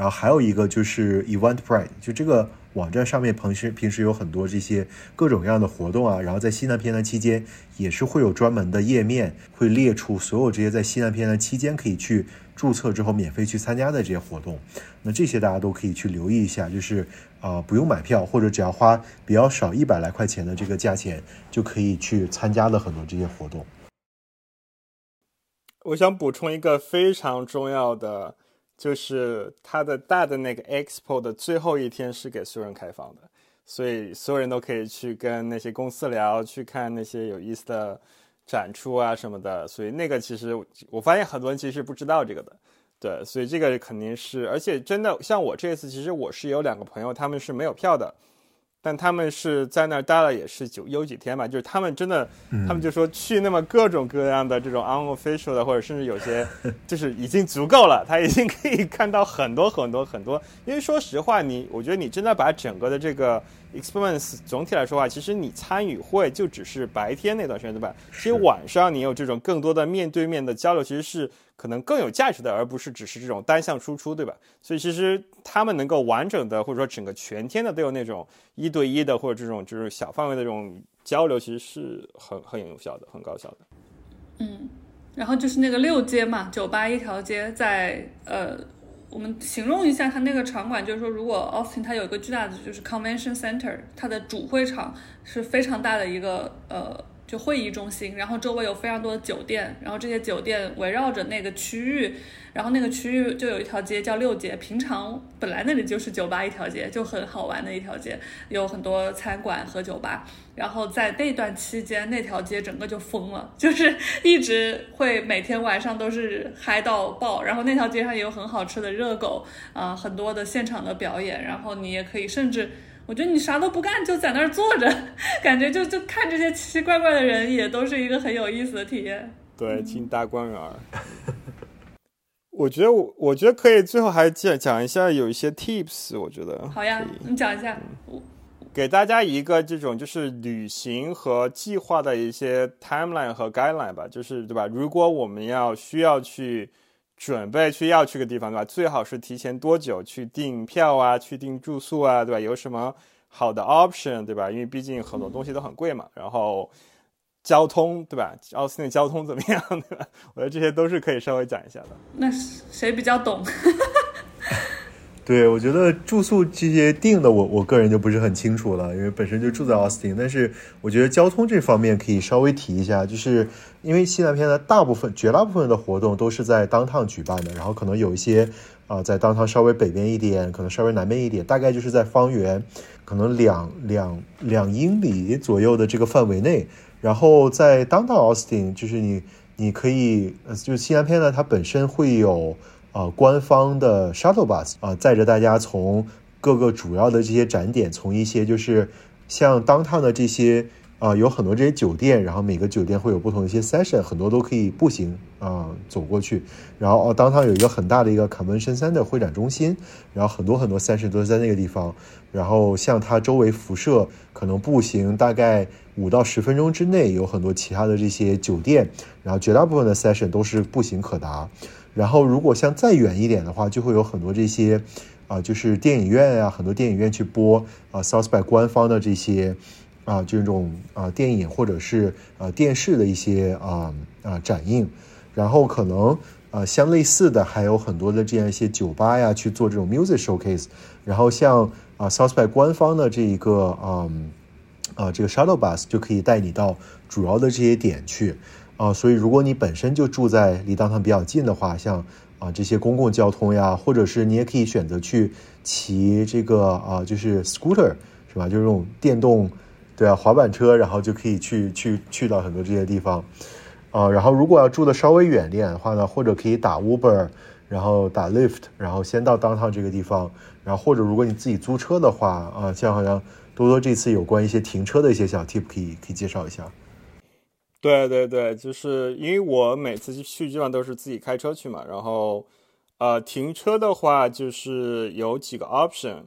然后还有一个就是 Eventbrite，就这个网站上面平时平时有很多这些各种各样的活动啊。然后在西南片段期间，也是会有专门的页面，会列出所有这些在西南片段期间可以去。注册之后免费去参加的这些活动，那这些大家都可以去留意一下，就是啊不用买票，或者只要花比较少一百来块钱的这个价钱，就可以去参加的很多这些活动。我想补充一个非常重要的，就是它的大的那个 expo 的最后一天是给所有人开放的，所以所有人都可以去跟那些公司聊，去看那些有意思的。展出啊什么的，所以那个其实我发现很多人其实不知道这个的，对，所以这个肯定是，而且真的像我这次，其实我是有两个朋友，他们是没有票的。但他们是在那儿待了也是九有几天吧，就是他们真的，他们就说去那么各种各样的这种 unofficial 的，或者甚至有些 就是已经足够了，他已经可以看到很多很多很多。因为说实话，你我觉得你真的把整个的这个 experience 总体来说话，其实你参与会就只是白天那段时间对吧？其实晚上你有这种更多的面对面的交流，其实是。可能更有价值的，而不是只是这种单向输出，对吧？所以其实他们能够完整的，或者说整个全天的都有那种一对一的，或者这种就是小范围的这种交流，其实是很很有效的，很高效的。嗯，然后就是那个六街嘛，酒吧一条街，在呃，我们形容一下它那个场馆，就是说，如果 Austin 它有一个巨大的就是 Convention Center，它的主会场是非常大的一个呃。就会议中心，然后周围有非常多的酒店，然后这些酒店围绕着那个区域，然后那个区域就有一条街叫六街，平常本来那里就是酒吧一条街，就很好玩的一条街，有很多餐馆和酒吧。然后在那段期间，那条街整个就疯了，就是一直会每天晚上都是嗨到爆。然后那条街上也有很好吃的热狗，啊，很多的现场的表演，然后你也可以甚至。我觉得你啥都不干，就在那儿坐着，感觉就就看这些奇奇怪怪的人，也都是一个很有意思的体验。对，进大观园。我觉得，我我觉得可以最后还讲讲一下有一些 tips。我觉得好呀，你讲一下，给大家一个这种就是旅行和计划的一些 timeline 和 guideline 吧，就是对吧？如果我们要需要去。准备去要去个地方，对吧？最好是提前多久去订票啊，去订住宿啊，对吧？有什么好的 option，对吧？因为毕竟很多东西都很贵嘛。然后交通，对吧？奥斯汀交通怎么样，对吧？我觉得这些都是可以稍微讲一下的。那谁比较懂？对，我觉得住宿这些定的，我我个人就不是很清楚了，因为本身就住在奥斯汀。但是我觉得交通这方面可以稍微提一下，就是因为西南片的大部分、绝大部分的活动都是在当趟举办的，然后可能有一些啊在当趟稍微北边一点，可能稍微南边一点，大概就是在方圆可能两两两英里左右的这个范围内。然后在当趟奥斯汀，就是你你可以，就是西南片呢，它本身会有。啊，官方的 shuttle bus 啊，载着大家从各个主要的这些展点，从一些就是像当趟的这些啊，有很多这些酒店，然后每个酒店会有不同的一些 session，很多都可以步行啊走过去。然后哦，downtown 有一个很大的一个 convention 山的会展中心，然后很多很多 session 都是在那个地方。然后像它周围辐射，可能步行大概五到十分钟之内，有很多其他的这些酒店，然后绝大部分的 session 都是步行可达。然后，如果像再远一点的话，就会有很多这些，啊，就是电影院啊，很多电影院去播啊，South by 官方的这些，啊，这种啊电影或者是啊电视的一些啊啊展映。然后可能呃，相类似的还有很多的这样一些酒吧呀，去做这种 music showcase。然后像啊，South by 官方的这一个，嗯，啊，这个 shuttle bus 就可以带你到主要的这些点去。啊，所以如果你本身就住在离当堂比较近的话，像啊这些公共交通呀，或者是你也可以选择去骑这个啊，就是 scooter 是吧？就是这种电动，对啊，滑板车，然后就可以去去去到很多这些地方。啊，然后如果要住的稍微远点的话呢，或者可以打 Uber，然后打 Lift，然后先到 downtown 这个地方，然后或者如果你自己租车的话，啊，像好像多多这次有关一些停车的一些小 tip 可以可以介绍一下。对对对，就是因为我每次去基本上都是自己开车去嘛，然后呃停车的话就是有几个 option。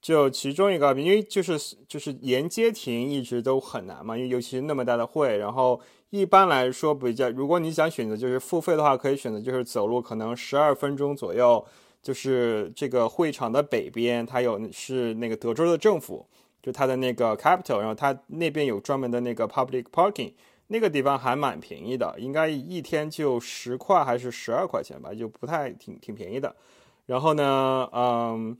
就其中一个，因为就是就是沿街停一直都很难嘛，因为尤其是那么大的会，然后一般来说比较，如果你想选择就是付费的话，可以选择就是走路，可能十二分钟左右，就是这个会场的北边，它有是那个德州的政府，就它的那个 capital，然后它那边有专门的那个 public parking，那个地方还蛮便宜的，应该一天就十块还是十二块钱吧，就不太挺挺便宜的。然后呢，嗯。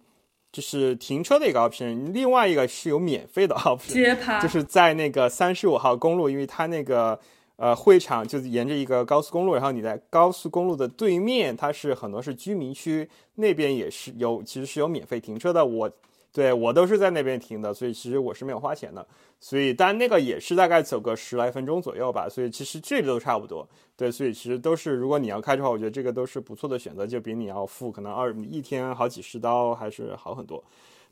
就是停车的一个 option，另外一个是有免费的 option，就是在那个三十五号公路，因为它那个呃会场就是沿着一个高速公路，然后你在高速公路的对面，它是很多是居民区，那边也是有其实是有免费停车的，我。对我都是在那边停的，所以其实我是没有花钱的。所以，但那个也是大概走个十来分钟左右吧。所以其实这个都差不多。对，所以其实都是，如果你要开的话，我觉得这个都是不错的选择，就比你要付可能二一天好几十刀还是好很多。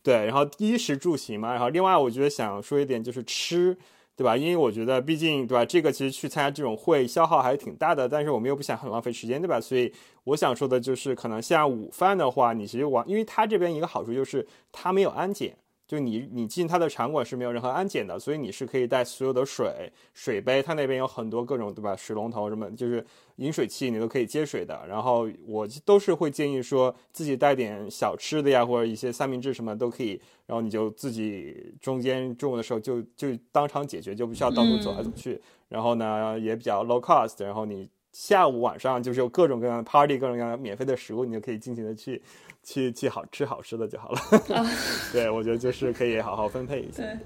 对，然后衣食住行嘛，然后另外我觉得想说一点就是吃。对吧？因为我觉得，毕竟，对吧？这个其实去参加这种会消耗还是挺大的，但是我们又不想很浪费时间，对吧？所以我想说的就是，可能像午饭的话，你其实往，因为他这边一个好处就是他没有安检。就你，你进他的场馆是没有任何安检的，所以你是可以带所有的水、水杯，他那边有很多各种，对吧？水龙头什么，就是饮水器，你都可以接水的。然后我都是会建议说自己带点小吃的呀，或者一些三明治什么都可以。然后你就自己中间中午的时候就就当场解决，就不需要到处走来走去。然后呢，也比较 low cost。然后你下午晚上就是有各种各样的 party，各种各样的免费的食物，你就可以尽情的去。去去好吃好吃的就好了，对，我觉得就是可以好好分配一下。对，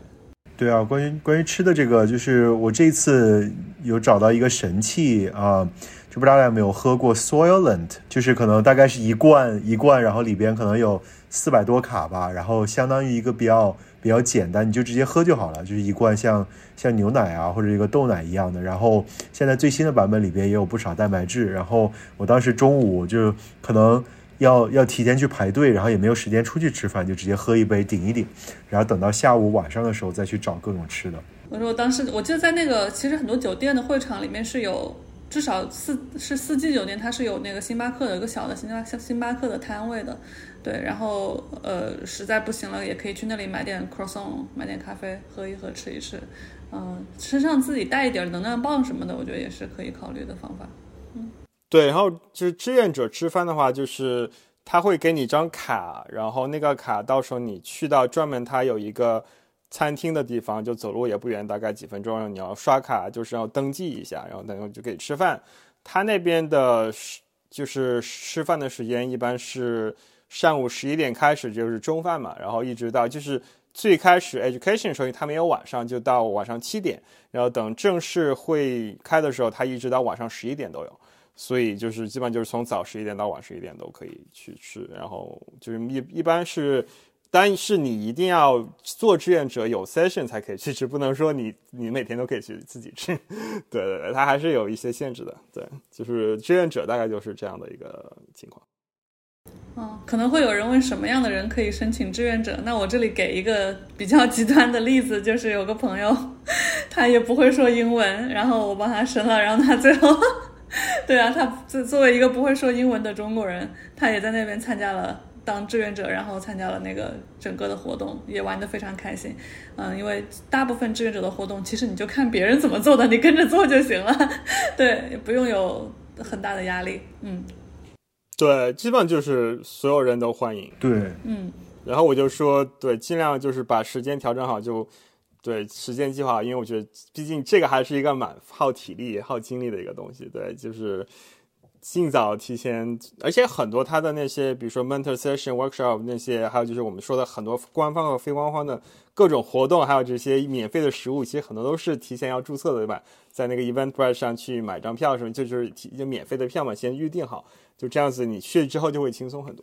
对啊，关于关于吃的这个，就是我这次有找到一个神器啊，就不知道大家有没有喝过 Soylent，就是可能大概是一罐一罐，然后里边可能有四百多卡吧，然后相当于一个比较比较简单，你就直接喝就好了，就是一罐像像牛奶啊或者一个豆奶一样的。然后现在最新的版本里边也有不少蛋白质。然后我当时中午就可能。要要提前去排队，然后也没有时间出去吃饭，就直接喝一杯顶一顶，然后等到下午晚上的时候再去找各种吃的。我说我当时我记得在那个其实很多酒店的会场里面是有至少四是四季酒店，它是有那个星巴克有一个小的星巴星巴克的摊位的，对，然后呃实在不行了也可以去那里买点 croissant，买点咖啡喝一喝吃一吃，嗯，身上自己带一点能量棒什么的，我觉得也是可以考虑的方法。嗯对，然后就是志愿者吃饭的话，就是他会给你一张卡，然后那个卡到时候你去到专门他有一个餐厅的地方，就走路也不远，大概几分钟，你要刷卡，就是要登记一下，然后等会就可以吃饭。他那边的，就是吃饭的时间一般是上午十一点开始，就是中饭嘛，然后一直到就是最开始 education 时候他没有晚上，就到晚上七点，然后等正式会开的时候，他一直到晚上十一点都有。所以就是基本上就是从早十一点到晚十一点都可以去吃，然后就是一一般是，但是你一定要做志愿者有 session 才可以去吃，不能说你你每天都可以去自己吃。对对对，它还是有一些限制的。对，就是志愿者大概就是这样的一个情况。嗯，可能会有人问什么样的人可以申请志愿者？那我这里给一个比较极端的例子，就是有个朋友，他也不会说英文，然后我帮他申了，然后他最后。对啊，他作作为一个不会说英文的中国人，他也在那边参加了当志愿者，然后参加了那个整个的活动，也玩得非常开心。嗯，因为大部分志愿者的活动，其实你就看别人怎么做的，你跟着做就行了。对，不用有很大的压力。嗯，对，基本上就是所有人都欢迎。对，嗯。然后我就说，对，尽量就是把时间调整好就。对时间计划，因为我觉得，毕竟这个还是一个蛮耗体力、耗精力的一个东西。对，就是尽早提前，而且很多他的那些，比如说 mentor session workshop 那些，还有就是我们说的很多官方和非官方的各种活动，还有这些免费的食物，其实很多都是提前要注册的，对吧？在那个 Eventbrite 上去买张票什么，就就是提就免费的票嘛，先预定好，就这样子，你去之后就会轻松很多。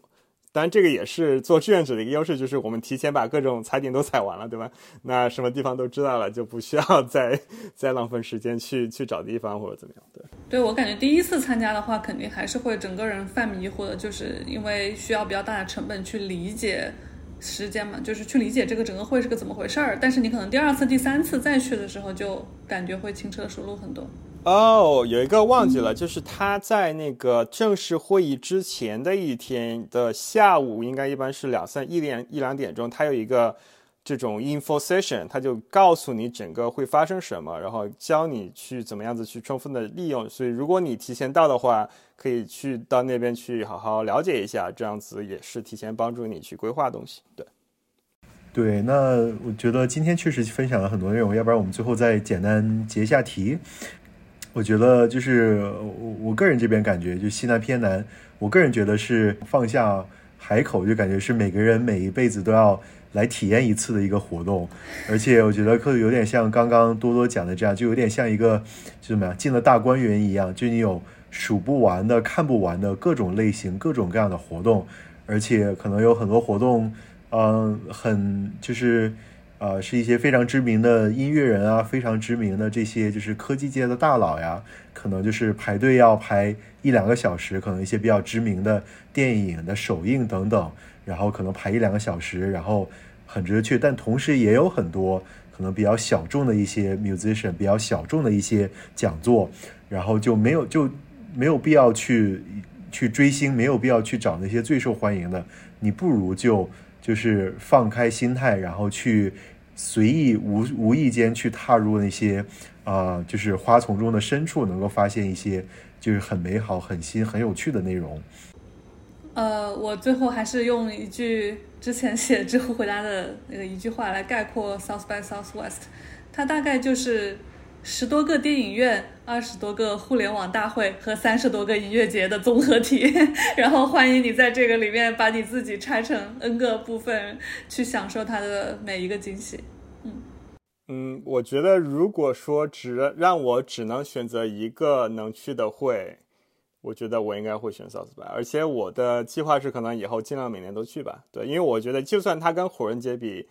当然，这个也是做志愿者的一个优势，就是我们提前把各种踩点都踩完了，对吧？那什么地方都知道了，就不需要再再浪费时间去去找地方或者怎么样。对，对我感觉第一次参加的话，肯定还是会整个人犯迷糊的，就是因为需要比较大的成本去理解时间嘛，就是去理解这个整个会是个怎么回事儿。但是你可能第二次、第三次再去的时候，就感觉会轻车熟路很多。哦，有一个忘记了，就是他在那个正式会议之前的一天的下午，应该一般是两三一点一两点钟，他有一个这种 info session，他就告诉你整个会发生什么，然后教你去怎么样子去充分的利用。所以如果你提前到的话，可以去到那边去好好了解一下，这样子也是提前帮助你去规划东西。对，对，那我觉得今天确实分享了很多内容，要不然我们最后再简单结一下题。我觉得就是我我个人这边感觉，就西南偏南，我个人觉得是放下海口，就感觉是每个人每一辈子都要来体验一次的一个活动。而且我觉得可有点像刚刚多多讲的这样，就有点像一个就怎么样进了大观园一样，就你有数不完的、看不完的各种类型、各种各样的活动，而且可能有很多活动，嗯，很就是。呃，是一些非常知名的音乐人啊，非常知名的这些就是科技界的大佬呀，可能就是排队要排一两个小时，可能一些比较知名的电影的首映等等，然后可能排一两个小时，然后很值得去。但同时也有很多可能比较小众的一些 musician，比较小众的一些讲座，然后就没有就没有必要去去追星，没有必要去找那些最受欢迎的，你不如就就是放开心态，然后去。随意无无意间去踏入那些，啊，就是花丛中的深处，能够发现一些就是很美好、很新、很有趣的内容。呃，我最后还是用一句之前写知乎回答的那个一句话来概括 South by Southwest，它大概就是。十多个电影院，二十多个互联网大会和三十多个音乐节的综合体，然后欢迎你在这个里面把你自己拆成 N 个部分，去享受它的每一个惊喜。嗯，我觉得如果说只让我只能选择一个能去的会，我觉得我应该会选 South by，而且我的计划是可能以后尽量每年都去吧。对，因为我觉得就算它跟火人节比。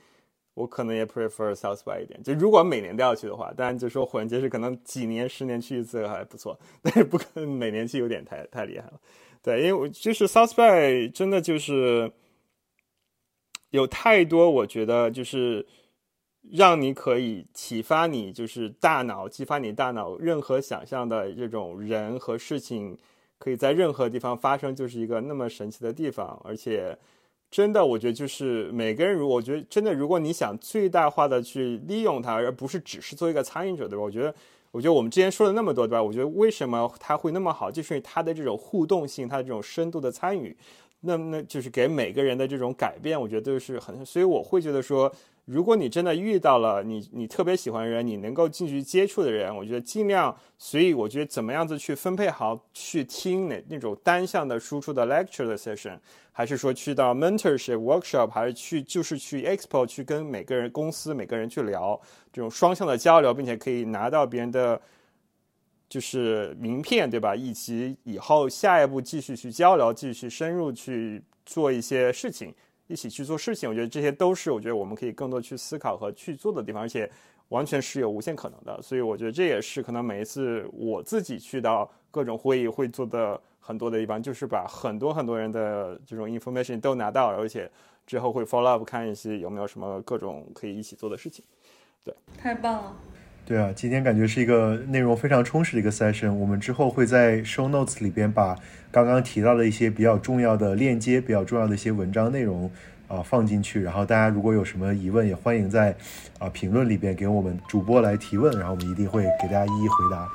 我可能也 prefer South by 一点，就如果每年都要去的话，当然就说火人节是可能几年、十年去一次还不错，但是不可能每年去有点太太厉害了。对，因为我就是 South by 真的就是有太多，我觉得就是让你可以启发你，就是大脑激发你大脑任何想象的这种人和事情，可以在任何地方发生，就是一个那么神奇的地方，而且。真的，我觉得就是每个人，如果我觉得真的，如果你想最大化的去利用它，而不是只是做一个参与者，对吧？我觉得，我觉得我们之前说了那么多，对吧？我觉得为什么它会那么好，就是因为它的这种互动性，它的这种深度的参与，那那就是给每个人的这种改变，我觉得都是很，所以我会觉得说。如果你真的遇到了你你特别喜欢的人，你能够进去接触的人，我觉得尽量。所以我觉得怎么样子去分配好去听那那种单向的输出的 lecture 的 session，还是说去到 mentorship workshop，还是去就是去 expo 去跟每个人公司每个人去聊这种双向的交流，并且可以拿到别人的就是名片，对吧？以及以后下一步继续去交流，继续深入去做一些事情。一起去做事情，我觉得这些都是我觉得我们可以更多去思考和去做的地方，而且完全是有无限可能的。所以我觉得这也是可能每一次我自己去到各种会议会做的很多的地方，就是把很多很多人的这种 information 都拿到，而且之后会 follow up 看一些有没有什么各种可以一起做的事情。对，太棒了。对啊，今天感觉是一个内容非常充实的一个 session。我们之后会在 show notes 里边把刚刚提到的一些比较重要的链接、比较重要的一些文章内容啊放进去。然后大家如果有什么疑问，也欢迎在啊评论里边给我们主播来提问，然后我们一定会给大家一一回答。